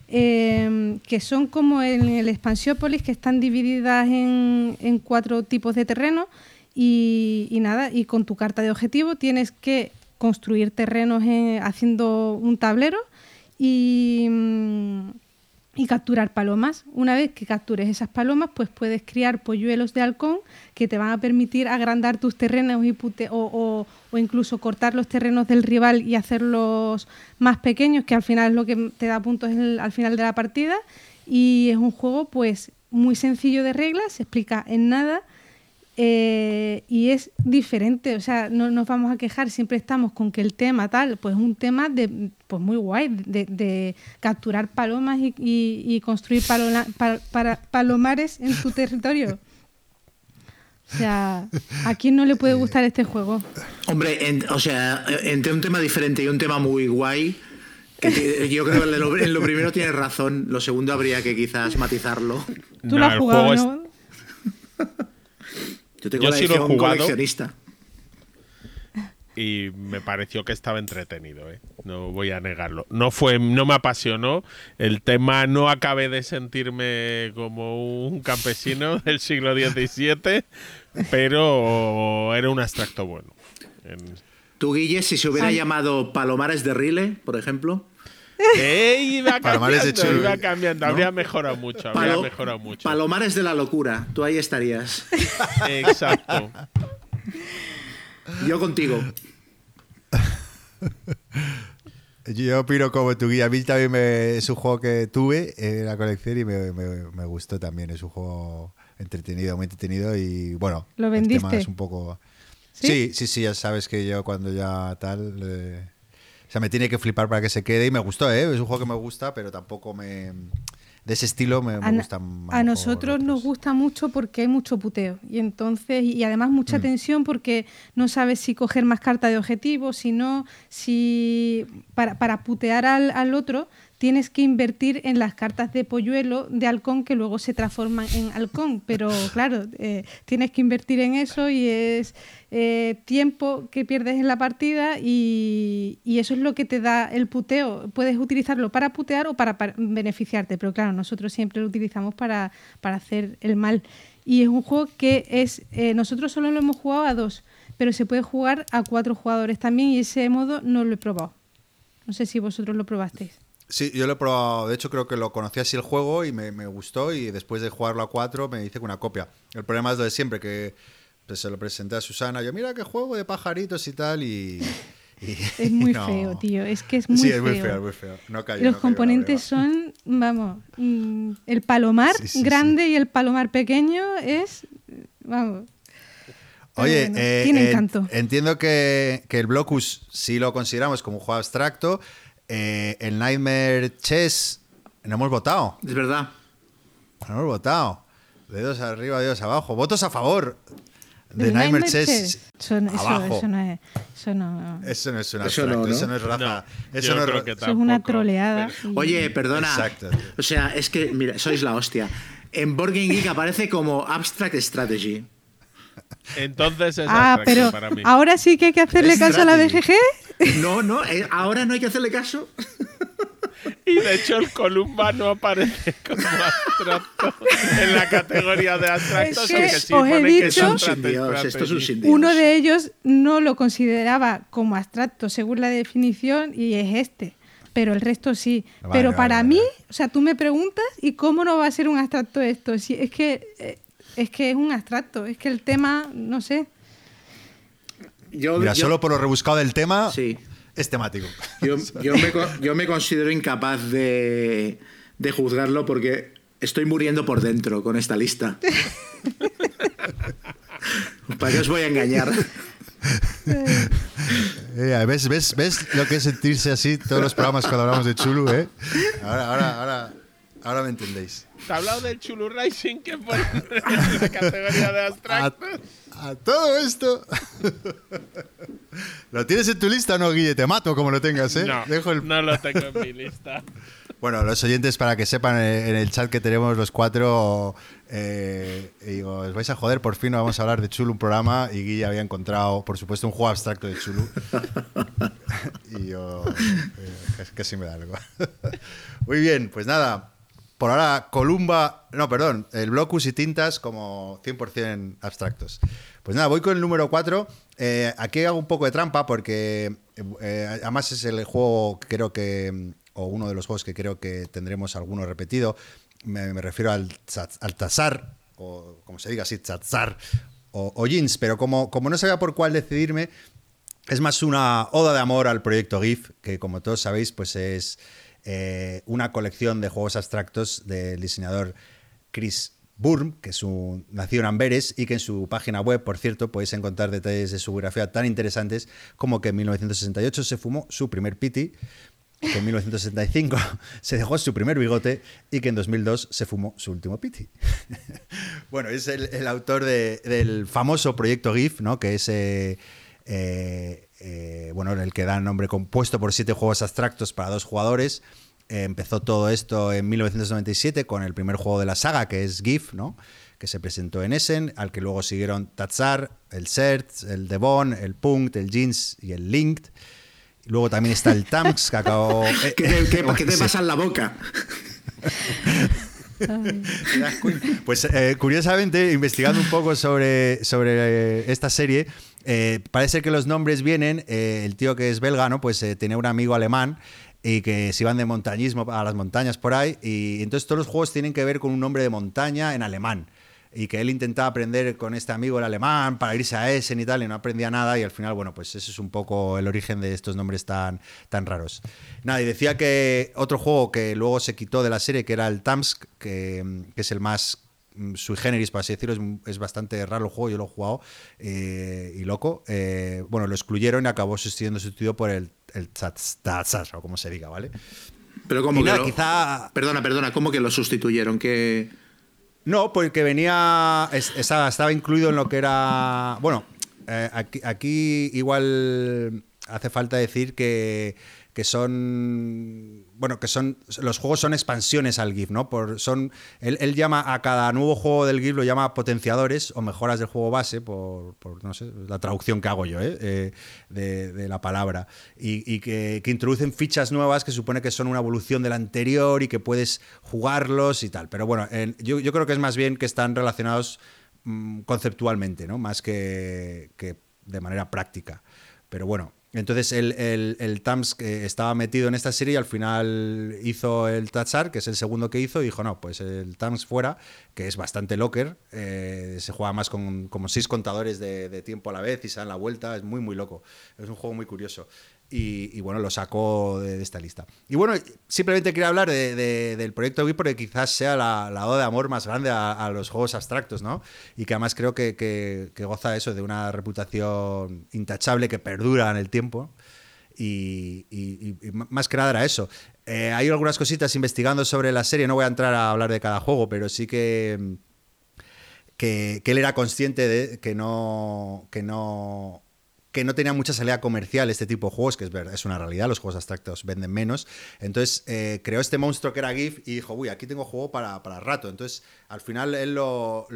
eh, que son como en el Expansiópolis, que están divididas en, cuatro tipos de terreno. Y, nada, y con tu carta de objetivo tienes que construir terrenos eh, haciendo un tablero y... y capturar palomas. Una vez que captures esas palomas, pues puedes criar polluelos de halcón que te van a permitir agrandar tus terrenos y o, incluso cortar los terrenos del rival y hacerlos más pequeños, que al final es lo que te da puntos al final de la partida. Y es un juego pues muy sencillo de reglas, se explica en nada eh, y es diferente, o sea, no nos vamos a quejar, siempre estamos con que el tema tal, pues un tema de, pues muy guay, de, capturar palomas y, construir para, palomares en tu territorio. O sea, ¿a quién no le puede gustar este juego? Hombre, o sea, entre un tema diferente y un tema muy guay, que yo creo que en lo, en lo, primero tienes razón, lo segundo habría que quizás matizarlo. Tú lo has jugado, ¿no? Yo tengo sí lo he jugado coleccionista. Y me pareció que estaba entretenido, ¿eh? no voy a negarlo. No fue, no me apasionó. El tema no acabé de sentirme como un campesino [laughs] del siglo XVII, pero era un abstracto bueno. ¿Tú, Guille, si se hubiera llamado Palomares de Rile, por ejemplo? [laughs] ¡Ey! Iba cambiando, iba cambiando. Habría mejorado mucho, habría mejorado mucho. Palomares de la locura, tú ahí estarías. Exacto. Yo contigo. Yo opino como tu guía. A mí también es un juego que tuve en la colección y me, gustó también. Es un juego entretenido, muy entretenido y bueno. ¿Lo vendiste? El tema es un poco... ¿Sí? sí, sí, ya sabes que yo cuando ya tal... O sea, me tiene que flipar para que se quede y me gustó, ¿eh? Es un juego que me gusta, pero tampoco me, de ese estilo me, me gustan A nosotros nos gusta mucho porque hay mucho puteo y entonces y además mucha mm. tensión porque no sabes si coger más carta de objetivo, si no, si para, para putear al, al otro tienes que invertir en las cartas de polluelo de halcón que luego se transforman en halcón. Pero claro, eh, tienes que invertir en eso y es eh, tiempo que pierdes en la partida y, eso es lo que te da el puteo. Puedes utilizarlo para putear o para, beneficiarte, pero claro, nosotros siempre lo utilizamos para, hacer el mal. Y es un juego que es, eh, nosotros solo lo hemos jugado a dos, pero se puede jugar a cuatro jugadores también y ese modo no lo he probado. No sé si vosotros lo probasteis. Sí, yo lo he probado. De hecho, creo que lo conocí así el juego y me, gustó. Y después de jugarlo a cuatro, me hice una copia. El problema es lo de siempre, que pues, se lo presenté a Susana. Yo, mira qué juego de pajaritos y tal. Y. [laughs] es muy [laughs] feo, tío. Es que es muy feo. Sí, es muy feo, muy feo. No Los componentes son, vamos, mm, el palomar grande y el palomar pequeño es. Vamos. Oye, eh, tiene encanto. entiendo que, que el Blocus sí lo consideramos como un juego abstracto. Eh, el Nightmare Chess no hemos votado. Es verdad. No hemos votado. Dedos arriba, dedos abajo. Votos a favor de Nightmare, Chess. Eso, no es. Eso no, eso no es una eso no, eso no es raza. eso no es una troleada. Oye, perdona. Exacto. O sea, es que, mira, sois la hostia. En Board Geek aparece como Abstract Strategy. Entonces es ah, pero para mí. ahora sí que hay que hacerle caso a la BGG. No, no, eh, ahora no hay que hacerle caso. Y de hecho el Columba no aparece como abstracto en la categoría de abstractos, es que, sí os he dicho, uno de ellos no lo consideraba como abstracto según la definición y es este pero el resto sí. pero para mí, o sea, tú me preguntas, ¿y cómo no va a ser un abstracto esto? Si es que eh, es que es un abstracto, es que el tema, no sé. Mira, solo por lo rebuscado del tema, es temático. [laughs] Yo, me, considero incapaz de, juzgarlo porque estoy muriendo por dentro con esta lista. [laughs] ¿Para qué os voy a engañar? [laughs] Eh, ¿ves, ves, ¿Ves lo que es sentirse así todos los programas cuando hablamos de Chulu? Eh? Ahora, ahora, ahora, ahora me entendéis. Te ha hablado del Chulu Rising que en la categoría de abstracto. A, todo esto. [laughs] ¿Lo tienes en tu lista o no, Guille? Te mato como lo tengas, ¿eh? No, Dejo el... no lo [laughs] tengo en mi lista. Bueno, los oyentes, para que sepan, eh, en el chat que tenemos los cuatro, eh, digo, os vais a joder, por fin vamos a hablar de Chulu, un programa, y Guille había encontrado, por supuesto, un juego abstracto de Chulu. [laughs] y yo, eh, casi me da algo. Muy bien, pues nada, por ahora, Columba, no, perdón, el Blocus y Tintas como 100% abstractos. Pues nada, voy con el número 4. Eh, aquí hago un poco de trampa porque eh, además es el juego que creo que, o uno de los juegos que creo que tendremos alguno repetido. Me, refiero al, al Tazar, o como se diga así, Tazar, o, o Jeans, pero como, como no sabía por cuál decidirme, es más una oda de amor al proyecto GIF, que como todos sabéis, pues es eh, una colección de juegos abstractos del diseñador Chris Burm, que es un, nació en Amberes y que en su página web, por cierto, podéis encontrar detalles de su biografía tan interesantes como que en 1968 se fumó su primer piti, que en 1965 [laughs] se dejó su primer bigote y que en 2002 se fumó su último piti. [laughs] bueno, es el, autor del famoso proyecto GIF, ¿no? que es... Eh, eh, eh, bueno, el que da nombre compuesto por siete juegos abstractos para dos jugadores. Eh, empezó todo esto en 1997 con el primer juego de la saga, que es GIF, ¿no? que se presentó en Essen, al que luego siguieron Tatsar, el Cert, el Devon, el Punkt, el Jeans y el Linked. luego también está el Tamx, que acabó... [laughs] ¿Qué, te [laughs] pasa en la boca? [laughs] pues eh, curiosamente, investigando un poco sobre, sobre esta serie, eh, parece que los nombres vienen, eh, el tío que es belga, ¿no? Pues eh, tenía un amigo alemán y que se iban de montañismo a las montañas por ahí. Y entonces todos los juegos tienen que ver con un nombre de montaña en alemán. Y que él intentaba aprender con este amigo el alemán para irse a Essen y tal, y no aprendía nada. Y al final, bueno, pues ese es un poco el origen de estos nombres tan, tan raros. Nada, y decía que otro juego que luego se quitó de la serie, que era el Tamsk, que, que es el más Mm, sui generis, para así decirlo, es, bastante raro el juego, yo lo he jugado eh, y loco. Eh, bueno, lo excluyeron y acabó siendo sustituido por el, el o como se diga, ¿vale? Pero como que quizá... Perdona, perdona, ¿cómo que lo sustituyeron? Que... No, porque venía. estaba, incluido en lo que era. Bueno, eh, aquí, igual hace falta decir que, que son bueno, que son los juegos son expansiones al GIF, ¿no? Por, son, él, llama a cada nuevo juego del GIF, lo llama potenciadores o mejoras del juego base, por, no sé, la traducción que hago yo, ¿eh? eh de, la palabra, y, que, introducen fichas nuevas que supone que son una evolución del anterior y que puedes jugarlos y tal. Pero bueno, yo, creo que es más bien que están relacionados mm, conceptualmente, ¿no? Más que de manera práctica. Pero bueno, entonces el, el, Tams que estaba metido en esta serie y al final hizo el Tatsar, que es el segundo que hizo, y dijo, no, pues el Tams fuera, que es bastante locker, eh, se juega más con como seis contadores de, de, tiempo a la vez y se dan la vuelta, es muy, muy loco. Es un juego muy curioso y, bueno, lo sacó de, esta lista. Y bueno, simplemente quería hablar del proyecto Wii porque quizás sea la, la oda de amor más grande a, los juegos abstractos, ¿no? Y que además creo que, que, goza eso de una reputación intachable que perdura en el tiempo. Y, más que nada era eso. Eh, hay algunas cositas investigando sobre la serie, no voy a entrar a hablar de cada juego, pero sí que, que, que él era consciente de que no, que no que no tenía mucha salida comercial este tipo de juegos, que es, es una realidad, los juegos abstractos venden menos. Entonces eh, creó este monstruo que era GIF y dijo, uy, aquí tengo juego para, para rato. Entonces al final él lo,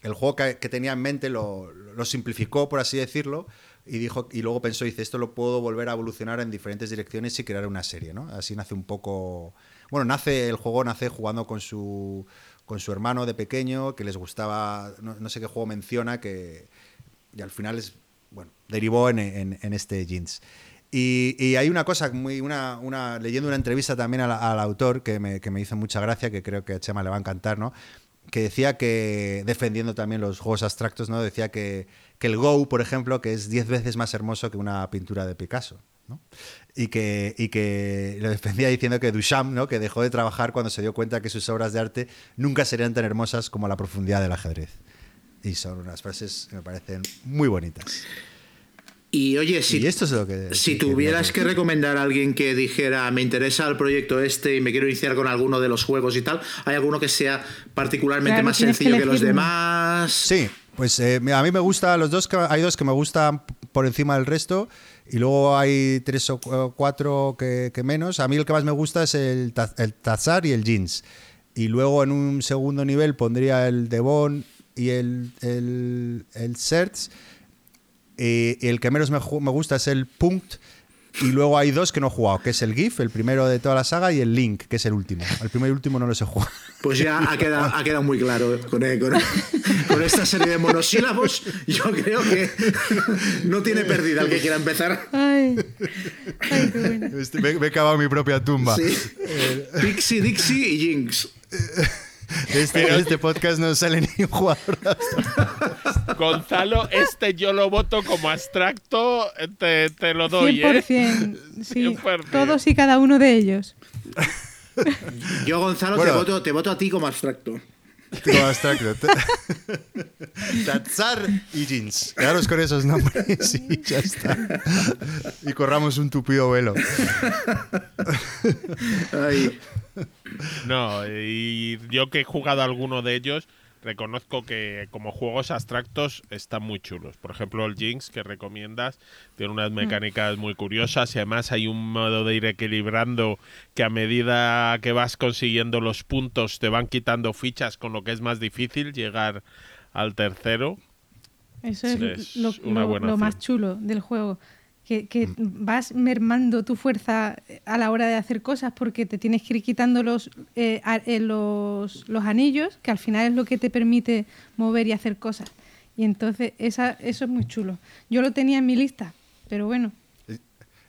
el juego que, tenía en mente lo, simplificó, por así decirlo, y, dijo, y luego pensó, dice, esto lo puedo volver a evolucionar en diferentes direcciones y crear una serie, ¿no? Así nace un poco... Bueno, nace el juego nace jugando con su, con su hermano de pequeño, que les gustaba, no, no sé qué juego menciona, que... Y al final es bueno, derivó en, este jeans. Y, hay una cosa, una, leyendo una entrevista también al, autor que me, que me, hizo mucha gracia, que creo que a Chema le va a encantar, ¿no? que decía que, defendiendo también los juegos abstractos, ¿no? decía que, que el Go, por ejemplo, que es 10 veces más hermoso que una pintura de Picasso. ¿no? Y, que, y que lo defendía diciendo que Duchamp, ¿no? que dejó de trabajar cuando se dio cuenta que sus obras de arte nunca serían tan hermosas como la profundidad del ajedrez. Y son unas frases que me parecen muy bonitas. Y oye, si, esto es lo que, si tuvieras que, recomendar a alguien que dijera me interesa el proyecto este y me quiero iniciar con alguno de los juegos y tal, ¿hay alguno que sea particularmente más sencillo que, los demás? Sí, pues eh, a mí me gusta, los dos hay dos que me gustan por encima del resto y luego hay tres o cuatro que, menos. A mí el que más me gusta es el, el Tazar y el Jeans. Y luego en un segundo nivel pondría el Devon y el, el, el Certs. Eh, el que menos me, me, gusta es el Punkt. Y luego hay dos que no he jugado, que es el GIF, el primero de toda la saga, y el Link, que es el último. El primero y último no los he jugado. Pues ya ha quedado, ha quedado muy claro con, con, esta serie de monosílabos. Yo creo que no tiene pérdida el que quiera empezar. Ay, este, me, he cavado mi propia tumba. Sí. Pixie, Dixie y Jinx. [laughs] Este, este podcast no sale [laughs] ni un jugador. Gonzalo, este yo lo voto como abstracto, te, te lo doy. 100%, ¿eh? sí. Todos y cada uno de ellos. Yo, Gonzalo, te, voto, te voto a ti como abstracto. Como abstracto. [laughs] Tatsar y Jeans. Quedaros con esos nombres y ya está. Y corramos un tupido velo. Ay. No, y yo que he jugado alguno de ellos, reconozco que como juegos abstractos están muy chulos. Por ejemplo, el Jinx que recomiendas tiene unas mm. mecánicas muy curiosas y además hay un modo de ir equilibrando que a medida que vas consiguiendo los puntos te van quitando fichas con lo que es más difícil llegar al tercero. Eso es, lo, lo más chulo del juego que, mm. vas mermando tu fuerza a la hora de hacer cosas porque te tienes que ir quitando los, eh, eh, los, los, anillos, que al final es lo que te permite mover y hacer cosas. Y entonces esa, eso es muy chulo. Yo lo tenía en mi lista, pero bueno.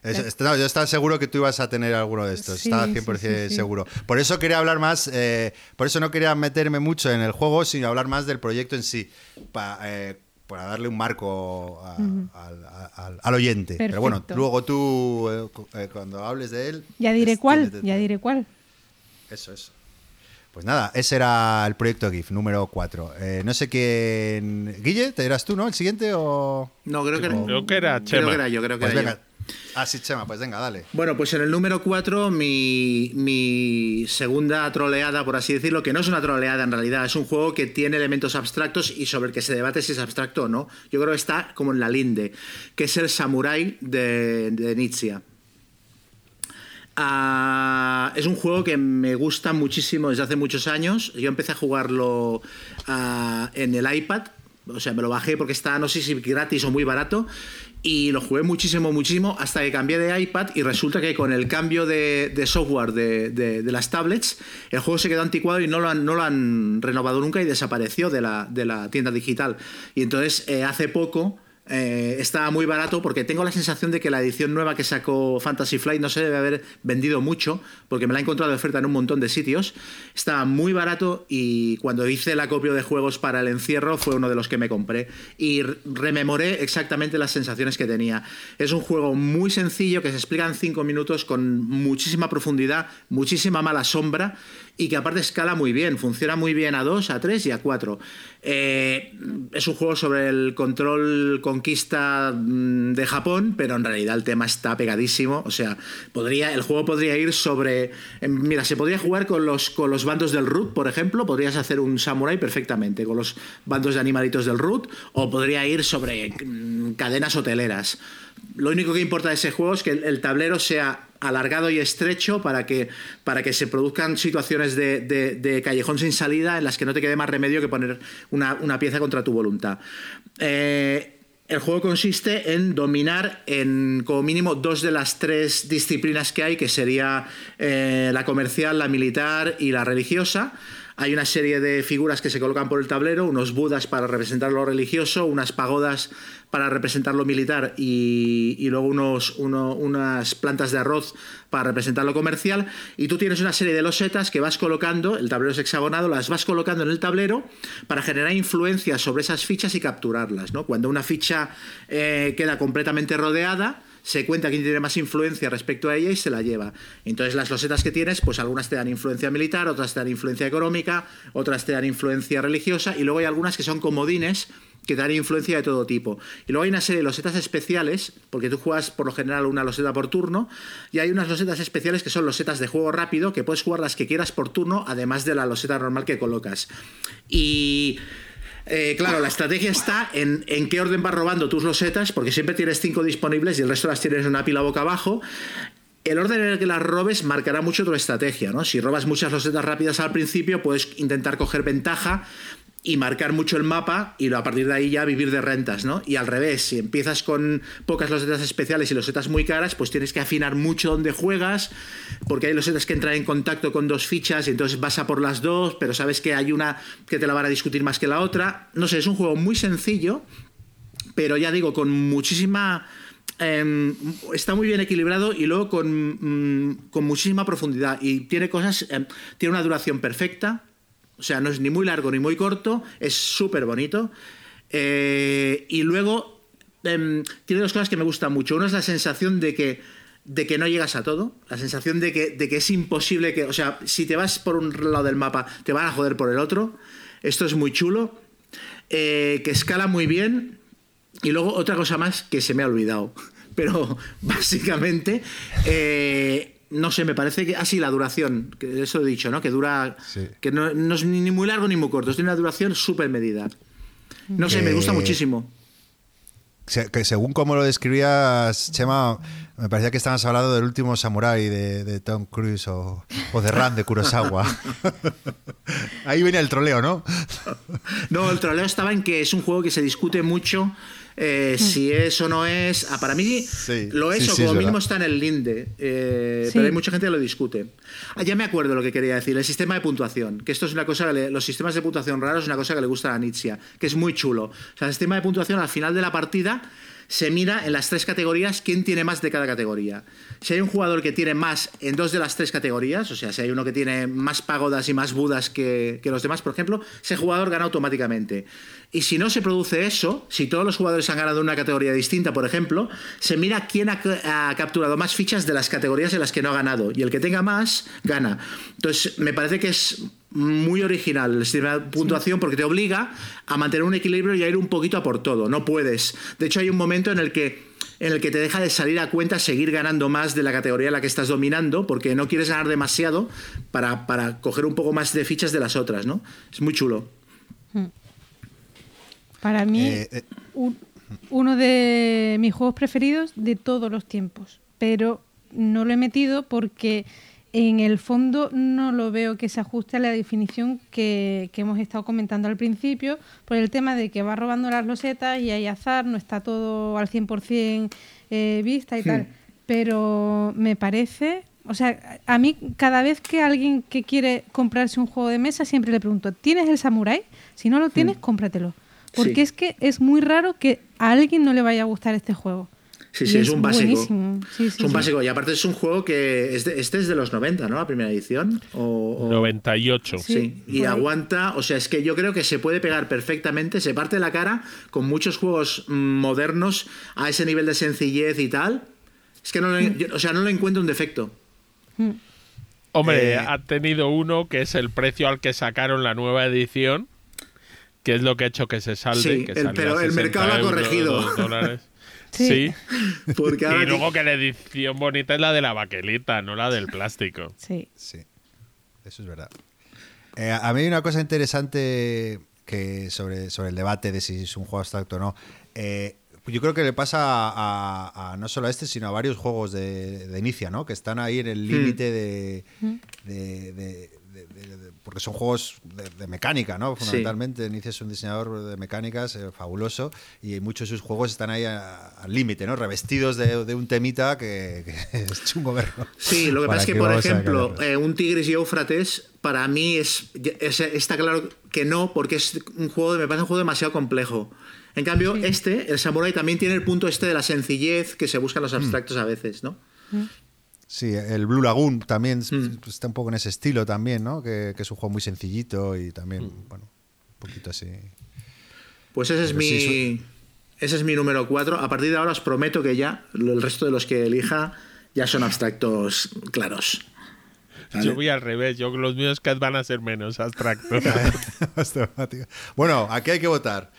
yo estaba seguro que tú ibas a tener alguno de estos, estaba 100% seguro. Por eso quería hablar más, eh, por eso no quería meterme mucho en el juego, sino hablar más del proyecto en sí para darle un marco al, oyente. Pero bueno, luego tú, eh, eh, cuando hables de él... Ya diré cuál, ya diré cuál. Eso, eso. Pues nada, ese era el proyecto GIF número 4. Eh, no sé quién... Guille, ¿te eras tú, no? ¿El siguiente o...? No, creo que, creo que era Chema. Creo que era yo, creo que pues era Ah, sí, Chema, pues venga, dale. Bueno, pues en el número 4, mi, segunda troleada, por así decirlo, que no es una troleada en realidad, es un juego que tiene elementos abstractos y sobre el que se debate si es abstracto o no. Yo creo que está como en la linde, que es el Samurai de, de Nietzsche. Ah, es un juego que me gusta muchísimo desde hace muchos años. Yo empecé a jugarlo ah, en el iPad, o sea, me lo bajé porque está, no sé si gratis o muy barato, y lo jugué muchísimo, muchísimo, hasta que cambié de iPad y resulta que con el cambio de, software de, las tablets, el juego se quedó anticuado y no lo han, no lo han renovado nunca y desapareció de la, de la tienda digital. Y entonces, eh, hace poco eh, estaba muy barato porque tengo la sensación de que la edición nueva que sacó Fantasy Flight no se debe haber vendido mucho porque me la he encontrado de oferta en un montón de sitios. Estaba muy barato y cuando hice el acopio de juegos para el encierro fue uno de los que me compré y rememoré exactamente las sensaciones que tenía. Es un juego muy sencillo que se explica en 5 minutos con muchísima profundidad, muchísima mala sombra y que aparte escala muy bien, funciona muy bien a 2, a 3 y a 4. Eh, es un juego sobre el control conquista mm, de Japón, pero en realidad el tema está pegadísimo. O sea, podría, el juego podría ir sobre. Em, mira, se podría jugar con los, con los bandos del root, por ejemplo. Podrías hacer un samurai perfectamente con los bandos de animalitos del root, o podría ir sobre mm, cadenas hoteleras. Lo único que importa de ese juego es que el tablero sea alargado y estrecho para que, para que se produzcan situaciones de, callejón sin salida en las que no te quede más remedio que poner una, pieza contra tu voluntad. Eh, el juego consiste en dominar en como mínimo dos de las tres disciplinas que hay, que sería eh, la comercial, la militar y la religiosa. Hay una serie de figuras que se colocan por el tablero, unos budas para representar lo religioso, unas pagodas para representar lo militar y, luego unos, unas plantas de arroz para representar lo comercial. Y tú tienes una serie de losetas que vas colocando, el tablero es hexagonado, las vas colocando en el tablero para generar influencia sobre esas fichas y capturarlas. Cuando una ficha eh, queda completamente rodeada, se cuenta quién tiene más influencia respecto a ella y se la lleva. Entonces las losetas que tienes, pues algunas te dan influencia militar, otras te dan influencia económica, otras te dan influencia religiosa y luego hay algunas que son comodines que dan influencia de todo tipo. Y luego hay una serie de losetas especiales, porque tú juegas por lo general una loseta por turno, y hay unas losetas especiales que son losetas de juego rápido, que puedes jugar las que quieras por turno, además de la loseta normal que colocas. Y eh, claro, la estrategia está en, en, qué orden vas robando tus losetas, porque siempre tienes cinco disponibles y el resto las tienes en una pila boca abajo. El orden en el que las robes marcará mucho tu estrategia, ¿no? Si robas muchas losetas rápidas al principio, puedes intentar coger ventaja y marcar mucho el mapa y a partir de ahí ya vivir de rentas, ¿no? Y al revés, si empiezas con pocas losetas especiales y losetas muy caras, pues tienes que afinar mucho donde juegas, porque hay losetas que entran en contacto con dos fichas y entonces vas a por las dos, pero sabes que hay una que te la van a discutir más que la otra. No sé, es un juego muy sencillo, pero ya digo, con muchísima... Em, está muy bien equilibrado y luego con, mm, con muchísima profundidad y tiene cosas, em, tiene una duración perfecta, o sea, no es ni muy largo ni muy corto, es súper bonito. Eh, y luego em, tiene dos cosas que me gustan mucho. Uno es la sensación de que, de que no llegas a todo, la sensación de que, de que es imposible que, o sea, si te vas por un lado del mapa, te van a joder por el otro. Esto es muy chulo, eh, que escala muy bien. Y luego otra cosa más que se me ha olvidado, [laughs] pero básicamente... No sé, me parece que. así ah, la duración, que eso he dicho, ¿no? Que dura. Que no, es ni muy largo ni muy corto, tiene una duración súper medida. No sé, me gusta muchísimo. Que según como lo describías, Chema, me parecía que estabas hablando del último Samurai de, Tom Cruise o, o, de Ran de Kurosawa. [laughs] Ahí venía el troleo, ¿no? [laughs] no, el troleo estaba en que es un juego que se discute mucho eh, mm. si es o no es. Ah, para mí lo es o como mínimo está en el linde, eh, pero hay mucha gente que lo discute. Ah, ya me acuerdo lo que quería decir, el sistema de puntuación, que esto es una cosa, los sistemas de puntuación raros es una cosa que le gusta a Nietzsche, que es muy chulo. O sea, el sistema de puntuación al final de la partida se mira en las tres categorías quién tiene más de cada categoría. Si hay un jugador que tiene más en dos de las tres categorías, o sea, si hay uno que tiene más pagodas y más budas que, los demás, por ejemplo, ese jugador gana automáticamente. Y si no se produce eso, si todos los jugadores han ganado una categoría distinta, por ejemplo, se mira quién ha, ha, capturado más fichas de las categorías en las que no ha ganado. Y el que tenga más, gana. Entonces, me parece que es muy original el sistema de puntuación porque te obliga a mantener un equilibrio y a ir un poquito a por todo. No puedes. De hecho, hay un momento en el que en el que te deja de salir a cuenta seguir ganando más de la categoría en la que estás dominando, porque no quieres ganar demasiado para, para coger un poco más de fichas de las otras, ¿no? Es muy chulo. Hmm. Para mí, eh, eh. uno de mis juegos preferidos de todos los tiempos, pero no lo he metido porque en el fondo no lo veo que se ajuste a la definición que, hemos estado comentando al principio, por el tema de que va robando las losetas y hay azar, no está todo al 100% eh, vista y tal. Pero me parece, o sea, a mí cada vez que alguien que quiere comprarse un juego de mesa siempre le pregunto, ¿tienes el samurai? Si no lo tienes, cómpratelo. Porque es que es muy raro que a alguien no le vaya a gustar este juego. Sí, sí, es, un básico. es un básico. Y aparte es un juego que. este es de los 90, ¿no? La primera edición. O, 98. Sí, y aguanta. O sea, es que yo creo que se puede pegar perfectamente. Se parte la cara con muchos juegos modernos a ese nivel de sencillez y tal. Es que no lo, o sea, no le encuentro un defecto. Mm. Hombre, eh, ha tenido uno que es el precio al que sacaron la nueva edición que es lo que ha hecho que se salve. Sí, pero el mercado lo ha corregido. Sí. [laughs] Porque y luego que la edición bonita es la de la baquelita, no la del plástico. Sí. Sí. Eso es verdad. Eh, a mí hay una cosa interesante que sobre, sobre el debate de si es un juego abstracto o no. Eh, yo creo que le pasa a, no solo a este, sino a varios juegos de, de Inicia, ¿no? Que están ahí en el hmm. límite de, de, porque son juegos de, mecánica, ¿no? Fundamentalmente, Inicia es un diseñador de mecánicas eh, fabuloso y muchos de sus juegos están ahí al límite, ¿no? Revestidos de, un temita que, [laughs] es chungo verlo. Sí, lo que pasa es que, por ejemplo, eh, un Tigris y Eufrates, para mí es, está claro que no, porque es un juego, me parece un juego demasiado complejo. En cambio, este, el Samurai, también tiene el punto este de la sencillez que se buscan los mm. abstractos a veces, ¿no? Mm. Sí, el Blue Lagoon también mm. está un poco en ese estilo también, ¿no? Que, es un juego muy sencillito y también, mm. bueno, un poquito así. Pues ese es mi... Ese es mi número 4. A partir de ahora os prometo que ya el resto de los que elija ya son abstractos claros. Yo voy al revés, yo los míos que van a ser menos abstractos. [laughs] bueno, aquí hay que votar.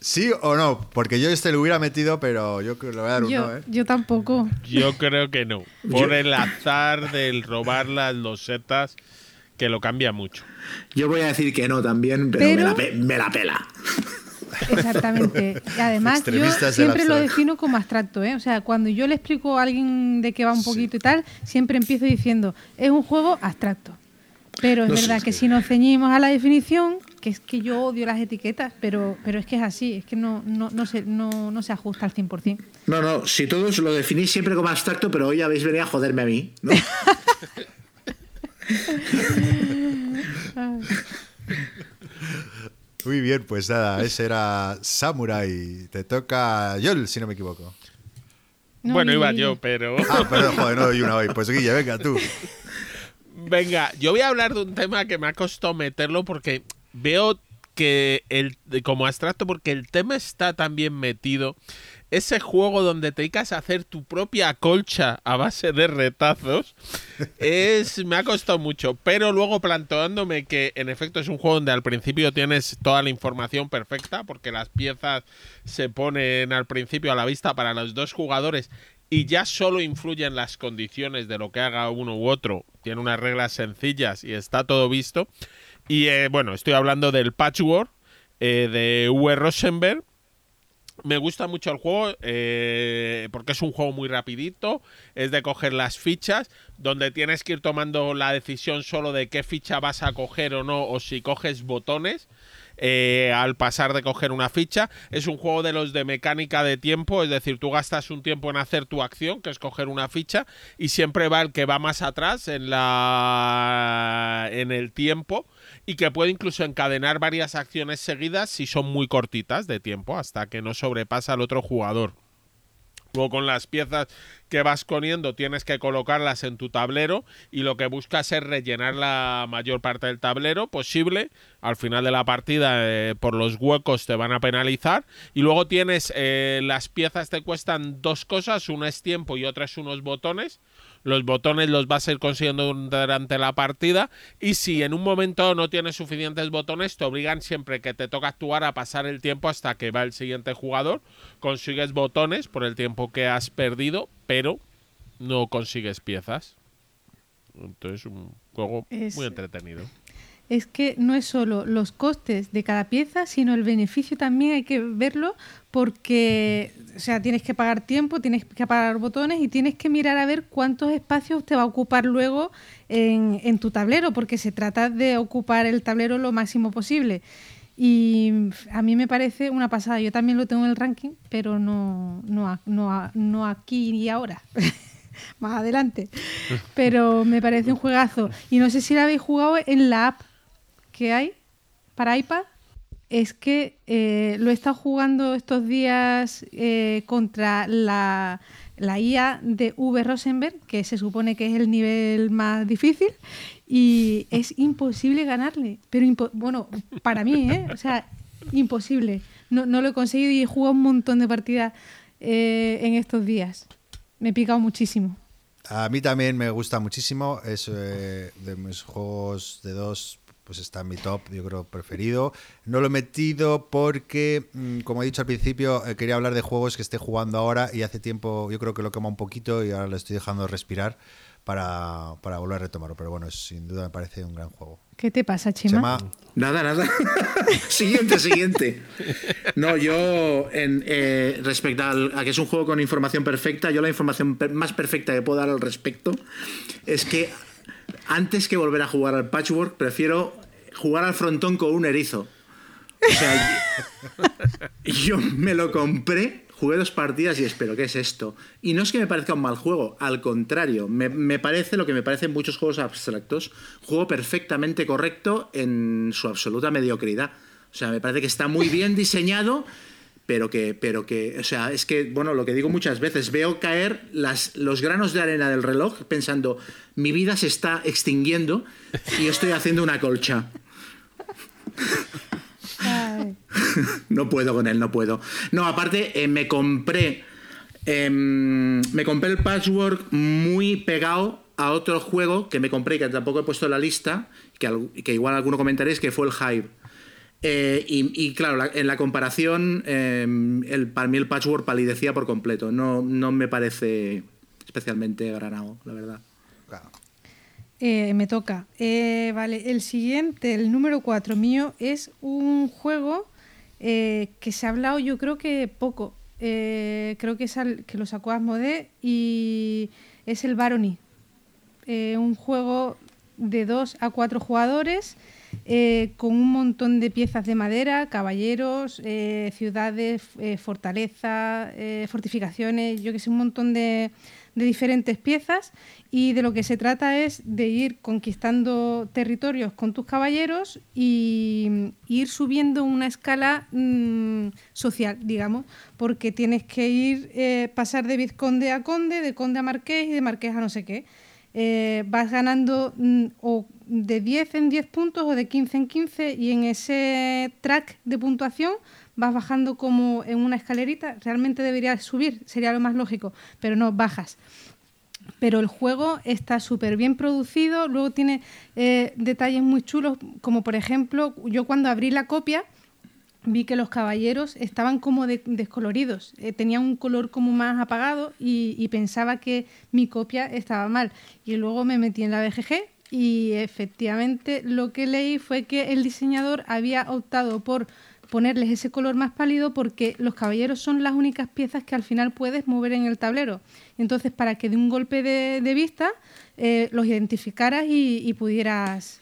¿Sí o no? Porque yo este lo hubiera metido, pero yo creo que le voy a dar un no, ¿eh? Yo tampoco. Yo creo que no. Por el azar del robar las losetas, que lo cambia mucho. Yo voy a decir que no también, pero, Me, la pela. Exactamente. Y [laughs] además, yo siempre lo defino como abstracto. ¿eh? O sea, cuando yo le explico a alguien de qué va un poquito y tal, siempre empiezo diciendo, es un juego abstracto. Pero es verdad que si nos ceñimos a la definición, que es que yo odio las etiquetas, pero, pero es que es así, es que no, no, no, se, no, no se ajusta al 100%. No, no, si todos lo definís siempre como abstracto, pero hoy habéis venido a joderme a mí, ¿no? [laughs] Muy bien, pues nada, ese era Samurai. Te toca Yol, si no me equivoco. bueno, iba yo, pero. Ah, pero joder, no doy una hoy. Pues Guille, venga tú. Venga, yo voy a hablar de un tema que me ha costado meterlo porque veo que el como abstracto porque el tema está también metido ese juego donde te dedicas a hacer tu propia colcha a base de retazos [laughs] es me ha costado mucho pero luego planteándome que en efecto es un juego donde al principio tienes toda la información perfecta porque las piezas se ponen al principio a la vista para los dos jugadores y ya solo influyen las condiciones de lo que haga uno u otro. Tiene unas reglas sencillas y está todo visto. Y eh, bueno, estoy hablando del Patchwork eh, de Uwe Rosenberg. Me gusta mucho el juego eh, porque es un juego muy rapidito, es de coger las fichas, donde tienes que ir tomando la decisión solo de qué ficha vas a coger o no, o si coges botones. Al pasar de coger una ficha. Es un juego de los de mecánica de tiempo, es decir, tú gastas un tiempo en hacer tu acción, que es coger una ficha, y siempre va el que va más atrás en la en el tiempo y que puede incluso encadenar varias acciones seguidas si son muy cortitas de tiempo hasta que no sobrepasa al otro jugador. Luego con las piezas que vas poniendo tienes que colocarlas en tu tablero y lo que buscas es rellenar la mayor parte del tablero posible. Al final de la partida eh, por los huecos te van a penalizar y luego tienes eh, las piezas te cuestan dos cosas, una es tiempo y otra es unos botones. Los botones los vas a ir consiguiendo durante la partida y si en un momento no tienes suficientes botones te obligan siempre que te toca actuar a pasar el tiempo hasta que va el siguiente jugador, consigues botones por el tiempo que has perdido, pero no consigues piezas. Entonces un juego muy entretenido es que no es solo los costes de cada pieza, sino el beneficio también hay que verlo porque, o sea, tienes que pagar tiempo, tienes que pagar botones y tienes que mirar a ver cuántos espacios te va a ocupar luego en, tu tablero, porque se trata de ocupar el tablero lo máximo posible. Y a mí me parece una pasada. Yo también lo tengo en el ranking, pero no, no, no, no aquí y ahora. [laughs] Más adelante. Pero me parece un juegazo. Y no sé si lo habéis jugado en la app que hay para iPad es que eh, lo he estado jugando estos días eh, contra la, la, IA de V. Rosenberg, que se supone que es el nivel más difícil, y es imposible ganarle. Pero bueno, para mí, ¿eh? O sea, imposible. No, no, lo he conseguido y he jugado un montón de partidas en estos días. Me he picado muchísimo. A mí también me gusta muchísimo. Es de mis juegos de dos pues está en mi top, yo creo, preferido. No lo he metido porque, mm, como he dicho al principio, eh, quería hablar de juegos que esté jugando ahora y hace tiempo yo creo que lo quema un poquito y ahora lo estoy dejando respirar para, volver a retomarlo. Pero bueno, sin duda me parece un gran juego. ¿Qué te pasa, Chema? Nada, nada. [laughs] siguiente, siguiente. No, yo, en, eh, respecto a que es un juego con información perfecta, yo la información más perfecta que puedo dar al respecto es que antes que volver a jugar al patchwork, prefiero jugar al frontón con un erizo. O sea, yo me lo compré, jugué dos partidas y espero, ¿qué es esto? Y no es que me parezca un mal juego, al contrario, me, parece lo que me parecen muchos juegos abstractos, juego perfectamente correcto en su absoluta mediocridad. O sea, me parece que está muy bien diseñado pero que, pero que, o sea, es que, bueno, lo que digo muchas veces, veo caer las, los granos de arena del reloj pensando, mi vida se está extinguiendo y estoy haciendo una colcha. no puedo con él, no puedo. No, aparte, eh, me compré. Em, me compré el patchwork muy pegado a otro juego que me compré y que tampoco he puesto en la lista, que, que igual alguno comentaréis, que fue el Hive. Eh, y, claro, en la comparación, em, el, para mí el patchwork palidecía por completo. No, no me parece especialmente granado, la verdad. Eh, me toca. Eh, vale, el siguiente, el número 4 mío, es un juego que se ha hablado yo creo que poco. creo que, es que lo sacó Asmodee y es el Barony. un juego de 2 a 4 jugadores eh, con un montón de piezas de madera, caballeros, eh, ciudades, eh, fortalezas, fortificaciones, yo que sé, un montón de, diferentes piezas y de lo que se trata es de ir conquistando territorios con tus caballeros y, ir subiendo una escala mm, social, digamos, porque tienes que ir, pasar de vizconde a conde, de conde a marqués y de marqués a no sé qué. Vas ganando mm, o de 10 en 10 puntos o de 15 en 15 y en ese track de puntuación vas bajando como en una escalerita. Realmente deberías subir, sería lo más lógico, pero no, bajas. Pero el juego está súper bien producido, luego tiene eh, detalles muy chulos, como por ejemplo, yo cuando abrí la copia vi que los caballeros estaban como descoloridos, eh, tenían un color como más apagado y, y pensaba que mi copia estaba mal. Y luego me metí en la BGG, y efectivamente lo que leí fue que el diseñador había optado por ponerles ese color más pálido porque los caballeros son las únicas piezas que al final puedes mover en el tablero. Entonces, para que de un golpe de, vista eh, los identificaras y, pudieras...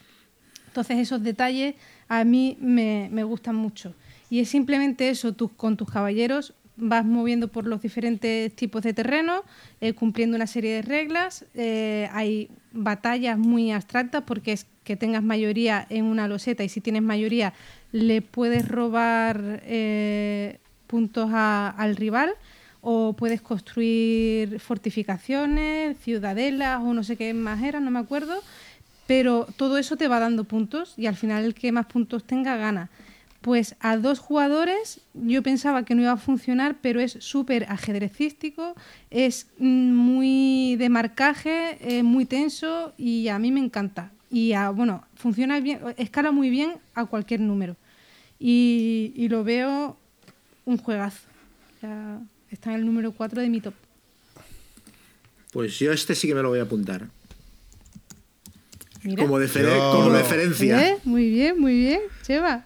Entonces, esos detalles a mí me, gustan mucho. Y es simplemente eso, tú, con tus caballeros vas moviendo por los diferentes tipos de terreno, eh, cumpliendo una serie de reglas. Eh, hay batallas muy abstractas porque es que tengas mayoría en una loseta y si tienes mayoría le puedes robar eh, puntos al rival o puedes construir fortificaciones, ciudadelas o no sé qué más era, no me acuerdo. Pero todo eso te va dando puntos y al final el que más puntos tenga gana. Pues a dos jugadores yo pensaba que no iba a funcionar, pero es súper ajedrecístico, es muy de marcaje, es muy tenso y a mí me encanta. Y bueno, funciona bien, escala muy bien a cualquier número. Y, lo veo un juegazo. está en el número 4 de mi top. Pues yo este sí que me lo voy a apuntar. Como, referencia. ¿Eh? Muy bien, muy bien. Cheva.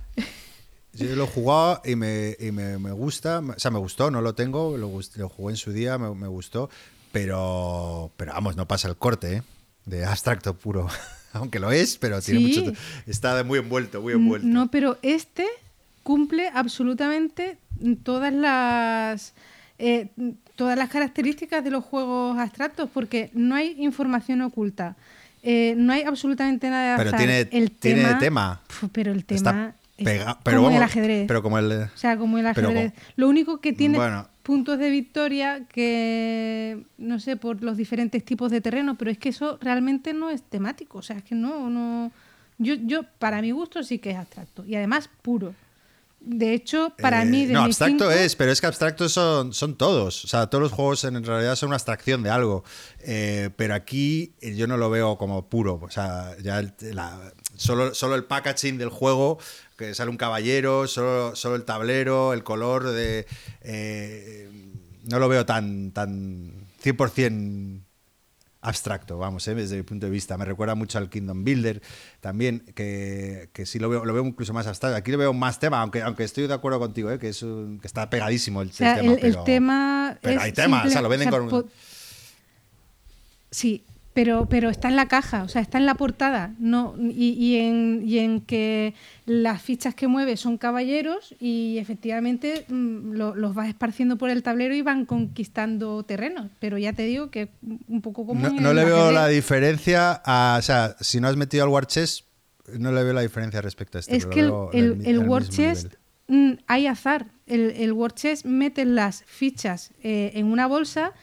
Yo lo he jugado y, me, gusta, o sea, me gustó, no lo tengo, lo, lo jugué en su día, me, gustó, pero, pero vamos, no pasa el corte, ¿eh? De abstracto puro. [laughs] Aunque lo es, pero tiene mucho. Está muy envuelto, muy envuelto. No, pero este cumple absolutamente todas las. Eh, todas las características de los juegos abstractos, porque no hay información oculta. Eh, no hay absolutamente nada de Pero tiene, el tiene tema, pero el tema pero como el ajedrez. Pero como el, o sea, como el ajedrez. Lo único que tiene puntos de victoria que, no sé, por los diferentes tipos de terreno, pero es que eso realmente no es temático. O sea, es que no, no... Yo, yo, para mi gusto, sí que es abstracto. Y además, puro. De hecho, para mí... De no, abstracto es, pero es que abstractos son, son todos. O sea, todos los juegos en realidad son una abstracción de algo. Eh, pero aquí eh, yo no lo veo como puro. O sea, ya solo, solo el packaging del juego que sale un caballero, solo, solo el tablero, el color de... Eh, no lo veo tan, tan 100% abstracto, vamos, eh, desde mi punto de vista. Me recuerda mucho al Kingdom Builder también, que, que sí lo veo, lo veo incluso más abstracto. Aquí lo veo más tema, aunque, aunque estoy de acuerdo contigo, eh, que, es que está pegadísimo el, tema. El, tema pero hay tema, o sea, lo venden con... Sí, pero, pero está en la caja, o sea, está en la portada, no, y, en, y en que las fichas que mueve son caballeros y efectivamente mm, los vas esparciendo por el tablero y van conquistando terrenos. Pero ya te digo que un poco como. No, le veo la diferencia, a, o sea, si no has metido al War Chess, no le veo la diferencia respecto a este. Es que el, el, War Chess mm, hay azar. El, el War Chess mete las fichas eh, en una bolsa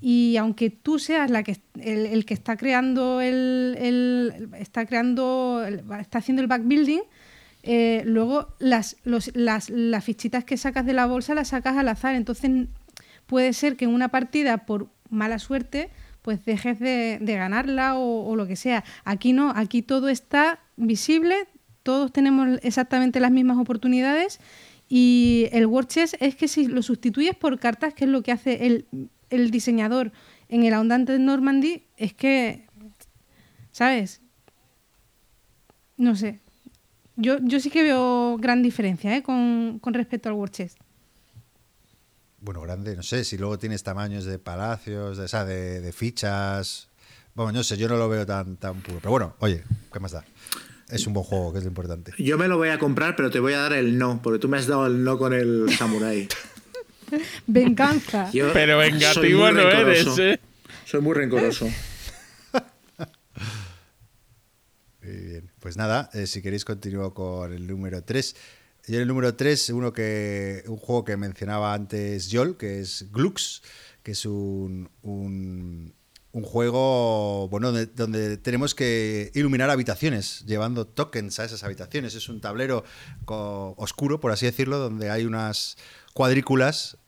y aunque tú seas la que el, que está creando el, está creando está haciendo el backbuilding eh, luego las, las, las, fichitas que sacas de la bolsa las sacas al azar. Entonces puede ser que en una partida por mala suerte pues dejes de, ganarla o, lo que sea. Aquí no aquí todo está visible todos tenemos exactamente las mismas oportunidades y el Word Chess es que si lo sustituyes por cartas, que es lo que hace el el diseñador en el ahondante de Normandy es que, ¿sabes? No sé. Yo, yo sí que veo gran diferencia ¿eh? con, respecto al World Chess. Bueno, grande, no sé, si luego tienes tamaños de palacios, de, o de, fichas. Bueno, no sé, yo no lo veo tan, tan puro. Pero bueno, oye, ¿qué más da? Es un buen juego, que es lo importante. Yo me lo voy a comprar, pero te voy a dar el no, porque tú me has dado el no con el Samurai. [laughs] [laughs] Venganza. Pero vengativo no eres, ¿eh? Soy muy rencoroso. [laughs] Muy bien. Pues nada, eh, si queréis continúo con el número 3. Y el número 3, uno que, un juego que mencionaba antes Yol, que es Glux, que es un, un, juego bueno, donde, tenemos que iluminar habitaciones, llevando tokens a esas habitaciones. Es un tablero oscuro, por así decirlo, donde hay unas cuadrículas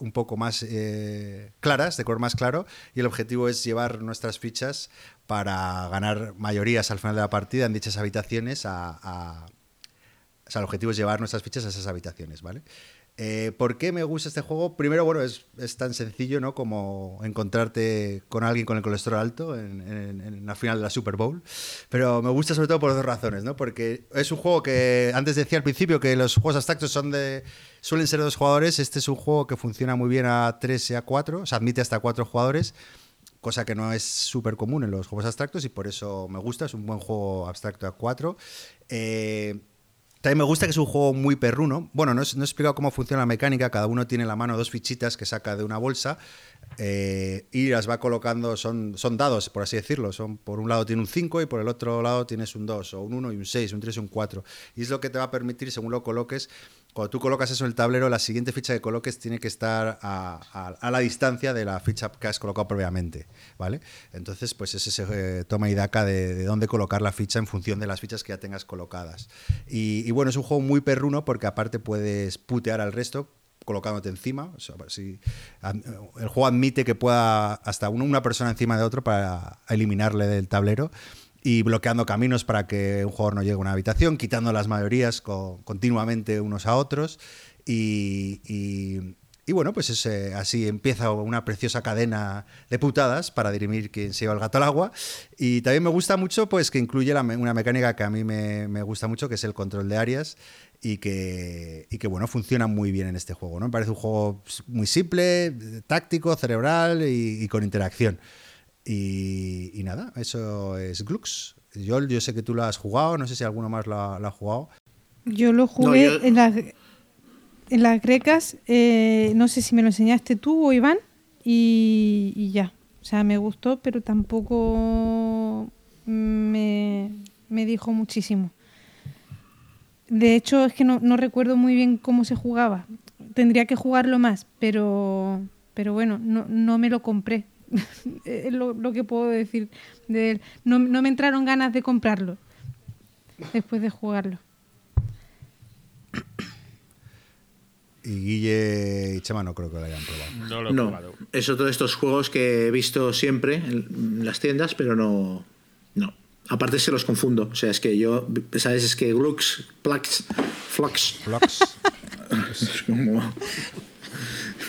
un poco más eh, claras, de color más claro, y el objetivo es llevar nuestras fichas para ganar mayorías al final de la partida en dichas habitaciones a, o sea, el objetivo es llevar nuestras fichas a esas habitaciones, ¿vale? Eh, ¿Por qué me gusta este juego? Primero, bueno, es, tan sencillo ¿no? como encontrarte con alguien con el colesterol alto en, la final de la Super Bowl. Pero me gusta sobre todo por dos razones, ¿no? Porque es un juego que, antes decía al principio que los juegos abstractos son de, suelen ser dos jugadores. Este es un juego que funciona muy bien a tres y a cuatro, o sea, admite hasta cuatro jugadores cosa que no es súper común en los juegos abstractos y por eso me gusta, es un buen juego abstracto a cuatro. Eh, también me gusta que es un juego muy perruno. Bueno, no, he explicado cómo funciona la mecánica. Cada uno tiene en la mano dos fichitas que saca de una bolsa eh, y las va colocando. Son, son dados, por así decirlo. Son, por un lado tiene un 5 y por el otro lado tienes un 2, o un 1 y un 6, un 3 y un 4. Y es lo que te va a permitir, según lo coloques, cuando tú colocas eso en el tablero, la siguiente ficha que coloques tiene que estar a, la distancia de la ficha que has colocado previamente, ¿vale? Entonces, pues ese se eh, toma y daca de, dónde colocar la ficha en función de las fichas que ya tengas colocadas. Y, bueno, es un juego muy perruno porque aparte puedes putear al resto colocándote encima. el juego admite que pueda hasta una persona encima de otro para eliminarle del tablero y bloqueando caminos para que un jugador no llegue a una habitación, quitando las mayorías continuamente unos a otros. Y, y, bueno, pues es, eh, así empieza una preciosa cadena de putadas para dirimir quién se lleva el gato al agua. Y también me gusta mucho pues que incluye una mecánica que a mí me, me, gusta mucho, que es el control de áreas. Y que, y que bueno, funciona muy bien en este juego. ¿no? Me parece un juego muy simple, táctico, cerebral y con interacción. Y, nada, eso es Glux. Yo, yo sé que tú lo has jugado, no sé si alguno más lo ha, jugado. Yo lo jugué en, las, en las grecas, eh, no sé si me lo enseñaste tú o Iván, y, ya. O sea, me gustó, pero tampoco me, dijo muchísimo. De hecho, es que no, no, recuerdo muy bien cómo se jugaba. Tendría que jugarlo más, pero, pero bueno, no, no me lo compré. [laughs] es lo, que puedo decir de él. No, me entraron ganas de comprarlo después de jugarlo. Y Guille y Chema no creo que lo hayan probado. No lo he probado. Es otro de estos juegos que he visto siempre en las tiendas, pero no. No. Aparte se los confundo. O sea, es que yo, ¿sabes? Es que Glux, Plax, Flux. Flux. [laughs] es como.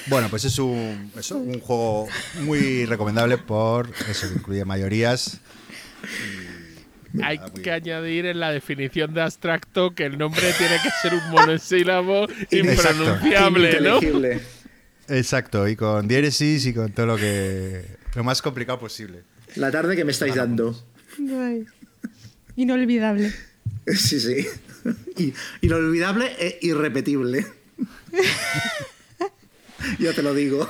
Bueno, pues es un, un juego muy recomendable por eso, que incluye mayorías. Hay que añadir en la definición de abstracto que el nombre tiene que ser un monosílabo [laughs] impronunciable, ¿no? Exacto, y con diéresis y con todo lo que lo más complicado posible. La tarde que me estáis dando. Inolvidable. Sí, sí. Inolvidable e irrepetible. [laughs] [laughs] Yo te lo digo.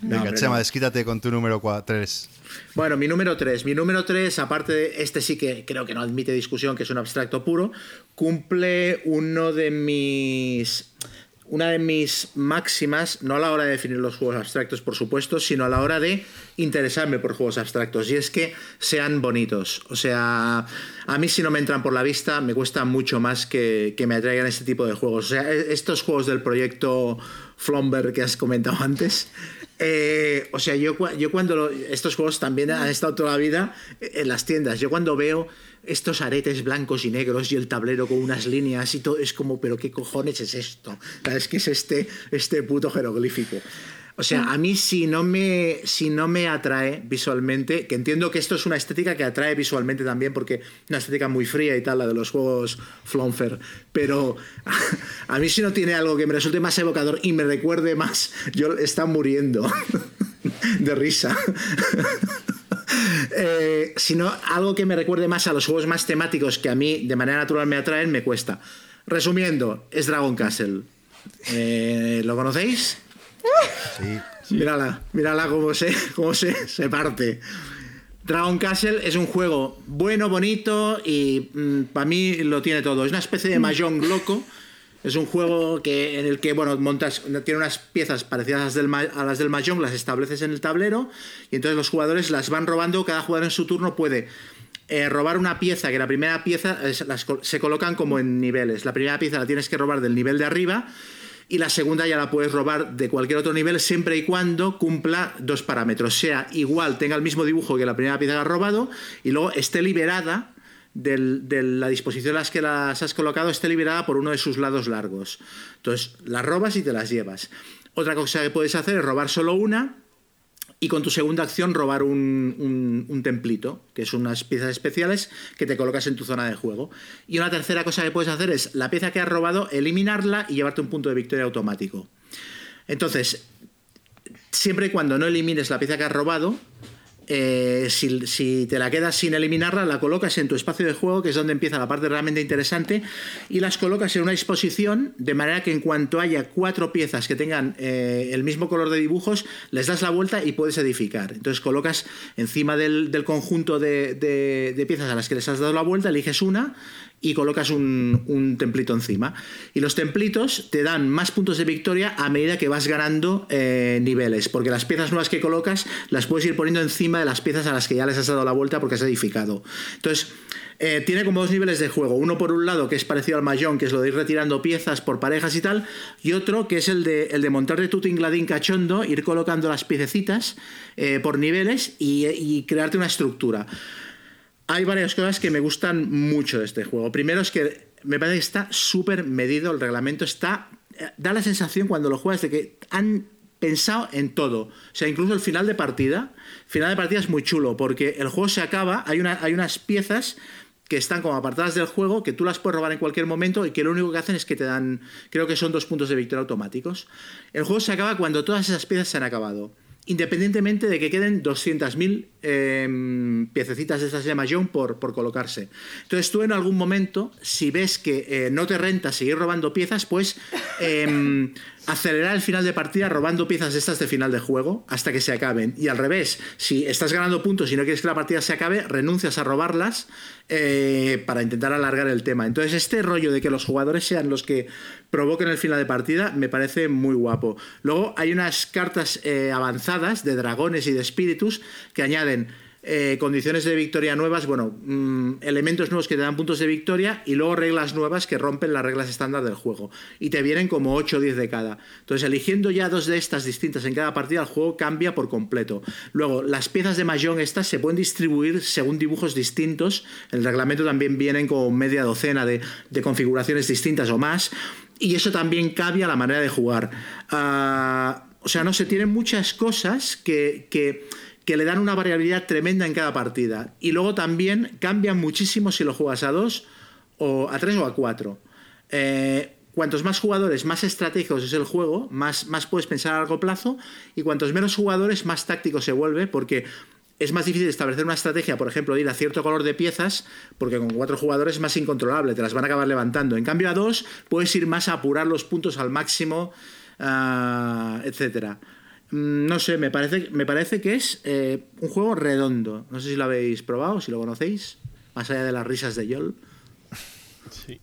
Venga, Chema, desquítate con tu número 3. Bueno, mi número 3. Mi número 3, aparte de este sí que creo que no admite discusión, que es un abstracto puro, cumple uno de mis una de mis máximas, no a la hora de definir los juegos abstractos, por supuesto, sino a la hora de interesarme por juegos abstractos, y es que sean bonitos. O sea, a mí si no me entran por la vista, me cuesta mucho más que, me atraigan este tipo de juegos. O sea, e, estos juegos del proyecto Flomber que has comentado antes, eh, o sea, yo, cuando estos juegos también han estado toda la vida en las tiendas, yo cuando veo estos aretes blancos y negros y el tablero con unas líneas y todo, es como, pero ¿qué cojones es esto? ¿Sabes qué es este, este puto jeroglífico? O sea, a mí si no, me, si no me atrae visualmente, que entiendo que esto es una estética que atrae visualmente también, porque una estética muy fría y tal, la de los juegos Flonfer, pero [laughs] a mí si no tiene algo que me resulte más evocador y me recuerde más, yo está muriendo [laughs] de risa. [laughs] Eh, sino algo que me recuerde más a los juegos más temáticos que a mí de manera natural me atraen, me cuesta. Resumiendo, es Dragon Castle. Eh, ¿Lo conocéis? Sí. Mírala, mírala cómo se, cómo se, se parte. Dragon Castle es un juego bueno, bonito y mm, para mí lo tiene todo. Es una especie de Mahjong loco es un juego que, en el que, bueno, montas, tiene unas piezas parecidas a las, del, a las del Mahjong, las estableces en el tablero y entonces los jugadores las van robando, cada jugador en su turno puede eh, robar una pieza, que la primera pieza se colocan como en niveles. La primera pieza la tienes que robar del nivel de arriba y la segunda ya la puedes robar de cualquier otro nivel siempre y cuando cumpla dos parámetros, sea igual, tenga el mismo dibujo que la primera pieza que has robado y luego esté liberada de la disposición en las que las has colocado esté liberada por uno de sus lados largos. Entonces, las robas y te las llevas. Otra cosa que puedes hacer es robar solo una y con tu segunda acción robar un, templito, que son unas piezas especiales que te colocas en tu zona de juego. Y una tercera cosa que puedes hacer es la pieza que has robado, eliminarla y llevarte un punto de victoria automático. Entonces, siempre y cuando no elimines la pieza que has robado, eh, si, te la quedas sin eliminarla, la colocas en tu espacio de juego, que es donde empieza la parte realmente interesante, y las colocas en una disposición de manera que en cuanto haya cuatro piezas que tengan eh, el mismo color de dibujos, les das la vuelta y puedes edificar. Entonces colocas encima del, conjunto de, de piezas a las que les has dado la vuelta, eliges una, y colocas un, templito encima. Y los templitos te dan más puntos de victoria a medida que vas ganando eh, niveles, porque las piezas nuevas que colocas las puedes ir poniendo encima de las piezas a las que ya les has dado la vuelta porque has edificado. Entonces, eh, tiene como dos niveles de juego. Uno por un lado que es parecido al Mahjong, que es lo de ir retirando piezas por parejas y tal, y otro que es el de, el de montar de tu tingladín cachondo, ir colocando las piececitas eh, por niveles y crearte una estructura hay varias cosas que me gustan mucho de este juego. Primero es que me parece que está súper medido, el reglamento está... Eh, da la sensación cuando lo juegas de que han pensado en todo. O sea, incluso el final de partida. final de partida es muy chulo porque el juego se acaba, hay, una, hay unas piezas que están como apartadas del juego, que tú las puedes robar en cualquier momento y que lo único que hacen es que te dan, creo que son dos puntos de victoria automáticos. El juego se acaba cuando todas esas piezas se han acabado independientemente de que queden 200.000 em, piececitas de estas de Mahjong por, por colocarse. Entonces tú en algún momento, si ves que eh, no te renta seguir robando piezas, pues [laughs] em, acelerar el final de partida robando piezas de estas de final de juego hasta que se acaben. Y al revés, si estás ganando puntos y no quieres que la partida se acabe, renuncias a robarlas eh, para intentar alargar el tema. Entonces, este rollo de que los jugadores sean los que provoquen el final de partida me parece muy guapo. Luego hay unas cartas eh, avanzadas de dragones y de espíritus que añaden eh, condiciones de victoria nuevas, bueno, mm, elementos nuevos que te dan puntos de victoria y luego reglas nuevas que rompen las reglas estándar del juego. Y te vienen como 8 o 10 de cada. Entonces, eligiendo ya dos de estas distintas en cada partida, el juego cambia por completo. Luego, las piezas de Mahjong estas se pueden distribuir según dibujos distintos. El reglamento también vienen como media docena de, configuraciones distintas o más. Y eso también cambia la manera de jugar. Ah, o sea, no se tienen muchas cosas que le dan una variabilidad tremenda en cada partida. Y luego también cambian muchísimo si lo juegas a dos, o a tres o a cuatro. Eh, cuantos más jugadores, más estratégicos es el juego, más, más puedes pensar a largo plazo, y cuantos menos jugadores, más táctico se vuelve, porque es más difícil establecer una estrategia, por ejemplo, de ir a cierto color de piezas, porque con cuatro jugadores es más incontrolable, te las van a acabar levantando. En cambio, a dos puedes ir más a apurar los puntos al máximo, uh, etcétera. Mm, no sé, me parece, me parece que es eh, un juego redondo. No sé si lo habéis probado, si lo conocéis, más allá de las risas de Yol. Sí.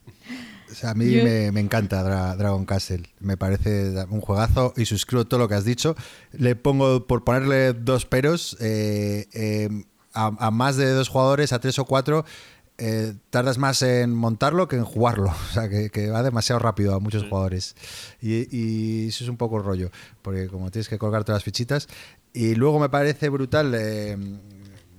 a mí me, encanta Dragon Castle. Me parece un juegazo y suscribo todo lo que has dicho. Le pongo, por ponerle dos peros, eh, eh, a, más de dos jugadores, a tres o cuatro, eh, tardas más en montarlo que en jugarlo. [laughs] O sea, que, va demasiado rápido a muchos jugadores. Y, eso es un poco rollo, porque como tienes que colgar todas las fichitas. Y luego me parece brutal, eh,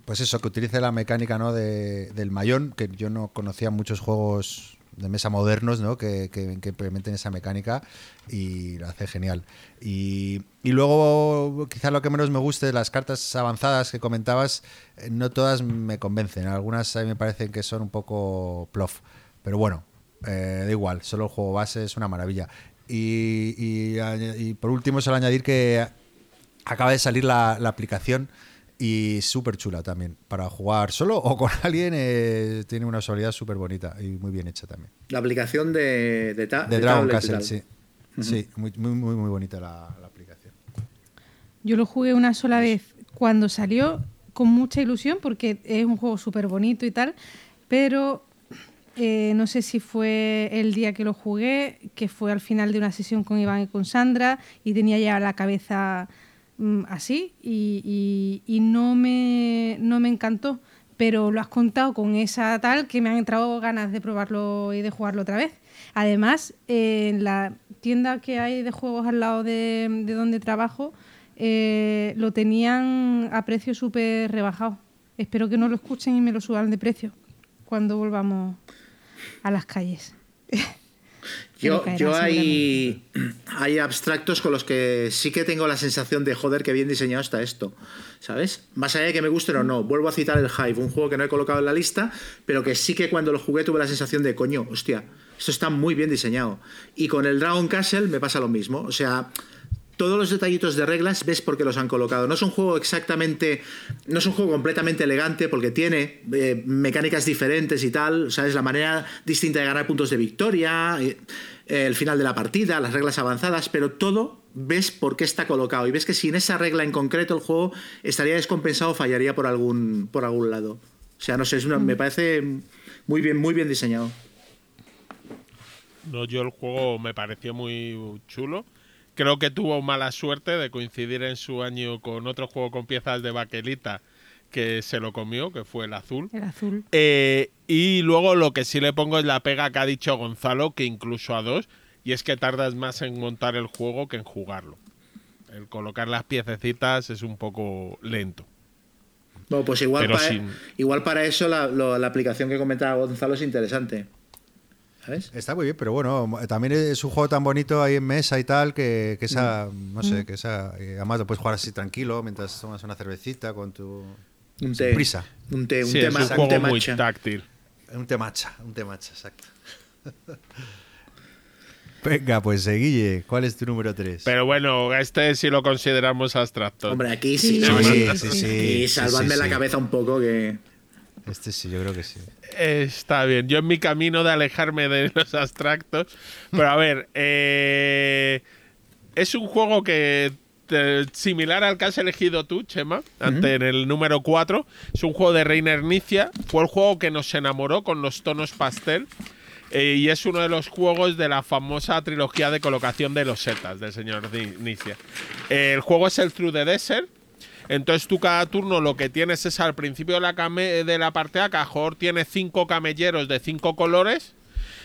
pues eso, que utilice la mecánica ¿no? de, del mayón, que yo no conocía muchos juegos de mesa modernos ¿no? que, que, implementen esa mecánica y lo hace genial. Y, y, luego, quizá lo que menos me guste de las cartas avanzadas que comentabas, eh, no todas me convencen. Algunas a mí me parecen que son un poco plof. Pero bueno, eh, da igual, solo el juego base es una maravilla. Y, y, por último, solo añadir que acaba de salir la, la aplicación y súper chula también. Para jugar solo o con [laughs] alguien, eh, tiene una usabilidad súper bonita y muy bien hecha también. La aplicación de, de, Dragon Castle, sí. Sí, muy, muy, muy, bonita la, aplicación. Yo lo jugué una sola vez cuando salió con mucha ilusión porque es un juego súper bonito y tal, pero eh, no sé si fue el día que lo jugué, que fue al final de una sesión con Iván y con Sandra y tenía ya la cabeza así y, no, me, no me encantó, pero lo has contado con esa tal que me han entrado ganas de probarlo y de jugarlo otra vez. Además, en la tienda que hay de juegos al lado de, donde trabajo, eh, lo tenían a precio súper rebajado. Espero que no lo escuchen y me lo suban de precio cuando volvamos a las calles. [laughs] Yo, yo hay, hay abstractos con los que sí que tengo la sensación de joder, que bien diseñado está esto. ¿Sabes? Más allá de que me gusten o no. Vuelvo a citar el Hive, un juego que no he colocado en la lista, pero que sí que cuando lo jugué tuve la sensación de coño, hostia, esto está muy bien diseñado. Y con el Dragon Castle me pasa lo mismo. O sea, todos los detallitos de reglas ves por qué los han colocado. No es un juego exactamente, no es un juego completamente elegante porque tiene eh, mecánicas diferentes y tal, sabes la manera distinta de ganar puntos de victoria, eh, el final de la partida, las reglas avanzadas, pero todo ves por qué está colocado y ves que sin esa regla en concreto el juego estaría descompensado, fallaría por algún por algún lado. O sea, no sé, es me parece muy bien, muy bien diseñado. No, yo el juego me pareció muy chulo creo que tuvo mala suerte de coincidir en su año con otro juego con piezas de baquelita que se lo comió, que fue el azul. El azul. Eh, y luego lo que sí le pongo es la pega que ha dicho Gonzalo, que incluso a dos, y es que tardas más en montar el juego que en jugarlo. El colocar las piececitas es un poco lento. Bueno, pues igual, para, igual para eso la, la aplicación que comentaba Gonzalo es interesante. Está muy bien, pero bueno, también es un juego tan bonito ahí en mesa y tal que, esa, mm. no sé, mm. que esa, eh, además lo puedes jugar así tranquilo mientras tomas una cervecita con tu un té, prisa. Un té, un té, es un juego muy táctil. Un té matcha, un té matcha, exacto. [laughs] Venga, pues eh, Guille, ¿cuál es tu número 3? Pero bueno, este sí lo consideramos abstracto. Hombre, aquí sí, sí, sí, sí, salvadme la cabeza un poco que... Este sí, yo creo que sí. Está bien. Yo en mi camino de alejarme de [laughs] los abstractos. Pero a ver, eh, es un juego que similar al que has elegido tú, Chema, ante en el número 4. Es un juego de Reiner Nicia. Fue el juego que nos enamoró con los tonos pastel. Eh, y es uno de los juegos de la famosa trilogía de colocación de los setas del señor Nicia. el juego es el Through the Desert entonces tú cada turno lo que tienes es al principio de la, de la parte A, Cajor tiene cinco camelleros de cinco colores.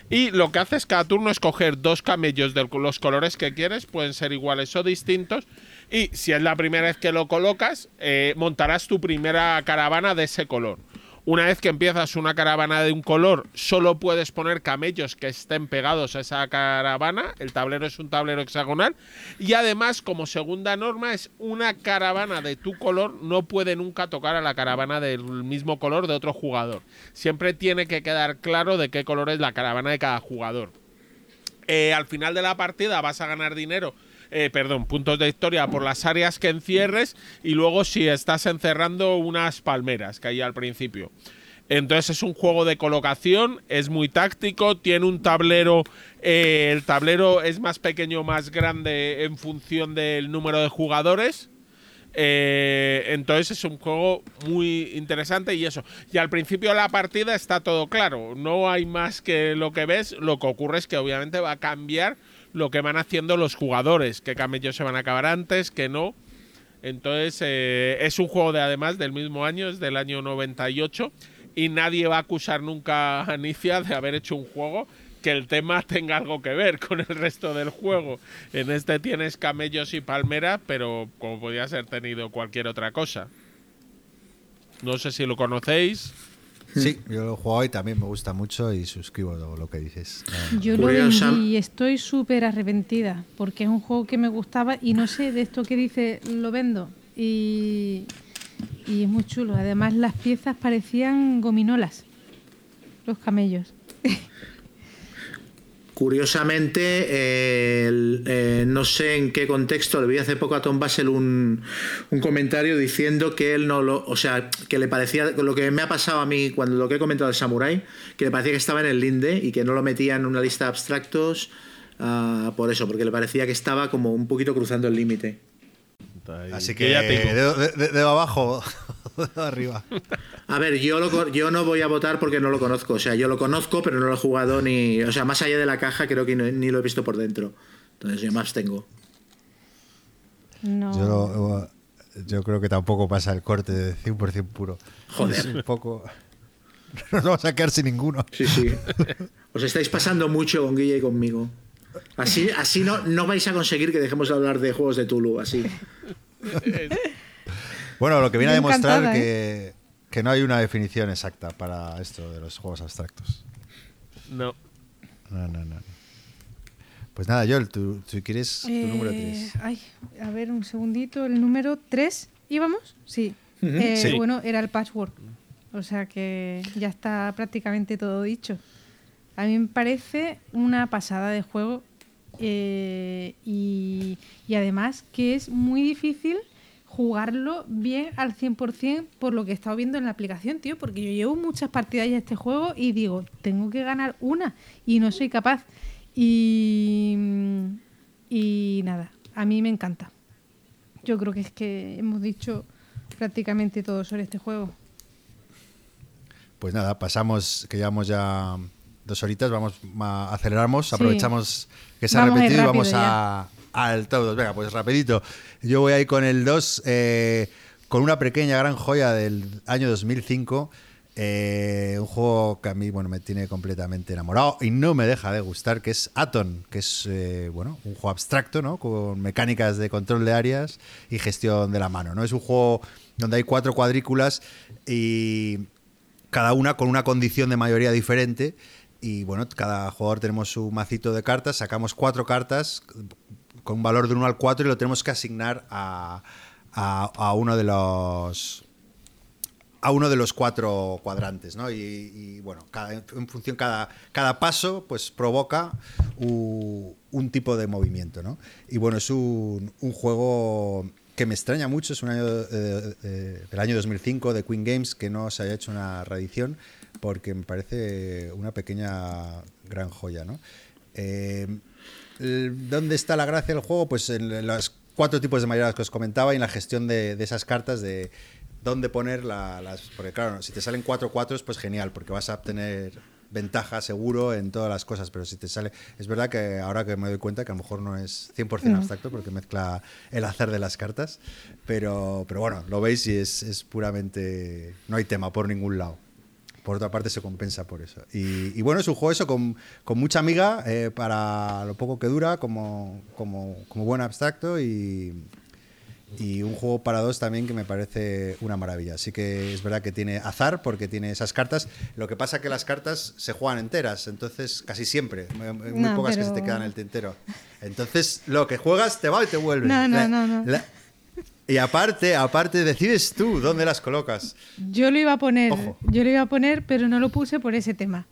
Y lo que haces es cada turno escoger dos camellos de los colores que quieres, pueden ser iguales o distintos. Y si es la primera vez que lo colocas, eh, montarás tu primera caravana de ese color. Una vez que empiezas una caravana de un color, solo puedes poner camellos que estén pegados a esa caravana. El tablero es un tablero hexagonal. Y además, como segunda norma, es una caravana de tu color no puede nunca tocar a la caravana del mismo color de otro jugador. Siempre tiene que quedar claro de qué color es la caravana de cada jugador. Eh, al final de la partida vas a ganar dinero eh, perdón, puntos de historia por las áreas que encierres y luego si estás encerrando unas palmeras que hay al principio. Entonces es un juego de colocación, es muy táctico, tiene un tablero, eh, el tablero es más pequeño o más grande en función del número de jugadores. Eh, entonces es un juego muy interesante y eso. Y al principio de la partida está todo claro, no hay más que lo que ves, lo que ocurre es que obviamente va a cambiar lo que van haciendo los jugadores, qué camellos se van a acabar antes, que no. Entonces, eh, es un juego de además del mismo año, es del año 98, y nadie va a acusar nunca a Anicia de haber hecho un juego que el tema tenga algo que ver con el resto del juego. En este tienes camellos y palmera, pero como podía ser tenido cualquier otra cosa. No sé si lo conocéis. Sí, yo lo he jugado y también me gusta mucho y suscribo lo, que dices. Yo lo vendí y estoy súper arrepentida porque es un juego que me gustaba y no sé de esto que dice lo vendo y, y es muy chulo. Además las piezas parecían gominolas, los camellos. [laughs] Curiosamente, eh, no sé en qué contexto, le vi hace poco a Tom Basel un, comentario diciendo que él no lo. O sea, que le parecía. Lo que me ha pasado a mí cuando lo que he comentado de Samurai, que le parecía que estaba en el Linde y que no lo metía en una lista de abstractos ah, por eso, porque le parecía que estaba como un poquito cruzando el límite. Así que, ya de, abajo, arriba. A ver, yo, yo no voy a votar porque no lo conozco. O sea, yo lo conozco, pero no lo he jugado ni. O sea, más allá de la caja, creo que ni lo he visto por dentro. Entonces, yo más tengo. No. Yo, creo que tampoco pasa el corte de 100% puro. Joder. un poco. [laughs] Nos vamos a quedar sin ninguno. Sí, sí. Os estáis pasando mucho con Guille y conmigo. Así, así no, no vais a conseguir que dejemos de hablar de juegos de Tulu, así. [laughs] bueno, lo que viene a demostrar ¿eh? que, no hay una definición exacta para esto de los juegos abstractos. No. No, no, no. Pues nada, Joel, tú, quieres tu número 3. Eh, ay, a ver, un segundito. El número 3, ¿íbamos? Sí. Eh, sí. Bueno, era el patchwork. O sea que ya está prácticamente todo dicho. A mí me parece una pasada de juego Eh, y, y además que es muy difícil jugarlo bien al 100% por lo que he estado viendo en la aplicación, tío, porque yo llevo muchas partidas ya a este juego y digo, tengo que ganar una y no soy capaz. Y, y nada, a mí me encanta. Yo creo que es que hemos dicho prácticamente todo sobre este juego. Pues nada, pasamos, que llevamos ya dos horitas, vamos, aceleramos, aprovechamos que se ha repetido y vamos a, al todo. Venga, pues rapidito. Yo voy ahí con el 2, eh, con una pequeña gran joya del año 2005. Eh, un juego que a mí bueno me tiene completamente enamorado y no me deja de gustar que es Atom que es eh, bueno un juego abstracto no con mecánicas de control de áreas y gestión de la mano no es un juego donde hay cuatro cuadrículas y cada una con una condición de mayoría diferente y bueno cada jugador tenemos su macito de cartas sacamos cuatro cartas con un valor de 1 al 4 y lo tenemos que asignar a, a, uno de los a uno de los cuatro cuadrantes, ¿no? Y, bueno, cada, en función cada, cada paso, pues provoca un, tipo de movimiento, ¿no? Y bueno, es un, juego que me extraña mucho, es un año del año 2005 de Queen Games que no se haya hecho una reedición porque me parece una pequeña gran joya, ¿no? Eh, ¿Dónde está la gracia del juego? Pues en los cuatro tipos de mayorías que os comentaba y en la gestión de, esas cartas de dónde poner las... Porque claro, si te salen cuatro cuatros, pues genial, porque vas a obtener ventaja seguro en todas las cosas, pero si te sale... Es verdad que ahora que me doy cuenta que a lo mejor no es 100% abstracto porque mezcla el hacer de las cartas, pero, pero bueno, lo veis y es, es puramente... No hay tema por ningún lado por otra parte se compensa por eso. Y, bueno, es un juego eso con, mucha amiga eh, para lo poco que dura, como, como, buen abstracto y, y, un juego para dos también que me parece una maravilla. Así que es verdad que tiene azar porque tiene esas cartas. Lo que pasa es que las cartas se juegan enteras, entonces casi siempre. Muy pocas que se te quedan en el tintero. Entonces lo que juegas te va y te vuelve. No, no, no. no. Y aparte, aparte, decides tú dónde las colocas. Yo lo iba a poner, yo lo iba a poner, pero no lo puse por ese tema.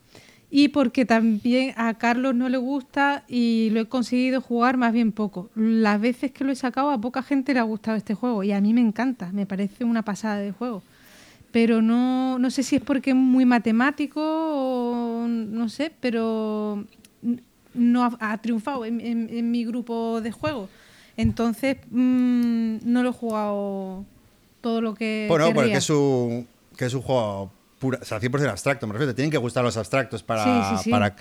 Y porque también a Carlos no le gusta y lo he conseguido jugar más bien poco. Las veces que lo he sacado a poca gente le ha gustado este juego y a mí me encanta, me parece una pasada de juego. Pero no, no sé si es porque es muy matemático o no sé, pero no ha, triunfado en mi grupo de juego. Entonces, mm, no lo he jugado todo lo que. Bueno, porque es un, que es un juego pura, o sea, 100% abstracto, me refiero. Te tienen que gustar los abstractos para, para,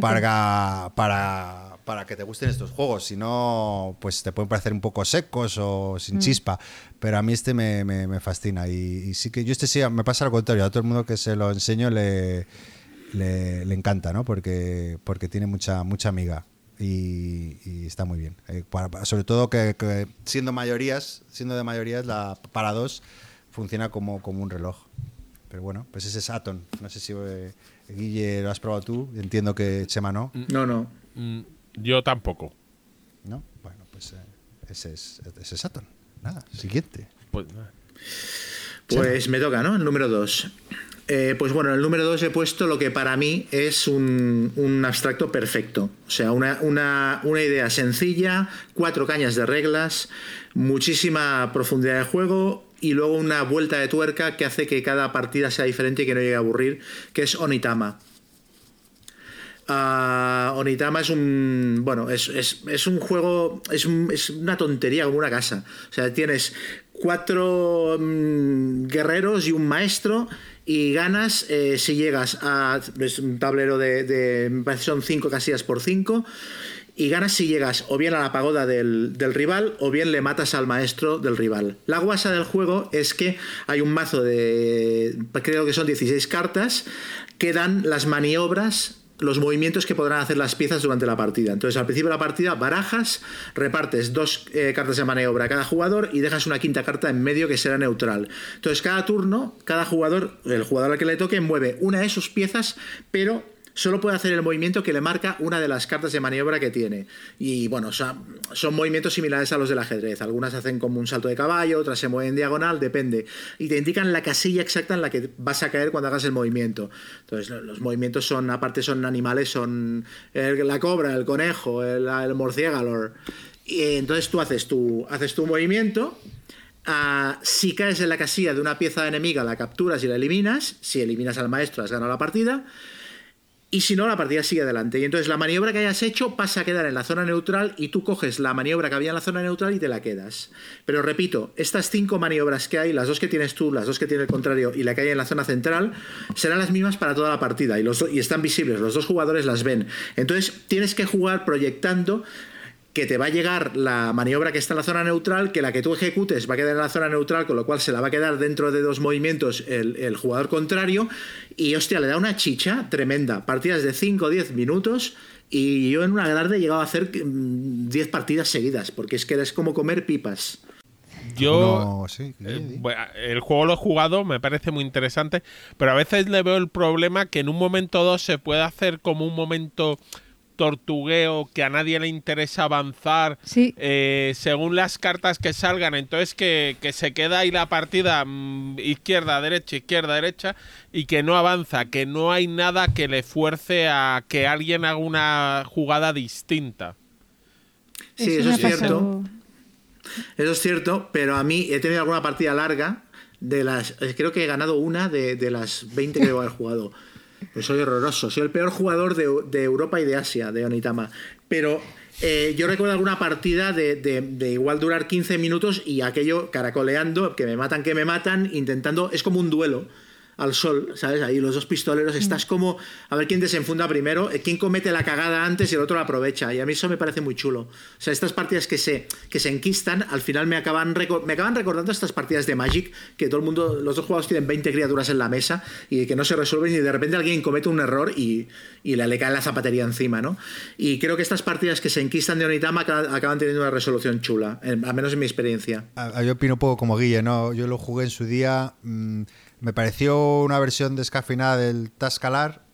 para, para, para, que te gusten estos juegos. Si no, pues te pueden parecer un poco secos o sin mm. chispa. Pero a mí este me, me, fascina. Y, sí que yo este sí, me pasa lo contrario. A todo el mundo que se lo enseño le, le, le encanta, ¿no? Porque, porque tiene mucha, mucha amiga y, está muy bien. Eh, sobre todo que, siendo mayorías, siendo de mayorías, la para dos funciona como, como un reloj. Pero bueno, pues ese es Atom. No sé si eh, Guille lo has probado tú. Entiendo que Chema no. No, no. Mm, yo tampoco. ¿No? Bueno, pues eh, ese, es, ese es Atom. Nada, siguiente. Pues, pues me toca, ¿no? El número dos. Eh, pues bueno, en el número 2 he puesto lo que para mí es un, abstracto perfecto. O sea, una, idea sencilla, cuatro cañas de reglas, muchísima profundidad de juego y luego una vuelta de tuerca que hace que cada partida sea diferente y que no llegue a aburrir, que es Onitama. Ah, Onitama es un. Bueno, es, un juego. Es, es, una tontería como una casa. O sea, tienes cuatro mm, guerreros y un maestro y ganas eh, si llegas a un tablero de, de son 5 casillas por 5 y ganas si llegas o bien a la pagoda del, rival o bien le matas al maestro del rival. La guasa del juego es que hay un mazo de creo que son 16 cartas que dan las maniobras los movimientos que podrán hacer las piezas durante la partida. Entonces, al principio de la partida, barajas, repartes dos eh, cartas de maniobra a cada jugador y dejas una quinta carta en medio que será neutral. Entonces, cada turno, cada jugador, el jugador al que le toque, mueve una de sus piezas, pero solo puede hacer el movimiento que le marca una de las cartas de maniobra que tiene. Y bueno, son, movimientos similares a los del ajedrez. Algunas hacen como un salto de caballo, otras se mueven diagonal, depende. Y te indican la casilla exacta en la que vas a caer cuando hagas el movimiento. Entonces, los movimientos son, aparte son animales, son la cobra, el conejo, el, el murciélago. Y entonces tú haces tu, haces tu movimiento Ah, si caes en la casilla de una pieza enemiga, la capturas y la eliminas. Si eliminas al maestro, has ganado la partida. Y si no, la partida sigue adelante. Y entonces la maniobra que hayas hecho pasa a quedar en la zona neutral y tú coges la maniobra que había en la zona neutral y te la quedas. Pero repito, estas cinco maniobras que hay, las dos que tienes tú, las dos que tiene el contrario y la que hay en la zona central, serán las mismas para toda la partida y, los y están visibles. Los dos jugadores las ven. Entonces tienes que jugar proyectando que te va a llegar la maniobra que está en la zona neutral, que la que tú ejecutes va a quedar en la zona neutral, con lo cual se la va a quedar dentro de dos movimientos el, jugador contrario, y hostia, le da una chicha tremenda. Partidas de 5 o 10 minutos, y yo en una tarde he llegado a hacer 10 mm, partidas seguidas, porque es que es como comer pipas. Yo eh, el juego lo he jugado, me parece muy interesante, pero a veces le veo el problema que en un momento o dos se puede hacer como un momento tortugueo, que a nadie le interesa avanzar eh, según las cartas que salgan. Entonces que, se queda ahí la partida mm, izquierda, derecha, izquierda, derecha y que no avanza, que no hay nada que le fuerce a que alguien haga una jugada distinta. Sí, eso, es cierto. Eso es cierto, pero a mí he tenido alguna partida larga de las... Creo que he ganado una de, de las 20 que debo haber jugado. Pues soy horroroso. Soy el peor jugador de, Europa y de Asia, de Onitama. Pero eh, yo recuerdo alguna partida de, de, igual durar 15 minutos y aquello caracoleando, que me matan, que me matan, intentando. Es como un duelo al sol, ¿sabes? Ahí los dos pistoleros, estás mm. como a ver quién desenfunda primero, eh, quién comete la cagada antes y el otro la aprovecha. Y a mí eso me parece muy chulo. O sea, estas partidas que se, que se enquistan, al final me acaban, me acaban recordando estas partidas de Magic, que todo el mundo, los dos jugadores tienen 20 criaturas en la mesa y que no se resuelven y de repente alguien comete un error y, y le, cae la zapatería encima, ¿no? Y creo que estas partidas que se enquistan de Onitama acaban teniendo una resolución chula, al menos en mi experiencia. Yo opino un poco como Guille, ¿no? Yo lo jugué en su día... Mm, me pareció una versión descafeinada del Tascalar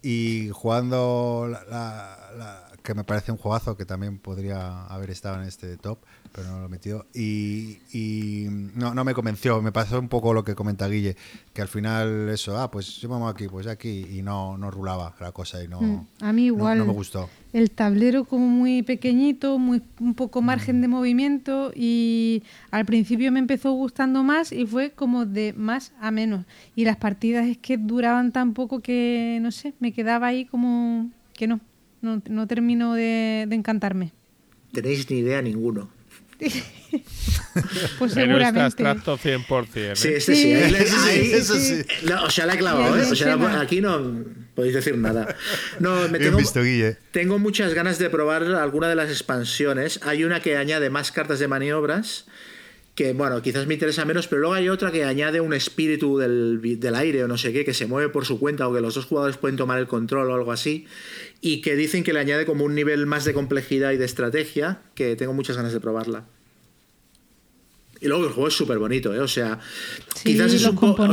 y jugando la, que me parece un jugazo que también podría haber estado en este top, pero no lo he metido. Y, no, no, me convenció, me pasó un poco lo que comenta Guille, que al final eso, ah, pues vamos aquí, pues aquí, y no, no rulaba la cosa y no, mm, a mí igual, no, me gustó. El tablero como muy pequeñito, muy, un poco margen de movimiento y al principio me empezó gustando más y fue como de más a menos. Y las partidas es que duraban tan poco que, no sé, me quedaba ahí como que no, no, no termino de, de encantarme. Tenéis ni idea ninguno. [laughs] pues seguramente. abstracto 100%. ¿eh? Sí, sí, sí. eso sí. o sea, la he clavado, ¿eh? O sea, aquí no podéis decir nada. No, me tengo, visto, Guille. tengo muchas ganas de probar alguna de las expansiones. Hay una que añade más cartas de maniobras que bueno, quizás me interesa menos, pero luego hay otra que añade un espíritu del, del, aire o no sé qué, que se mueve por su cuenta o que los dos jugadores pueden tomar el control o algo así, y que dicen que le añade como un nivel más de complejidad y de estrategia, que tengo muchas ganas de probarla. Y luego el juego es súper bonito, ¿eh? O sea, quizás es un poco.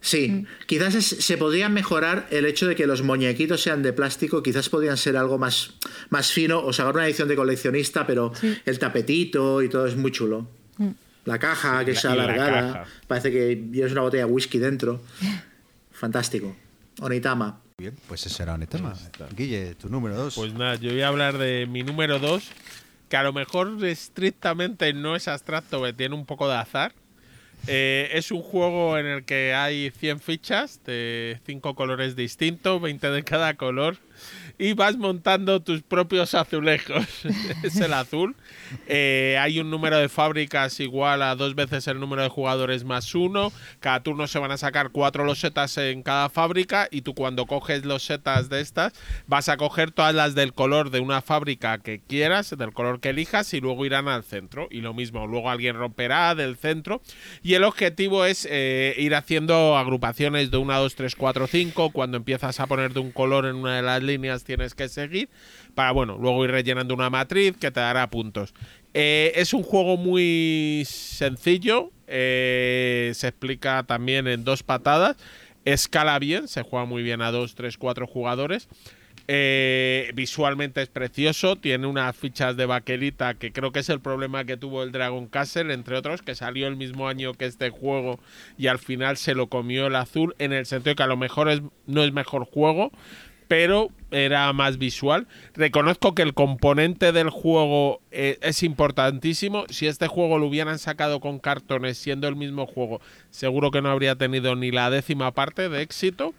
sí, mm. quizás se podría mejorar el hecho de que los muñequitos sean de plástico, quizás podrían ser algo más, más fino, o sea, una edición de coleccionista, pero el tapetito y todo es muy chulo. Mm. La caja que está alargada, parece que llevas una botella de whisky dentro. [laughs] Fantástico. Onitama. Bien, pues ese era Onitama. Guille, tu número dos. Pues nada, yo voy a hablar de mi número dos, que a lo mejor estrictamente no es abstracto, que tiene un poco de azar. Eh, es un juego en el que hay 100 fichas de 5 colores distintos, 20 de cada color y vas montando tus propios azulejos. [laughs] es el azul. Eh, hay un número de fábricas igual a dos veces el número de jugadores más uno. Cada turno se van a sacar cuatro losetas en cada fábrica y tú cuando coges losetas de estas vas a coger todas las del color de una fábrica que quieras, del color que elijas y luego irán al centro. Y lo mismo, luego alguien romperá del centro. Y el objetivo es eh, ir haciendo agrupaciones de 1, 2, 3, 4, 5. Cuando empiezas a poner de un color en una de las líneas tienes que seguir para, bueno, luego ir rellenando una matriz que te dará puntos. Eh, es un juego muy sencillo, eh, se explica también en dos patadas. escala bien, se juega muy bien a 2, 3, 4 jugadores. Eh, visualmente es precioso, tiene unas fichas de baquelita que creo que es el problema que tuvo el Dragon Castle, entre otros, que salió el mismo año que este juego y al final se lo comió el azul, en el sentido que a lo mejor es, no es mejor juego, pero era más visual. Reconozco que el componente del juego eh, es importantísimo. Si este juego lo hubieran sacado con cartones siendo el mismo juego, seguro que no habría tenido ni la décima parte de éxito.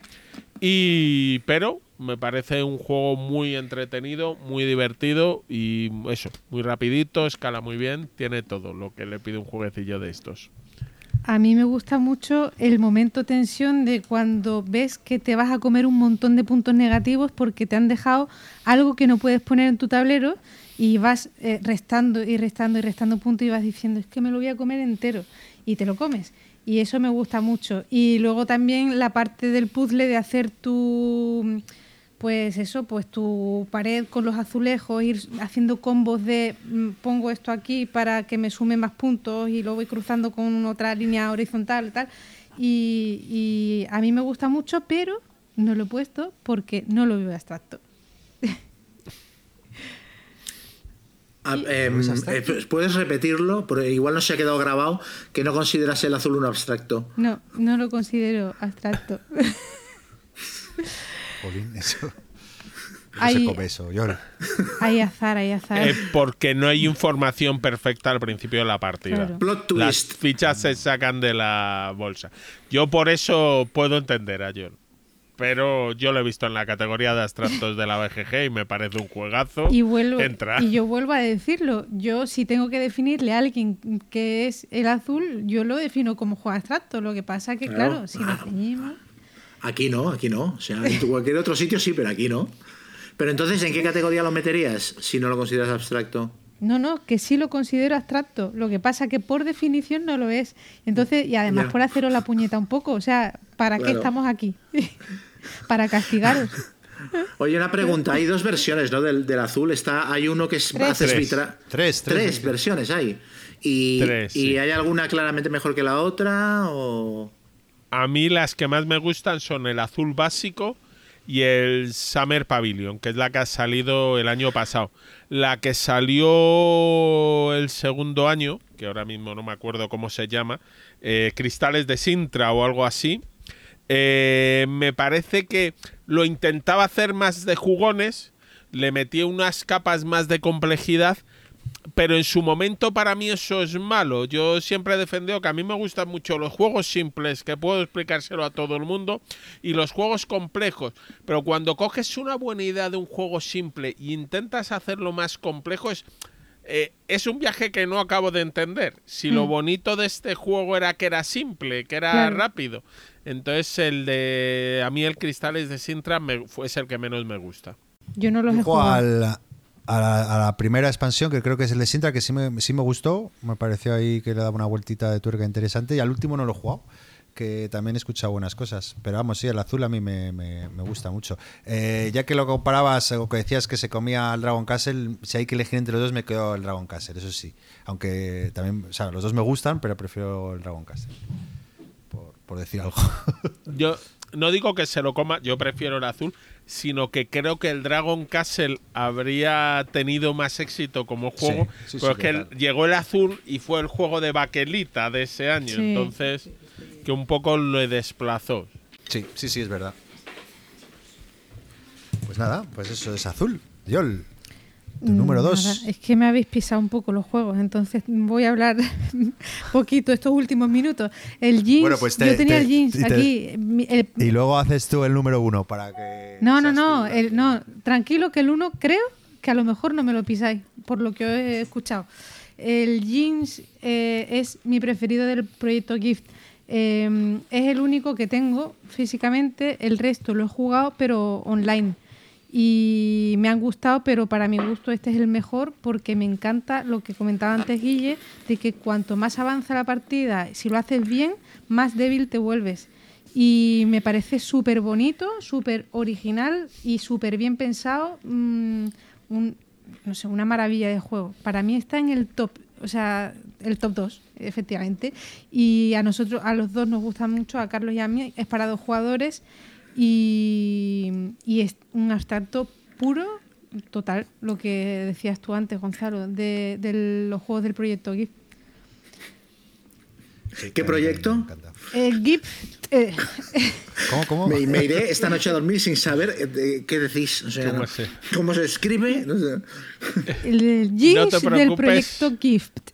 Y pero me parece un juego muy entretenido, muy divertido y eso, muy rapidito, escala muy bien, tiene todo lo que le pide un jueguecillo de estos. A mí me gusta mucho el momento tensión de cuando ves que te vas a comer un montón de puntos negativos porque te han dejado algo que no puedes poner en tu tablero y vas eh, restando y restando y restando puntos y vas diciendo, es que me lo voy a comer entero y te lo comes. Y eso me gusta mucho. Y luego también la parte del puzzle de hacer tu pues eso, pues tu pared con los azulejos, ir haciendo combos de mm, pongo esto aquí para que me sume más puntos y lo voy cruzando con otra línea horizontal y tal. Y, a mí me gusta mucho, pero no lo he puesto porque no lo veo abstracto. Ah, em, eh, ¿Puedes repetirlo? Porque igual no se ha quedado grabado que no consideras el azul un abstracto. No, no lo considero abstracto. [laughs] eso. [laughs] Hay, eso, Hay azar, hay azar. Eh, porque no hay información perfecta al principio de la partida. Las fichas se sacan de la bolsa. Yo por eso puedo entender a John. Pero yo lo he visto en la categoría de abstractos de la BGG y me parece un juegazo. Y, vuelvo, y yo vuelvo a decirlo. Yo, si tengo que definirle a alguien que es el azul, yo lo defino como juego abstracto. Lo que pasa que, claro, si lo [clears throat] ceñimos. Aquí no, aquí no. O sea, en cualquier otro sitio sí, pero aquí no. Pero entonces, ¿en qué categoría lo meterías si no lo consideras abstracto? No, no, que sí lo considero abstracto. Lo que pasa que por definición no lo es. Entonces, y además por haceros la puñeta un poco. O sea, ¿para qué estamos aquí? [laughs] Para castigaros. [laughs] Oye, una pregunta. Hay dos versiones, ¿no? Del, azul. Está, hay uno que es tres. Tres, tres, versiones hay. Y, ¿Y hay alguna claramente mejor que la otra? O... A mí las que más me gustan son el azul básico y el Summer Pavilion, que es la que ha salido el año pasado. La que salió el segundo año, que ahora mismo no me acuerdo cómo se llama, eh, Cristales de Sintra o algo así, eh, me parece que lo intentaba hacer más de jugones, le metí unas capas más de complejidad pero en su momento para mí eso es malo. Yo siempre he defendido que a mí me gustan mucho los juegos simples, que puedo explicárselo a todo el mundo, y los juegos complejos. Pero cuando coges una buena idea de un juego simple e intentas hacerlo más complejo, es, eh, es un viaje que no acabo de entender. Si lo mm. bonito de este juego era que era simple, que era rápido. Entonces el de... A mí el Cristales de Sintra me, es el que menos me gusta. Yo no los he jugado a la, primera expansión, que creo que es el de Sintra, que sí me, sí me gustó. Me pareció ahí que le daba una vueltita de tuerca interesante. Y al último no lo he jugado, que también he escuchado buenas cosas. Pero vamos, sí, el azul a mí me, me, gusta mucho. Eh, ya que lo comparabas o que decías que se comía al Dragon Castle, si hay que elegir entre los dos, me quedo el Dragon Castle, eso sí. Aunque también, o sea, los dos me gustan, pero prefiero el Dragon Castle. Por, por decir algo. [laughs] Yo no digo que se lo coma, yo prefiero el azul sino que creo que el Dragon Castle habría tenido más éxito como juego, porque llegó el azul y fue el juego de baquelita de ese año, entonces que un poco lo desplazó. Sí, sí, sí, es verdad. Pues nada, pues eso es azul. Yol. Tu número dos. es que me habéis pisado un poco los juegos, entonces voy a hablar [laughs] poquito estos últimos minutos. El jeans, pues yo tenía el jeans aquí. y luego haces tú el número uno para que. No, no, no, el, no. Tranquilo que el uno creo que a lo mejor no me lo pisáis, por lo que he escuchado. El jeans eh, es mi preferido del proyecto Gift. Eh, es el único que tengo físicamente, el resto lo he jugado, pero online y me han gustado, pero para mi gusto este es el mejor porque me encanta lo que comentaba antes Guille, de que cuanto más avanza la partida, si lo haces bien, más débil te vuelves. Y me parece súper bonito, súper original y súper bien pensado. Mm, no sé, una maravilla de juego. Para mí está en el top o sea, el top 2, efectivamente. Y a nosotros, a los dos nos gusta mucho, a Carlos y a mí, es para dos jugadores y, es un abstracto puro, total, lo que decías tú antes, Gonzalo, de, los juegos del proyecto GIF. ¿Qué proyecto? El GIF. Eh, ¿Cómo, cómo? Me, iré esta noche a dormir sin saber eh, qué decís. ¿Cómo, se escribe? El GIF del proyecto GIFT.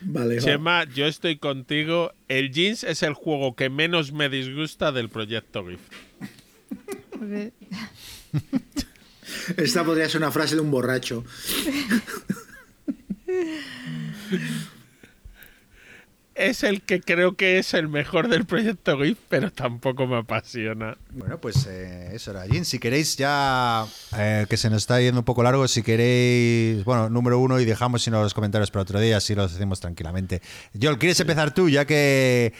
Vale, Chema, yo estoy contigo. El Jeans es el juego que menos me disgusta del proyecto GIF. Esta podría ser una frase de un borracho. es el que creo que es el mejor del proyecto GIF, pero tampoco me apasiona. Bueno, pues eh, eso era. Jin, si queréis ya, eh, que se nos está yendo un poco largo, si queréis, bueno, número uno y dejamos sino los comentarios para otro día, así lo hacemos tranquilamente. Joel, ¿quieres empezar tú? Ya que...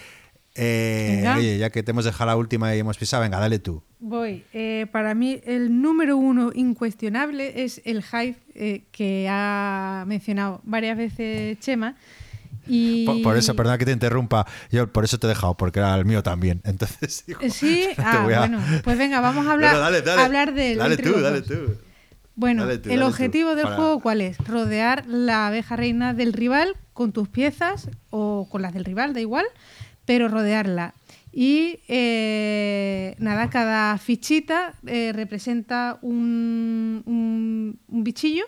Eh, oye, ya que te hemos dejado la última y hemos pisado, venga, dale tú. Voy. para mí, el número uno incuestionable es el hype que ha mencionado varias veces Chema, por, eso, perdona que te interrumpa, yo por eso te he dejado, porque era el mío también. [laughs] Entonces, sí, [laughs] ah, bueno, pues venga, vamos a hablar, hablar del. Dale tú, dale tú. Bueno, el objetivo del juego, ¿cuál es? Rodear la abeja reina del rival con tus piezas o con las del rival, da igual, pero rodearla. Y eh, nada, cada fichita eh, representa un, un bichillo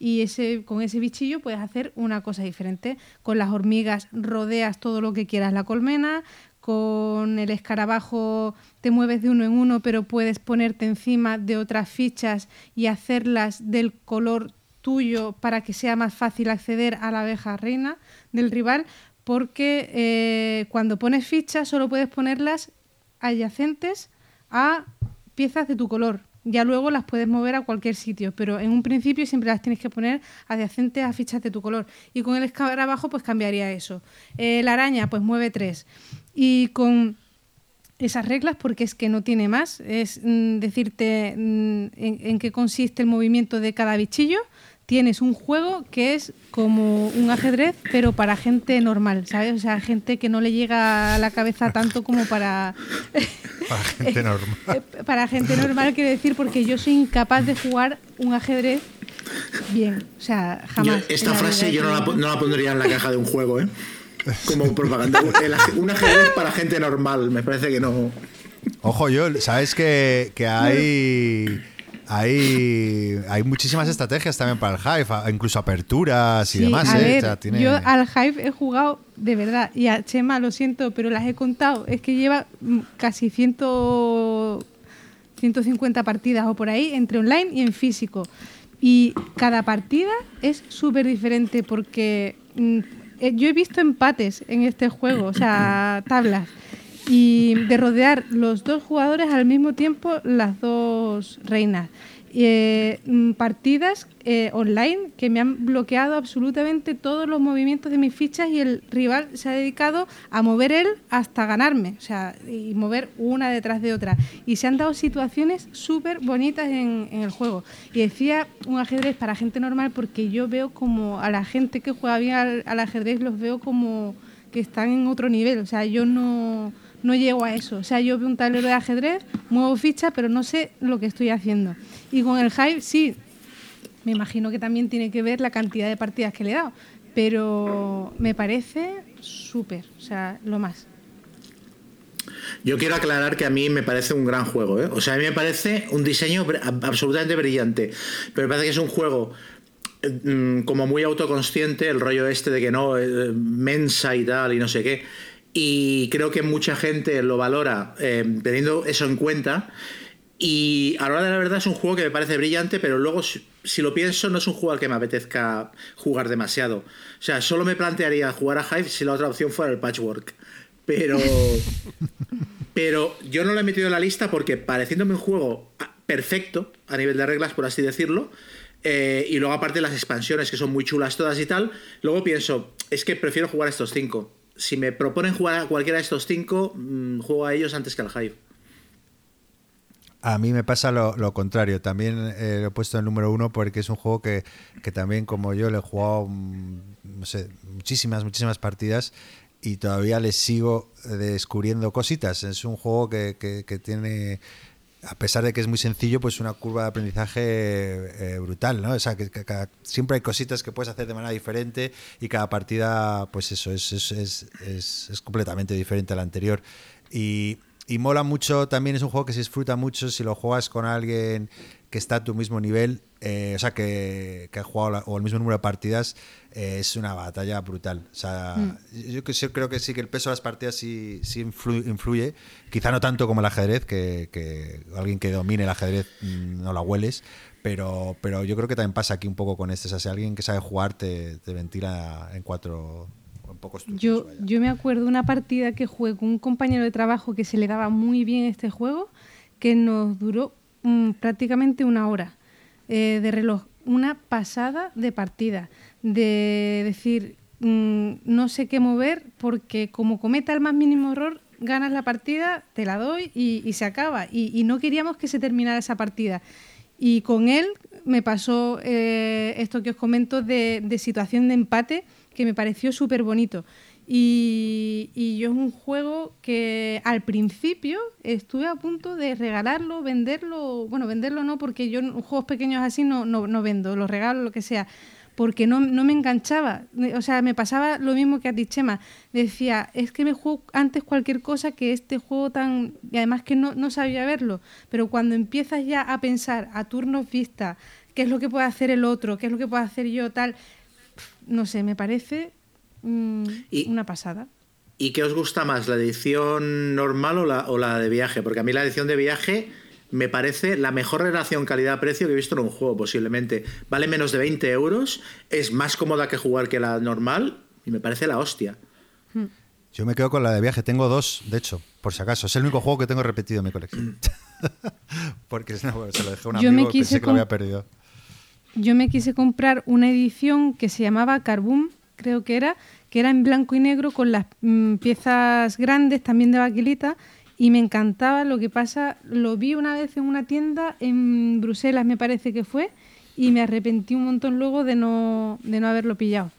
y ese, con ese bichillo puedes hacer una cosa diferente. Con las hormigas rodeas todo lo que quieras la colmena, con el escarabajo te mueves de uno en uno, pero puedes ponerte encima de otras fichas y hacerlas del color tuyo para que sea más fácil acceder a la abeja reina del rival, porque eh, cuando pones fichas solo puedes ponerlas adyacentes a piezas de tu color ya luego las puedes mover a cualquier sitio, pero en un principio siempre las tienes que poner adyacentes a fichas de tu color. Y con el escarabajo pues cambiaría eso. Eh, la araña pues mueve tres. Y con esas reglas, porque es que no tiene más, es mm, decirte mm, en, qué consiste el movimiento de cada bichillo, tienes un juego que es como un ajedrez, pero para gente normal, ¿sabes? O sea, gente que no le llega a la cabeza tanto como para... [laughs] para gente normal. [laughs] Eh, para gente normal, quiero decir, porque yo soy incapaz de jugar un ajedrez bien. O sea, jamás. esta frase yo no la, no la, pondría en la caja de un juego, ¿eh? Como propaganda. un ajedrez para gente normal, me parece que no... Ojo, yo, ¿sabes que, que hay hay, hay muchísimas estrategias también para el Hive, incluso aperturas y demás. ¿eh? Yo al Hive he jugado de verdad, y a Chema lo siento, pero las he contado. Es que lleva mm, casi 100, 150 partidas o por ahí, entre online y en físico. Y cada partida es súper diferente porque mm, eh, yo he visto empates en este juego, o sea, [clears throat] tablas y de rodear los dos jugadores al mismo tiempo las dos reinas. Eh, mm, partidas eh, online que me han bloqueado absolutamente todos los movimientos de mis fichas y el rival se ha dedicado a mover él hasta ganarme, o sea, y mover una detrás de otra. Y se han dado situaciones súper bonitas en, el juego. Y decía un ajedrez para gente normal porque yo veo como a la gente que juega bien al, al ajedrez los veo como que están en otro nivel, o sea, yo no no llego a eso. O sea, yo veo un tablero de ajedrez, muevo fichas, pero no sé lo que estoy haciendo. Y con el Hive, sí, me imagino que también tiene que ver la cantidad de partidas que le he dado, pero me parece súper, o sea, lo más. Yo quiero aclarar que a mí me parece un gran juego, ¿eh? O sea, a mí me parece un diseño absolutamente brillante, pero me parece que es un juego mm, como muy autoconsciente, el rollo este de que no, eh, mensa y tal, y no sé qué y creo que mucha gente lo valora eh, teniendo eso en cuenta. Y a la hora de la verdad es un juego que me parece brillante, pero luego si, lo pienso no es un juego al que me apetezca jugar demasiado. O sea, solo me plantearía jugar a Hive si la otra opción fuera el patchwork. Pero, [laughs] pero yo no lo he metido en la lista porque pareciéndome un juego perfecto a nivel de reglas, por así decirlo, eh, y luego aparte las expansiones que son muy chulas todas y tal, luego pienso, es que prefiero jugar estos cinco si me proponen jugar a cualquiera de estos cinco, mm, juego a ellos antes que al Hive. A mí me pasa lo, contrario. También eh, lo he puesto en el número uno porque es un juego que, que también, como yo, le he jugado mm, no sé, muchísimas, muchísimas partidas y todavía le sigo descubriendo cositas. Es un juego que, que, tiene, a pesar de que es muy sencillo, pues una curva de aprendizaje eh, brutal, ¿no? O sea, que, siempre hay cositas que puedes hacer de manera diferente y cada partida, pues eso, es, es, es, es completamente diferente a la anterior. Y, y mola mucho, también es un juego que se disfruta mucho si lo juegas con alguien que está a tu mismo nivel, eh, o sea, que, que ha jugado o el mismo número de partidas, eh, es una batalla brutal. O sea, mm. yo, creo que sí que el peso de las partidas sí, sí influye, quizá no tanto como el ajedrez, que, que, alguien que domine el ajedrez mm, no la hueles, pero, pero yo creo que también pasa aquí un poco con este. O sea, si alguien que sabe jugar te, te ventila en cuatro yo, yo me acuerdo una partida que jugué con un compañero de trabajo que se le daba muy bien este juego, que nos duró mm, prácticamente una hora eh, de reloj. Una pasada de partida, de decir, mm, no sé qué mover porque como cometa el más mínimo error, ganas la partida, te la doy y, se acaba. Y, no queríamos que se terminara esa partida. Y con él me pasó eh, esto que os comento de, de situación de empate que me pareció súper bonito. Y, yo es un juego que al principio estuve a punto de regalarlo, venderlo, bueno, venderlo no, porque yo juegos pequeños así no, no, no vendo, los regalo, lo que sea, porque no, no, me enganchaba. O sea, me pasaba lo mismo que a ti, Chema. Decía, es que me juego antes cualquier cosa que este juego tan... Y además que no, no sabía verlo, pero cuando empiezas ya a pensar a turnos vista, qué es lo que puede hacer el otro, qué es lo que puedo hacer yo, tal no sé, me parece mm, una pasada. ¿Y qué os gusta más, la edición normal o la, o la de viaje? Porque a mí la edición de viaje me parece la mejor relación calidad-precio que he visto en un juego, posiblemente. Vale menos de 20 euros, es más cómoda que jugar que la normal y me parece la hostia. Hmm. Yo me quedo con la de viaje. Tengo dos, de hecho, por si acaso. Es el único juego que tengo repetido en mi colección. [laughs] Porque se lo dejé a un amigo que pensé que lo había perdido yo me quise comprar una edición que se llamaba Carbum, creo que era, que era en blanco y negro con las mm, piezas grandes también de baquelita y me encantaba. Lo que pasa, lo vi una vez en una tienda en Bruselas, me parece que fue, y me arrepentí un montón luego de no, de no haberlo pillado.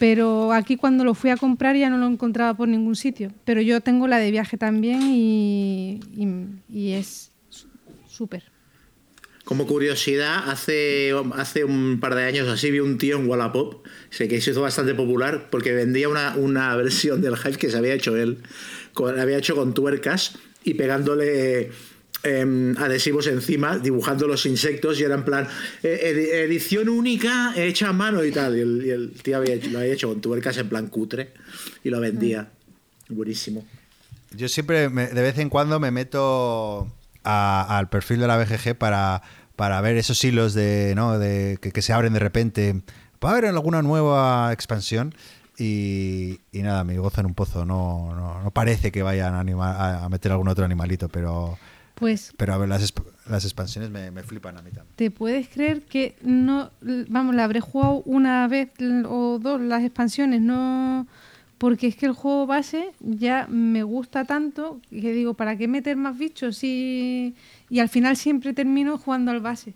Pero aquí cuando lo fui a comprar ya no lo encontraba por ningún sitio. Pero yo tengo la de viaje también y, y es súper. Como curiosidad, hace, hace un par de años así vi un tío en Wallapop, sé que se hizo bastante popular porque vendía una, una [laughs] versión del Hive que se había hecho él, con, había hecho con tuercas y pegándole em, adhesivos encima, dibujando los insectos y era en plan eh, edición única hecha a mano y tal. Y el, tío había, lo había hecho con tuercas en plan cutre y lo vendía. Buenísimo. Yo siempre, de vez en cuando, me meto al perfil de la BGG para para ver esos hilos de, ¿no? de que, se abren de repente. ¿Va a haber alguna nueva expansión? Y, nada, me gozo en un pozo. No, no, parece que vayan a, a, meter algún otro animalito, pero. Pues. Pero a ver, las, las expansiones me, me, flipan a mí también. ¿Te puedes creer que no. Vamos, la habré jugado una vez o dos las expansiones, no. Porque es que el juego base ya me gusta tanto que digo, ¿para qué meter más bichos y.? y al final siempre termino jugando al base.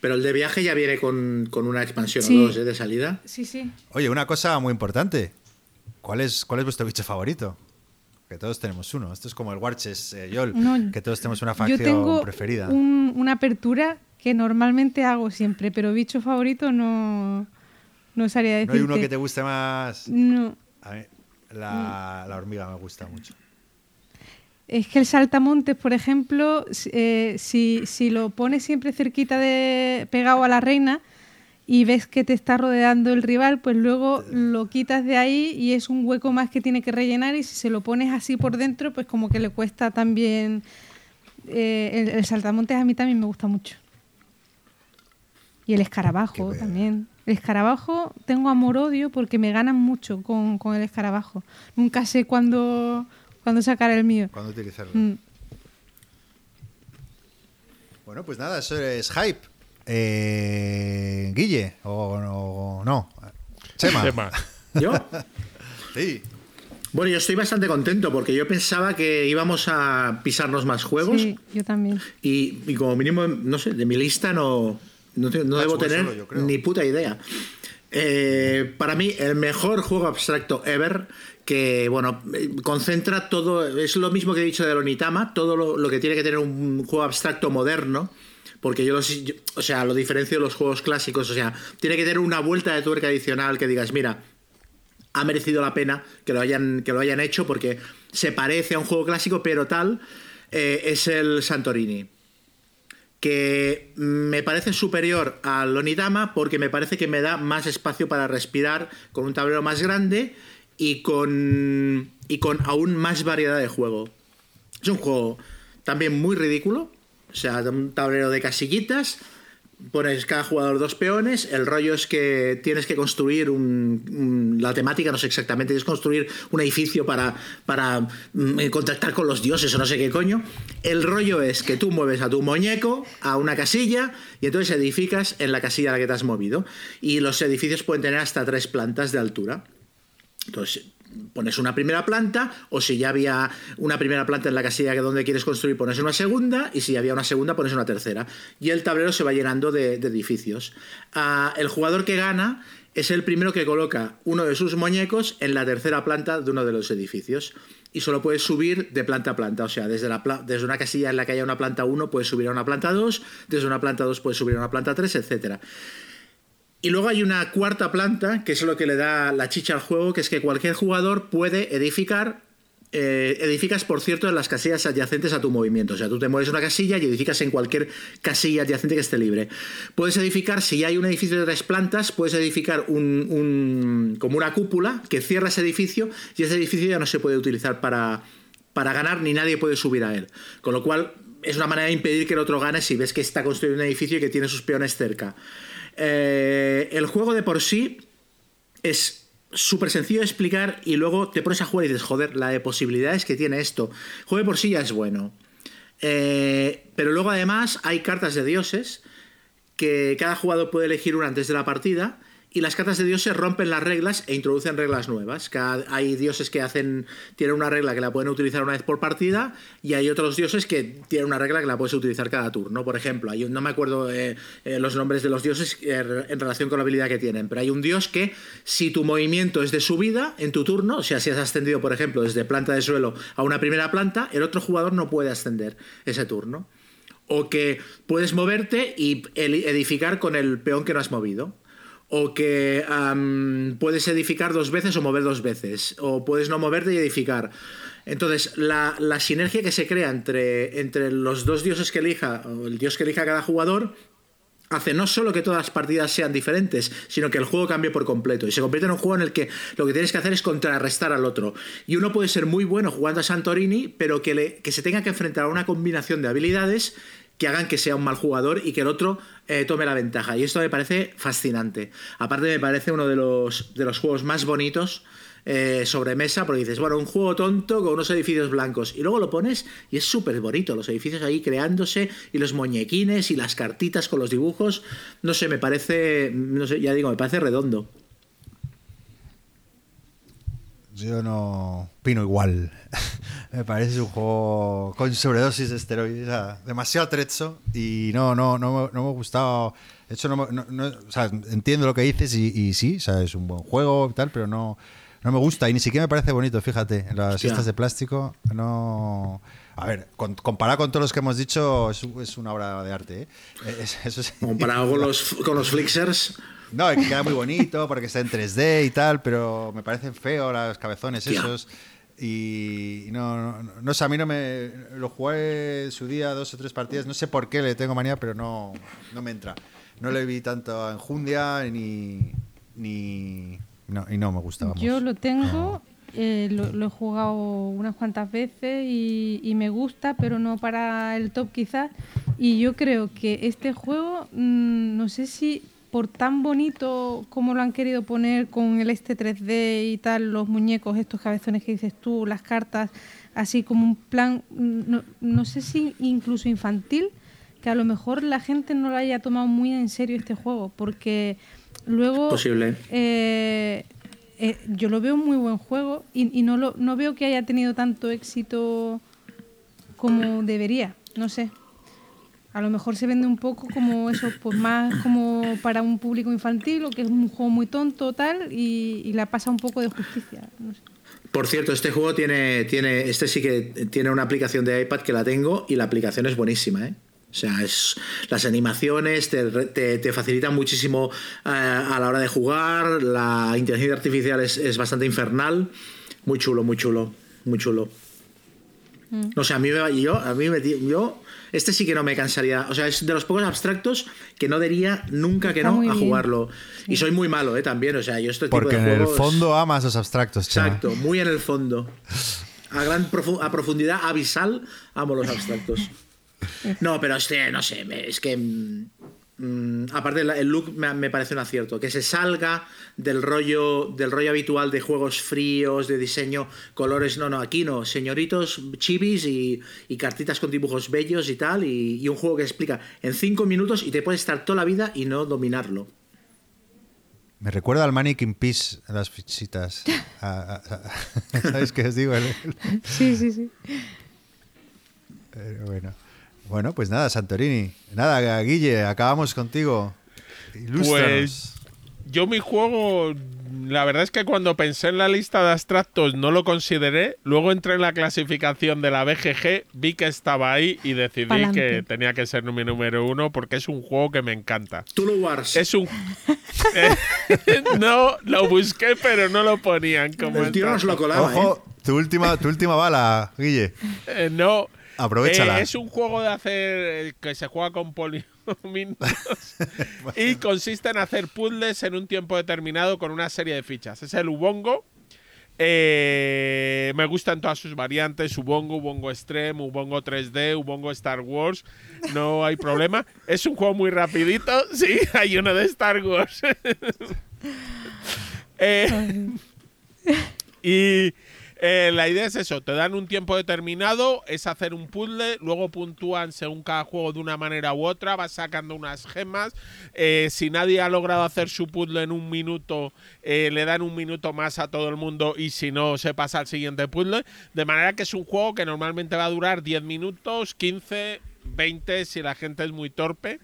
Pero el de viaje ya viene con, una expansión o dos ¿eh? de salida. Sí, sí. Oye, una cosa muy importante. ¿Cuál es, cuál es vuestro bicho favorito? Que todos tenemos uno. Esto es como el Warches, eh, Yol, que todos tenemos una facción yo tengo preferida. una apertura que normalmente hago siempre, pero bicho favorito no, no sabría decir. ¿No hay uno que te guste más? No. A mí, la, la hormiga me gusta mucho. Es que el saltamontes, por ejemplo, eh, si, lo pones siempre cerquita de pegado a la reina y ves que te está rodeando el rival, pues luego lo quitas de ahí y es un hueco más que tiene que rellenar y si se lo pones así por dentro, pues como que le cuesta también... Eh, el, saltamontes a mí también me gusta mucho. Y el escarabajo también. El escarabajo tengo amor-odio porque me ganan mucho con, con el escarabajo. Nunca sé cuándo cuando sacar el mío. Cuando utilizarlo. Mm. Bueno, pues nada, eso es hype. Eh, Guille, o, no. Chema. Chema. ¿Yo? [laughs] sí. Bueno, yo estoy bastante contento porque yo pensaba que íbamos a pisarnos más juegos. Sí, yo también. Y, como mínimo, no sé, de mi lista no, no, debo tener ni puta idea. Eh, para mí, el mejor juego abstracto ever que, bueno, concentra todo, es lo mismo que he dicho de Lonitama, todo lo, que tiene que tener un juego abstracto moderno, porque yo, o sea, lo diferencio de los juegos clásicos, o sea, tiene que tener una vuelta de tuerca adicional que digas, mira, ha merecido la pena que lo hayan, que lo hayan hecho porque se parece a un juego clásico, pero tal eh, es el Santorini. Que me parece superior al Onidama porque me parece que me da más espacio para respirar con un tablero más grande y con, y con aún más variedad de juego. Es un juego también muy ridículo, o sea, un tablero de casillitas pones cada jugador dos peones, el rollo es que tienes que construir un, la temática no sé exactamente, es construir un edificio para, para mm, contactar con los dioses o no sé qué coño. El rollo es que tú mueves a tu muñeco a una casilla y entonces edificas en la casilla a la que te has movido. Y los edificios pueden tener hasta tres plantas de altura. Entonces, pones una primera planta, o si ya había una primera planta en la casilla donde quieres construir, pones una segunda, y si había una segunda, pones una tercera. Y el tablero se va llenando de, edificios. Ah, el jugador que gana es el primero que coloca uno de sus muñecos en la tercera planta de uno de los edificios. Y solo puedes subir de planta a planta. O sea, desde, la desde una casilla en la que haya una planta 1 puedes subir a una planta 2, desde una planta 2 puedes subir a una planta 3, etcétera. Y luego hay una cuarta planta, que es lo que le da la chicha al juego, que es que cualquier jugador puede edificar. Eh, edificas, por cierto, en las casillas adyacentes a tu movimiento. O sea, tú te mueves una casilla y edificas en cualquier casilla adyacente que esté libre. Puedes edificar, si hay un edificio de tres plantas, puedes edificar un, como una cúpula que cierra ese edificio y ese edificio ya no se puede utilizar para, para ganar ni nadie puede subir a él. Con lo cual, es una manera de impedir que el otro gane si ves que está construyendo un edificio y que tiene sus peones cerca. Eh, el juego de por sí es súper sencillo de explicar y luego te pones a jugar y dices, joder, la de posibilidades que tiene esto. El juego de por sí ya es bueno. Eh, pero luego además hay cartas de dioses que cada jugador puede elegir una antes de la partida y las cartas de dioses rompen las reglas e introducen reglas nuevas. hay dioses que hacen tienen una regla que la pueden utilizar una vez por partida y hay otros dioses que tienen una regla que la puedes utilizar cada turno. Por ejemplo, hay no me acuerdo eh, eh, los nombres de los dioses eh, en relación con la habilidad que tienen, pero hay un dios que si tu movimiento es de subida en tu turno, o sea, si has ascendido, por ejemplo, desde planta de suelo a una primera planta, el otro jugador no puede ascender ese turno. O que puedes moverte y edificar con el peón que no has movido o que puedes edificar dos veces o mover dos veces, o puedes no moverte y edificar. Entonces, la, sinergia que se crea entre, entre los dos dioses que elija, o el dios que elija cada jugador, hace no solo que todas las partidas sean diferentes, sino que el juego cambie por completo y se convierte en un juego en el que lo que tienes que hacer es contrarrestar al otro. Y uno puede ser muy bueno jugando a Santorini, pero que, le, que se tenga que enfrentar a una combinación de habilidades que hagan que sea un mal jugador y que el otro eh, tome la ventaja. Y esto me parece fascinante. Aparte me parece uno de los, de los juegos más bonitos eh, sobre mesa, porque dices, bueno, un juego tonto con unos edificios blancos. Y luego lo pones y es súper bonito, los edificios ahí creándose y los muñequines y las cartitas con los dibujos. No sé, me parece, no sé, ya digo, me parece redondo. Yo no opino igual. [laughs] me parece un juego con sobredosis de esteroides, demasiado trecho y no, no, no, no me ha gustado. De hecho, no, entiendo lo que dices y, sí, es un buen juego y tal, pero no, no me gusta y ni siquiera me parece bonito, fíjate. Las fiestas de plástico, no. A ver, comparado con todos los que hemos dicho, es, una obra de arte. ¿eh? comparado con [laughs] los, con los Flixers. No, que queda muy bonito porque está en 3D y tal, pero me parecen feos los cabezones esos. Y no, no, no, sé, a mí no me. Lo jugué su día, dos o tres partidas, no sé por qué le tengo manía, pero no, no me entra. No le vi tanto enjundia ni. ni no, y no me gustaba. Yo lo tengo, eh, lo, he jugado unas cuantas veces y, y, me gusta, pero no para el top quizás. Y yo creo que este juego, mmm, no sé si por tan bonito como lo han querido poner con el este 3D y tal, los muñecos, estos cabezones que dices tú, las cartas, así como un plan, no, sé si incluso infantil, que a lo mejor la gente no lo haya tomado muy en serio este juego, porque luego... Posible. Eh, eh, yo lo veo un muy buen juego y, no, lo, no veo que haya tenido tanto éxito como debería, no sé. A lo mejor se vende un poco como eso, pues más como para un público infantil o que es un juego muy tonto tal y, la pasa un poco de justicia. Por cierto, este juego tiene, tiene, este sí que tiene una aplicación de iPad que la tengo y la aplicación es buenísima, ¿eh? O sea, es, las animaciones te, te, facilitan muchísimo eh, a la hora de jugar, la inteligencia artificial es, es, bastante infernal, muy chulo, muy chulo, muy chulo. Mm. O sea, a mí me yo, a mí me, yo este sí que no me cansaría. O sea, es de los pocos abstractos que no diría nunca que no a jugarlo. Y soy muy malo, ¿eh? También. O sea, yo estoy Porque en el fondo amas los abstractos, Exacto, muy en el fondo. A, gran a profundidad abisal amo los abstractos. [laughs] No, pero este, no sé, es que mm, aparte el look me, parece un acierto, que se salga del rollo, del rollo habitual de juegos fríos, de diseño, colores, no, no, aquí no, señoritos chivis y, cartitas con dibujos bellos y tal, y, un juego que explica en cinco minutos y te puedes estar toda la vida y no dominarlo. Me recuerda al Manic in Peace, las fichitas. [laughs] [laughs] ¿Sabes qué os digo? sí, sí, sí. bueno. Bueno, pues nada, Santorini. Nada, Guille, acabamos contigo. Pues yo mi juego, la verdad es que cuando pensé en la lista de abstractos no lo consideré. Luego entré en la clasificación de la BGG, vi que estaba ahí y decidí que tenía que ser mi número uno porque es un juego que me encanta. Tú lo Wars. Es un. [laughs] no, lo busqué, pero no lo ponían como. El tío nos lo colaba. Ojo, ¿eh? tu, última, tu última bala, Guille. Eh, no. Aprovechala. Eh, es un juego de hacer que se juega con polígonos [laughs] y consiste en hacer puzzles en un tiempo determinado con una serie de fichas. Es el Ubongo. Eh, me gustan todas sus variantes, Ubongo, Ubongo Extreme, Ubongo 3D, Ubongo Star Wars, no hay problema. Es un juego muy rapidito, [laughs] sí, hay uno de Star Wars. [laughs] Eh, y eh, la idea es eso, te dan un tiempo determinado, es hacer un puzzle, luego puntúan según cada juego de una manera u otra, vas sacando unas gemas. Eh, si nadie ha logrado hacer su puzzle en un minuto, eh, le dan un minuto más a todo el mundo y si no, se pasa al siguiente puzzle. De manera que es un juego que normalmente va a durar 10 minutos, 15, 20 si la gente es muy torpe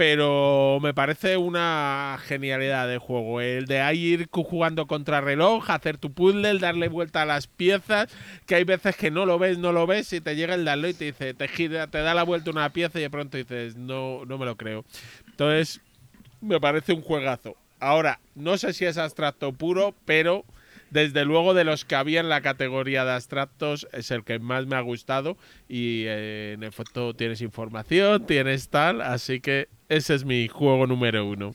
pero me parece una genialidad de juego. El de ir jugando contra reloj, hacer tu puzzle, darle vuelta a las piezas, que hay veces que no lo ves, no lo ves, y te llega el darle y te dice, te, gira, te da la vuelta una pieza y de pronto dices, no, no me lo creo. Entonces, me parece un juegazo. Ahora, no sé si es abstracto puro, pero desde luego de los que había en la categoría de abstractos es el que más me ha gustado y eh, en efecto tienes información, tienes tal, así que ese es mi juego número uno.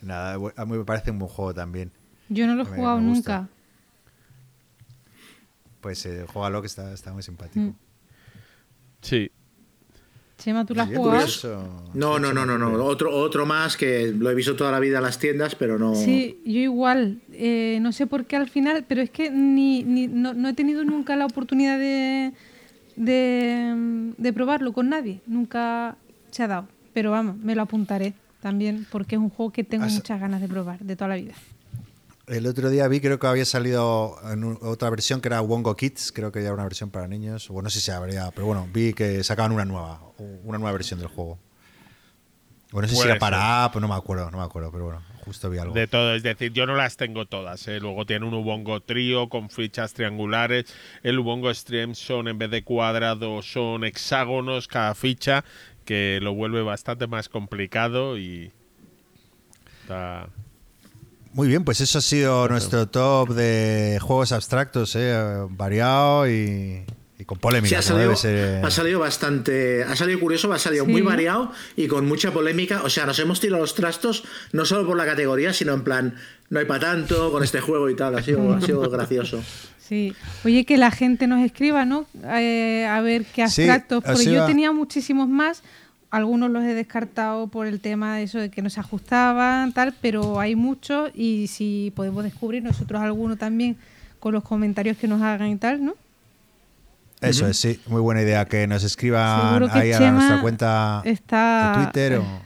Nada, a mí me parece un buen juego también. Yo no lo he jugado nunca. Pues eh, juégalo que está, está muy simpático. Mm. Sí. Chema, ¿tú lo has jugado? No, no, no, no, no. Otro, otro más que lo he visto toda la vida en las tiendas, pero no. Sí, yo igual. Eh, no sé por qué al final, pero es que ni, no, no, he tenido nunca la oportunidad de, de, de probarlo con nadie. Nunca se ha dado. Pero vamos, me lo apuntaré también porque es un juego que tengo muchas ganas de probar de toda la vida. El otro día vi, creo que había salido en otra versión que era Wongo Kids, creo que ya era una versión para niños, o no sé si habría, pero bueno, vi que sacaban una nueva, una nueva versión del juego. O no sé si era para app, no me acuerdo, no me acuerdo, pero bueno, justo vi algo. De todo, es decir, yo no las tengo todas. ¿eh? Luego tiene un Ubongo trío con fichas triangulares. El Ubongo Stream son, en vez de cuadrados, son hexágonos cada ficha que lo vuelve bastante más complicado y está... Muy bien, pues eso ha sido nuestro top de juegos abstractos, ¿eh? variado y, con polémica. ha, salido, bastante, ha salido curioso, ha salido muy variado y con mucha polémica. O sea, nos hemos tirado los trastos no solo por la categoría, sino en plan, no hay para tanto con este juego y tal. Ha sido, ha sido gracioso. [laughs] Sí, oye, que la gente nos escriba, ¿no? Eh, a ver qué abstractos, porque yo tenía muchísimos más, algunos los he descartado por el tema de eso de que no se ajustaban, tal, pero hay muchos y si podemos descubrir nosotros alguno también con los comentarios que nos hagan y tal, ¿no? Eso es, sí, muy buena idea, que nos escriban ahí a nuestra cuenta de Twitter. O...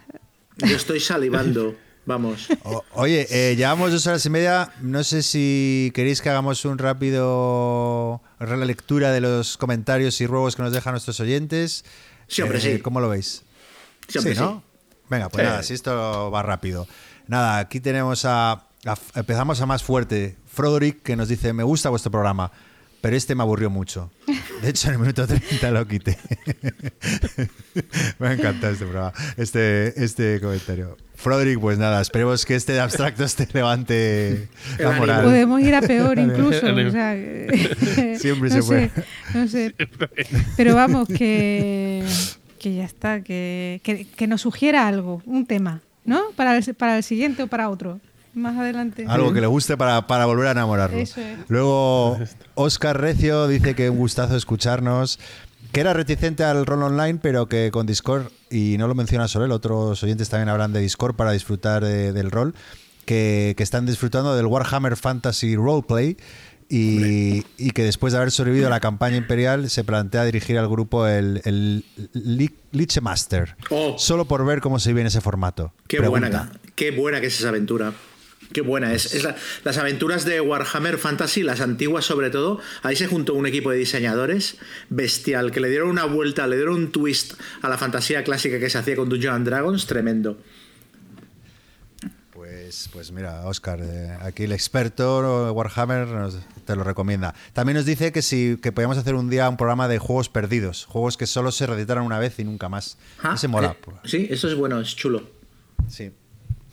Yo estoy salivando. Vamos. oye, eh, llevamos dos horas y media. No sé si queréis que hagamos un rápido lectura de los comentarios y ruegos que nos dejan nuestros oyentes. Sí, hombre, sí. ¿Cómo lo veis? Sí, hombre, ¿no? Venga, pues nada, si esto va rápido. Nada, aquí tenemos a, Empezamos a más fuerte. Froderick que nos dice: Me gusta vuestro programa pero este me aburrió mucho. De hecho, en el minuto 30 lo quité. [laughs] me ha encantado este programa, este, este comentario. Froderick, pues nada, esperemos que este de abstracto te levante la moral. Podemos ir a peor [laughs] incluso. [laughs] Siempre se puede. No sé. Pero vamos, que, que ya está, que, que, nos sugiera algo, un tema, ¿no? Para para el siguiente o para otro más adelante. Algo que le guste para, volver a enamorarlo. Luego, Oscar Recio dice que un gustazo escucharnos. Que era reticente al rol online, pero que con Discord, y no lo menciona solo él, otros oyentes también hablan de Discord para disfrutar del rol, que, están disfrutando del Warhammer Fantasy Roleplay. Y, y, que después de haber sobrevivido a la campaña imperial se plantea dirigir al grupo el, el Liche Master. Oh. Solo por ver cómo se vive en ese formato. Qué buena, qué buena que es esa aventura. Qué buena es. las aventuras de Warhammer Fantasy, las antiguas sobre todo. Ahí se juntó un equipo de diseñadores bestial que le dieron una vuelta, le dieron un twist a la fantasía clásica que se hacía con Dungeons and Dragons, tremendo. Pues, pues mira, Oscar, eh, aquí el experto Warhammer te lo recomienda. También nos dice que si que podíamos hacer un día un programa de juegos perdidos, juegos que solo se reeditaron una vez y nunca más. Ah, Ese mola. Eh, sí, eso es bueno, es chulo. Sí,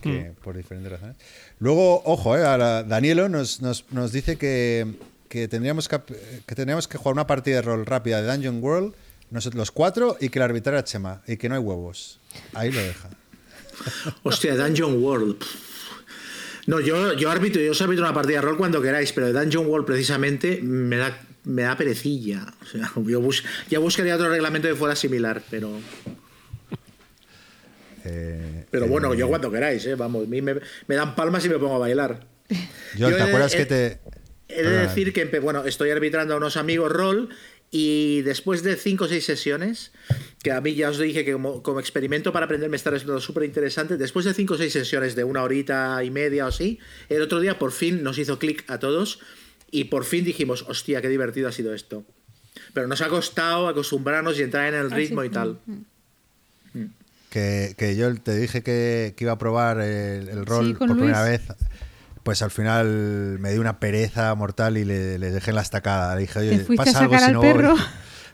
que, mm. por diferentes razones. Luego, ojo, eh, Danielo nos, nos, dice que, tendríamos que, que, que jugar una partida de rol rápida de Dungeon World, nosotros los cuatro, y que la arbitrara Chema, y que no hay huevos. Ahí lo deja. [laughs] Hostia, Dungeon World. No, yo, yo arbitro, yo os arbitro una partida de rol cuando queráis, pero de Dungeon World precisamente me da, me da perecilla. O sea, yo ya buscaría otro reglamento que fuera similar, pero. Eh, Pero bueno, yo eh, cuando queráis, ¿eh? vamos, me, me, dan palmas y me pongo a bailar. [laughs] Yo, ¿te acuerdas que te.? He de decir que, bueno, estoy arbitrando a unos amigos rol y después de cinco o seis sesiones, que a mí ya os dije que como, experimento para aprender me está resultando súper interesante, después de cinco o seis sesiones de una horita y media o así, el otro día por fin nos hizo clic a todos y por fin dijimos, hostia, qué divertido ha sido esto. Pero nos ha costado acostumbrarnos y entrar en el ritmo y tal. Mm que, yo te dije que, iba a probar el, rol por primera vez, pues al final me dio una pereza mortal y le, dejé en la estacada. Le dije, oye, pasa algo si no perro? [laughs]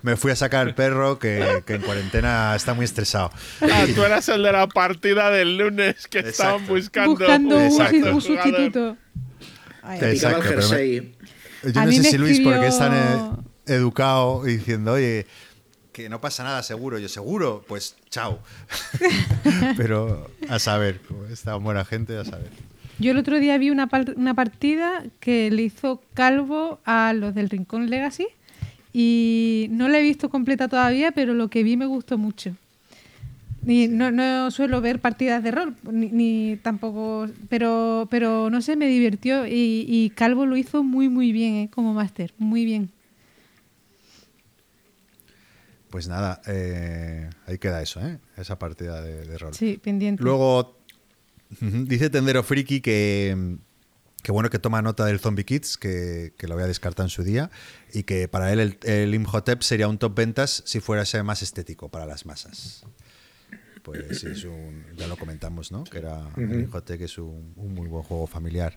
Me fui a sacar al perro que, en cuarentena está muy estresado. Ah, [laughs] tú eras el de la partida del lunes que estaban buscando, buscando un, sustituto. Exacto, yo no sé si Luis, porque es tan eh, educado diciendo, oye, que no pasa nada seguro. Yo seguro, pues chao. [laughs] Pero a saber, esta buena gente, a saber. Yo el otro día vi una, una partida que le hizo Calvo a los del Rincón Legacy y no la he visto completa todavía, pero lo que vi me gustó mucho. Ni, no, no, suelo ver partidas de rol, ni, tampoco, pero, pero no sé, me divirtió y, Calvo lo hizo muy, muy bien ¿eh? como máster, muy bien. Pues nada, eh, ahí queda eso, ¿eh? esa partida de, rol. Sí, pendiente. Luego, dice Tendero Friki que, que bueno que toma nota del Zombie Kids, que, lo voy a descartar en su día, y que para él el, el, Imhotep sería un top ventas si fuera ese más estético para las masas. Pues es un, ya lo comentamos, ¿no? Que era el Imhotep, que es un, muy buen juego familiar.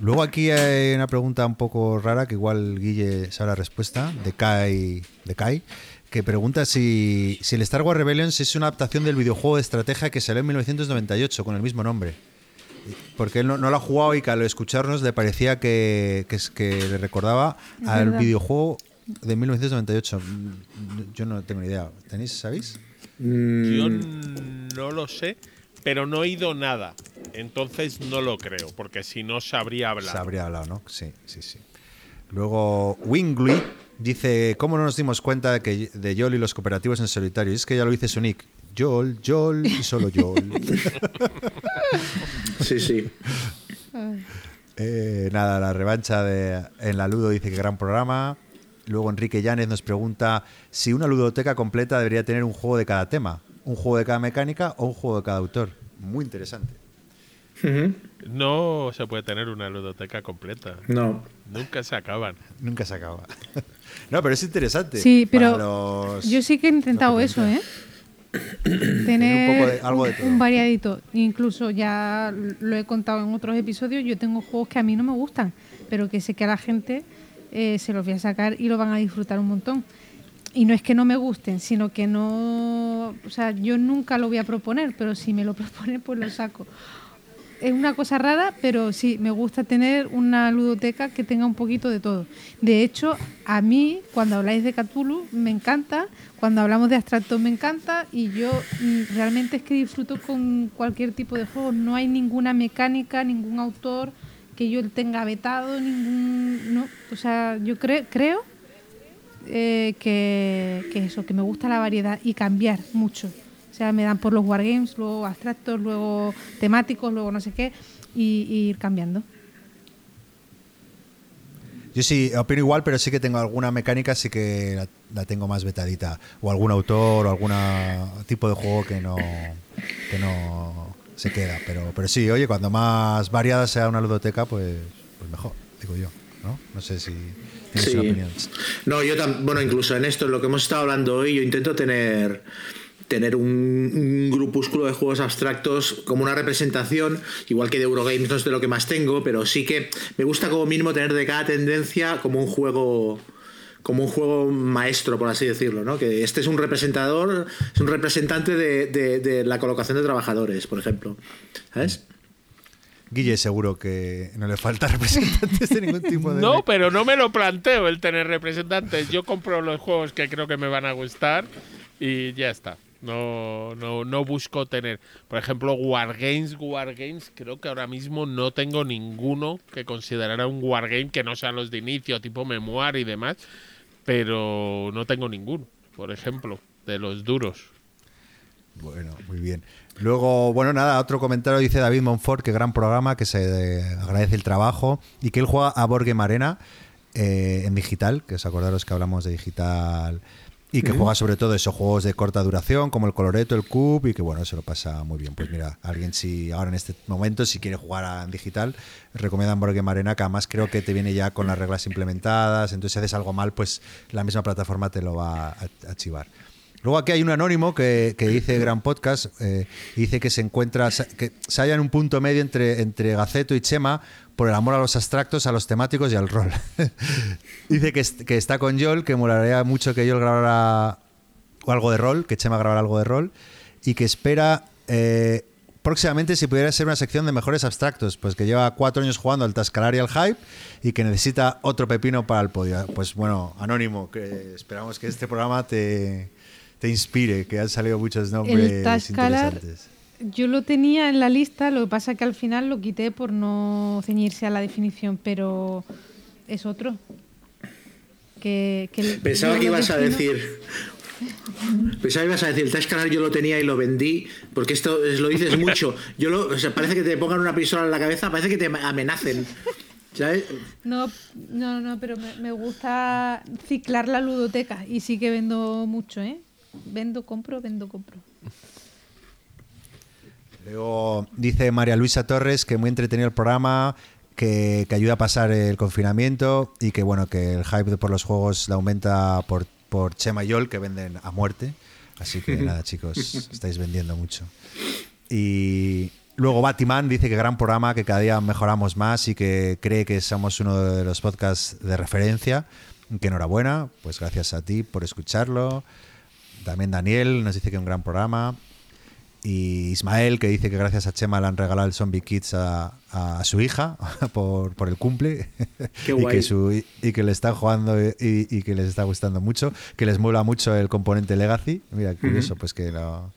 Luego aquí hay una pregunta un poco rara que igual Guille sabe la respuesta, de Kai, de Kai que pregunta si, el Star Wars Rebellions es una adaptación del videojuego de estrategia que salió en 1998 con el mismo nombre. Porque él no, lo ha jugado y que al escucharnos le parecía que, que, le recordaba al videojuego de 1998. Yo no tengo ni idea. ¿Tenéis, sabéis? Yo no lo sé, pero no he oído nada. Entonces no lo creo, porque si no sabría hablar. Sabría hablar, ¿no? Sí, sí, sí. Luego, Wingley Dice, ¿cómo no nos dimos cuenta de, que, de Yol y los cooperativos en solitario? es que ya lo dice su nick. Yol, Yol y solo Yol. [laughs] sí, sí. Eh, nada, la revancha de, en la Ludo dice que gran programa. Luego Enrique Llanes nos pregunta si una ludoteca completa debería tener un juego de cada tema, un juego de cada mecánica o un juego de cada autor. Muy interesante. No se puede tener una ludoteca completa. No. Nunca se acaban. Nunca se acaba. [laughs] no, pero es interesante. Sí, pero yo sí que he intentado eso, ¿eh? Tener un, variadito. Incluso ya lo he contado en otros episodios, yo tengo juegos que a mí no me gustan, pero que sé que a la gente eh, se los voy a sacar y lo van a disfrutar un montón. Y no es que no me gusten, sino que no... O sea, yo nunca lo voy a proponer, pero si me lo [laughs] proponen, pues lo saco es una cosa rara, pero sí, me gusta tener una ludoteca que tenga un poquito de todo. De hecho, a mí, cuando habláis de Cthulhu, me encanta, cuando hablamos de abstractos me encanta, y yo mm, realmente es que disfruto con cualquier tipo de juego. No hay ninguna mecánica, ningún autor que yo tenga vetado, ningún... No, o sea, yo creo eh, que, que eso, que me gusta la variedad y cambiar mucho. Sea, me dan por los wargames, luego abstractos, luego temáticos, luego no sé qué, y, ir cambiando. Yo sí, opino igual, pero sí que tengo alguna mecánica, sí que la, tengo más vetadita. O algún autor o algún tipo de juego que no, que no se queda. Pero, pero sí, oye, cuando más variada sea una ludoteca, pues, pues mejor, digo yo. ¿no? No sé si tienes una opinión. No, yo también, bueno, incluso en esto, en lo que hemos estado hablando hoy, yo intento tener tener un, grupúsculo de juegos abstractos como una representación, igual que de Eurogames no es de lo que más tengo, pero sí que me gusta como mínimo tener de cada tendencia como un juego como un juego maestro, por así decirlo, ¿no? Que este es un representador, es un representante de, la colocación de trabajadores, por ejemplo. ¿Sabes? Guille, seguro que no le falta [laughs] representantes de ningún tipo de. No, pero no me lo planteo el tener representantes. Yo compro los juegos que creo que me van a gustar y ya está. No, no, no busco tener, por ejemplo, Wargames, Wargames, creo que ahora mismo no tengo ninguno que considerara un Wargame que no sean los de inicio, tipo Memoir y demás, pero no tengo ninguno, por ejemplo, de los duros. Bueno, muy bien. Luego, bueno, nada, otro comentario dice David Monfort, que gran programa, que se agradece el trabajo y que él juega a Borgue Marena eh, en digital, que os acordaros que hablamos de digital y que juega sobre todo esos juegos de corta duración, como el Coloreto, el Cube, y que bueno, se lo pasa muy bien. Pues mira, alguien si ahora en este momento, si quiere jugar en digital, recomiendan Board Arena, que además creo que te viene ya con las reglas implementadas, entonces si haces algo mal, pues la misma plataforma te lo va a archivar. Luego aquí hay un anónimo que, dice Gran Podcast, eh, dice que se encuentra, que se halla en un punto medio entre, entre Gaceto y Chema por el amor a los abstractos, a los temáticos y al rol. [laughs] dice que, está con Joel, que molaría mucho que Joel grabara algo de rol, que Chema grabara algo de rol, y que espera eh, próximamente si pudiera ser una sección de mejores abstractos, pues que lleva cuatro años jugando al Tascalar y al Hype y que necesita otro pepino para el podio. Pues bueno, Anónimo, que esperamos que este programa te te inspire, que han salido muchos nombres interesantes. Yo lo tenía en la lista, lo que pasa es que al final lo quité por no ceñirse a la definición, pero es otro. Que, Pensaba que ibas a decir. Pensaba que ibas a decir, el Tascalar yo lo tenía y lo vendí, porque esto lo dices mucho. [laughs] Yo lo, o sea, parece que te pongan una pistola en la cabeza, parece que te amenacen. No, no, no, pero me, me, gusta ciclar la ludoteca y sí que vendo mucho, ¿eh? Vendo, compro, vendo, compro. Luego dice María Luisa Torres que muy entretenido el programa, que, ayuda a pasar el confinamiento y que bueno, que el hype por los juegos la aumenta por, por Chema y Yol, que venden a muerte. Así que [laughs] nada, chicos, estáis vendiendo mucho. Y luego Batiman dice que gran programa, que cada día mejoramos más y que cree que somos uno de los podcasts de referencia. Que enhorabuena, pues gracias a ti por escucharlo. También Daniel nos dice que un gran programa. Y Ismael, que dice que gracias a Chema le han regalado el Zombie Kids a, su hija [laughs] por, el cumple. [laughs] y, que su, y que le está jugando y, que les está gustando mucho. Que les mola mucho el componente Legacy. Mira, curioso, pues que no.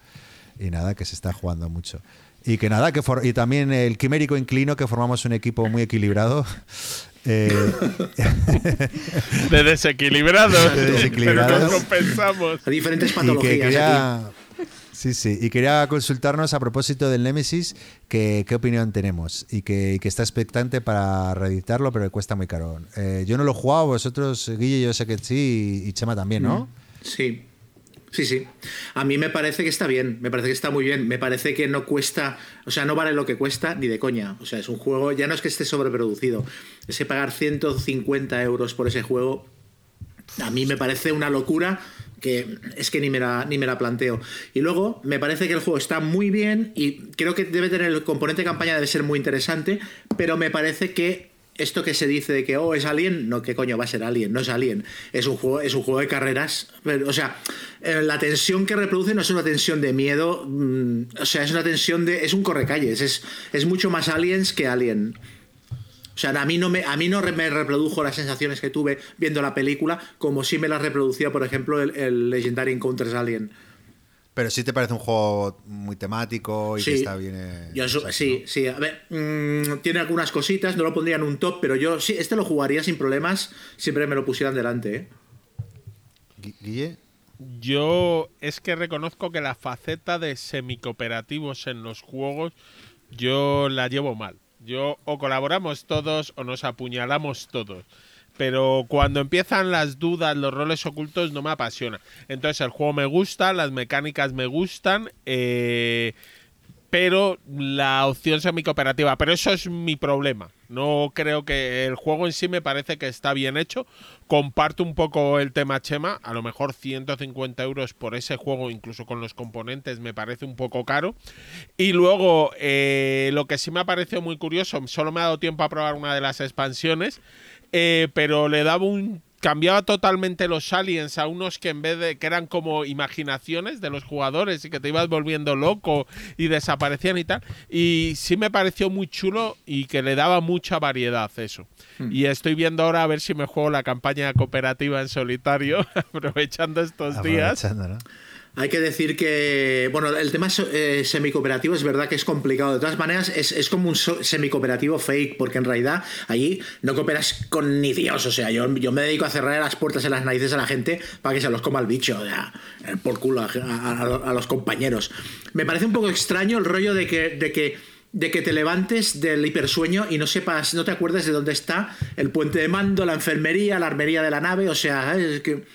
Y nada, que se está jugando mucho. Y que nada, que y también el Quimérico Inclino, que formamos un equipo muy equilibrado. Eh, de desequilibrados. De desequilibrados. compensamos. A diferentes patologías. Y quería, sí, sí. Y quería consultarnos a propósito del Nemesis, que, qué opinión tenemos. Y que, está expectante para reeditarlo, pero que cuesta muy caro. Eh, yo no lo he jugado, vosotros, Guille, yo sé que sí, y Chema también, ¿no? Sí. Sí, sí. A mí me parece que está bien, me parece que está muy bien, me parece que no cuesta, o sea, no vale lo que cuesta ni de coña. O sea, es un juego, ya no es que esté sobreproducido, es que pagar 150 euros por ese juego, a mí me parece una locura que es que ni me, la, ni me la planteo. Y luego, me parece que el juego está muy bien y creo que debe tener el componente de campaña, debe ser muy interesante, pero me parece que esto que se dice de que, oh, es Alien, no, ¿qué coño va a ser Alien? No es Alien, es un juego, es un juego de carreras. o sea, eh, la tensión que reproduce no es una tensión de miedo, mm, o sea, es una tensión de. es un correcalles, es, es mucho más Aliens que Alien. O sea, a mí, no me, a mí no me reprodujo las sensaciones que tuve viendo la película como si me las reproducía, por ejemplo, el, el Legendary Encounters Alien. Pero sí te parece un juego muy temático y que está bien. Eh, sí, sí. A ver, mm, tiene algunas cositas, no lo pondría en un top, pero yo sí, este lo jugaría sin problemas, siempre me lo pusieran delante. ¿eh? Guille. Yo es que reconozco que la faceta de semicooperativos en los juegos yo la llevo mal. Yo o colaboramos todos o nos apuñalamos todos pero cuando empiezan las dudas, los roles ocultos, no me apasiona. Entonces el juego me gusta, las mecánicas me gustan, eh, pero la opción semi-cooperativa. Pero eso es mi problema. No creo que el juego en sí me parece que está bien hecho. Comparto un poco el tema Chema. A lo mejor 150 euros por ese juego, incluso con los componentes, me parece un poco caro. Y luego, eh, lo que sí me ha parecido muy curioso, solo me ha dado tiempo a probar una de las expansiones. Eh, pero le daba un cambiaba totalmente los aliens a unos que en vez de que eran como imaginaciones de los jugadores y que te ibas volviendo loco y desaparecían y tal. Y sí me pareció muy chulo y que le daba mucha variedad eso. Hmm. y estoy viendo ahora a ver si me juego la campaña cooperativa en solitario [laughs] aprovechando estos días hay que decir que, bueno, el tema eh, semicooperativo es verdad que es complicado. De todas maneras, es, como un semicooperativo fake, porque en realidad allí no cooperas con ni Dios. O sea, yo, yo me dedico a cerrar las puertas en las narices a la gente para que se los coma el bicho, o sea, eh, por culo a, los compañeros. Me parece un poco extraño el rollo de que, de que de que te levantes del hipersueño y no sepas, no te acuerdes de dónde está el puente de mando, la enfermería, la armería de la nave, o sea, es que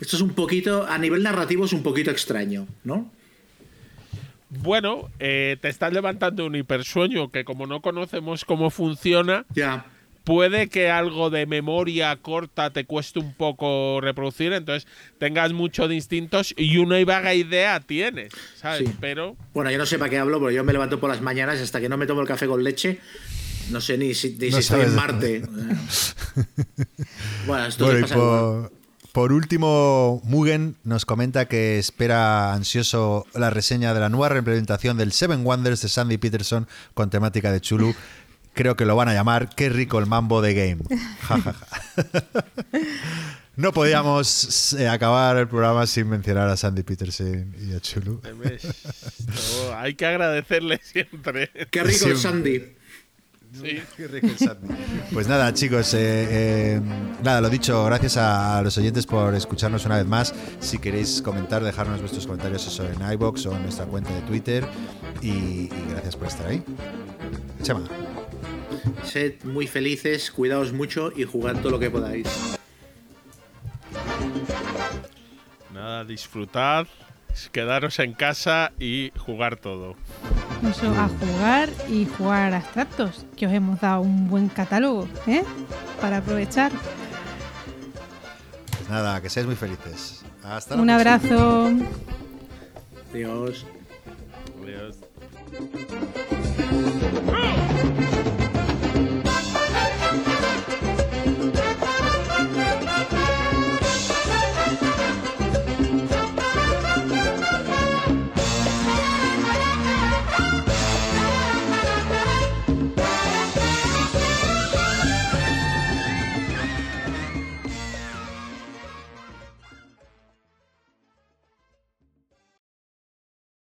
esto es un poquito, a nivel narrativo es un poquito extraño, ¿no? Bueno, eh, te estás levantando un hipersueño que como no conocemos cómo funciona, ya. puede que algo de memoria corta te cueste un poco reproducir, entonces tengas mucho de instintos y una vaga idea tienes, ¿sabes? Pero... Bueno, yo no sé para qué hablo, pero yo me levanto por las mañanas hasta que no me tomo el café con leche. No sé ni si, estoy en Marte. [laughs] bueno, esto pasa por último, Mugen nos comenta que espera ansioso la reseña de la nueva reimplementación del Seven Wonders de Sandy Peterson con temática de Chulu. Creo que lo van a llamar Qué rico el mambo de game. No podíamos eh, acabar el programa sin mencionar a Sandy Peterson y a Chulu. [laughs] hay que agradecerle siempre. Qué rico el Sandy. [laughs] Pues nada, chicos, eh, eh, nada, lo dicho, gracias a, los oyentes por escucharnos una vez más. Si queréis comentar, dejarnos vuestros comentarios eso en iBox o en nuestra cuenta de Twitter. Y, gracias por estar ahí. Chema. Sed muy felices, cuidaos mucho y jugad todo lo que podáis. Nada, disfrutad, quedaros en casa y jugar todo. Eso, a jugar y jugar abstractos, que os hemos dado un buen catálogo, ¿eh? Para aprovechar. Pues nada, que seáis muy felices. Hasta la Un abrazo. Adiós. Adiós.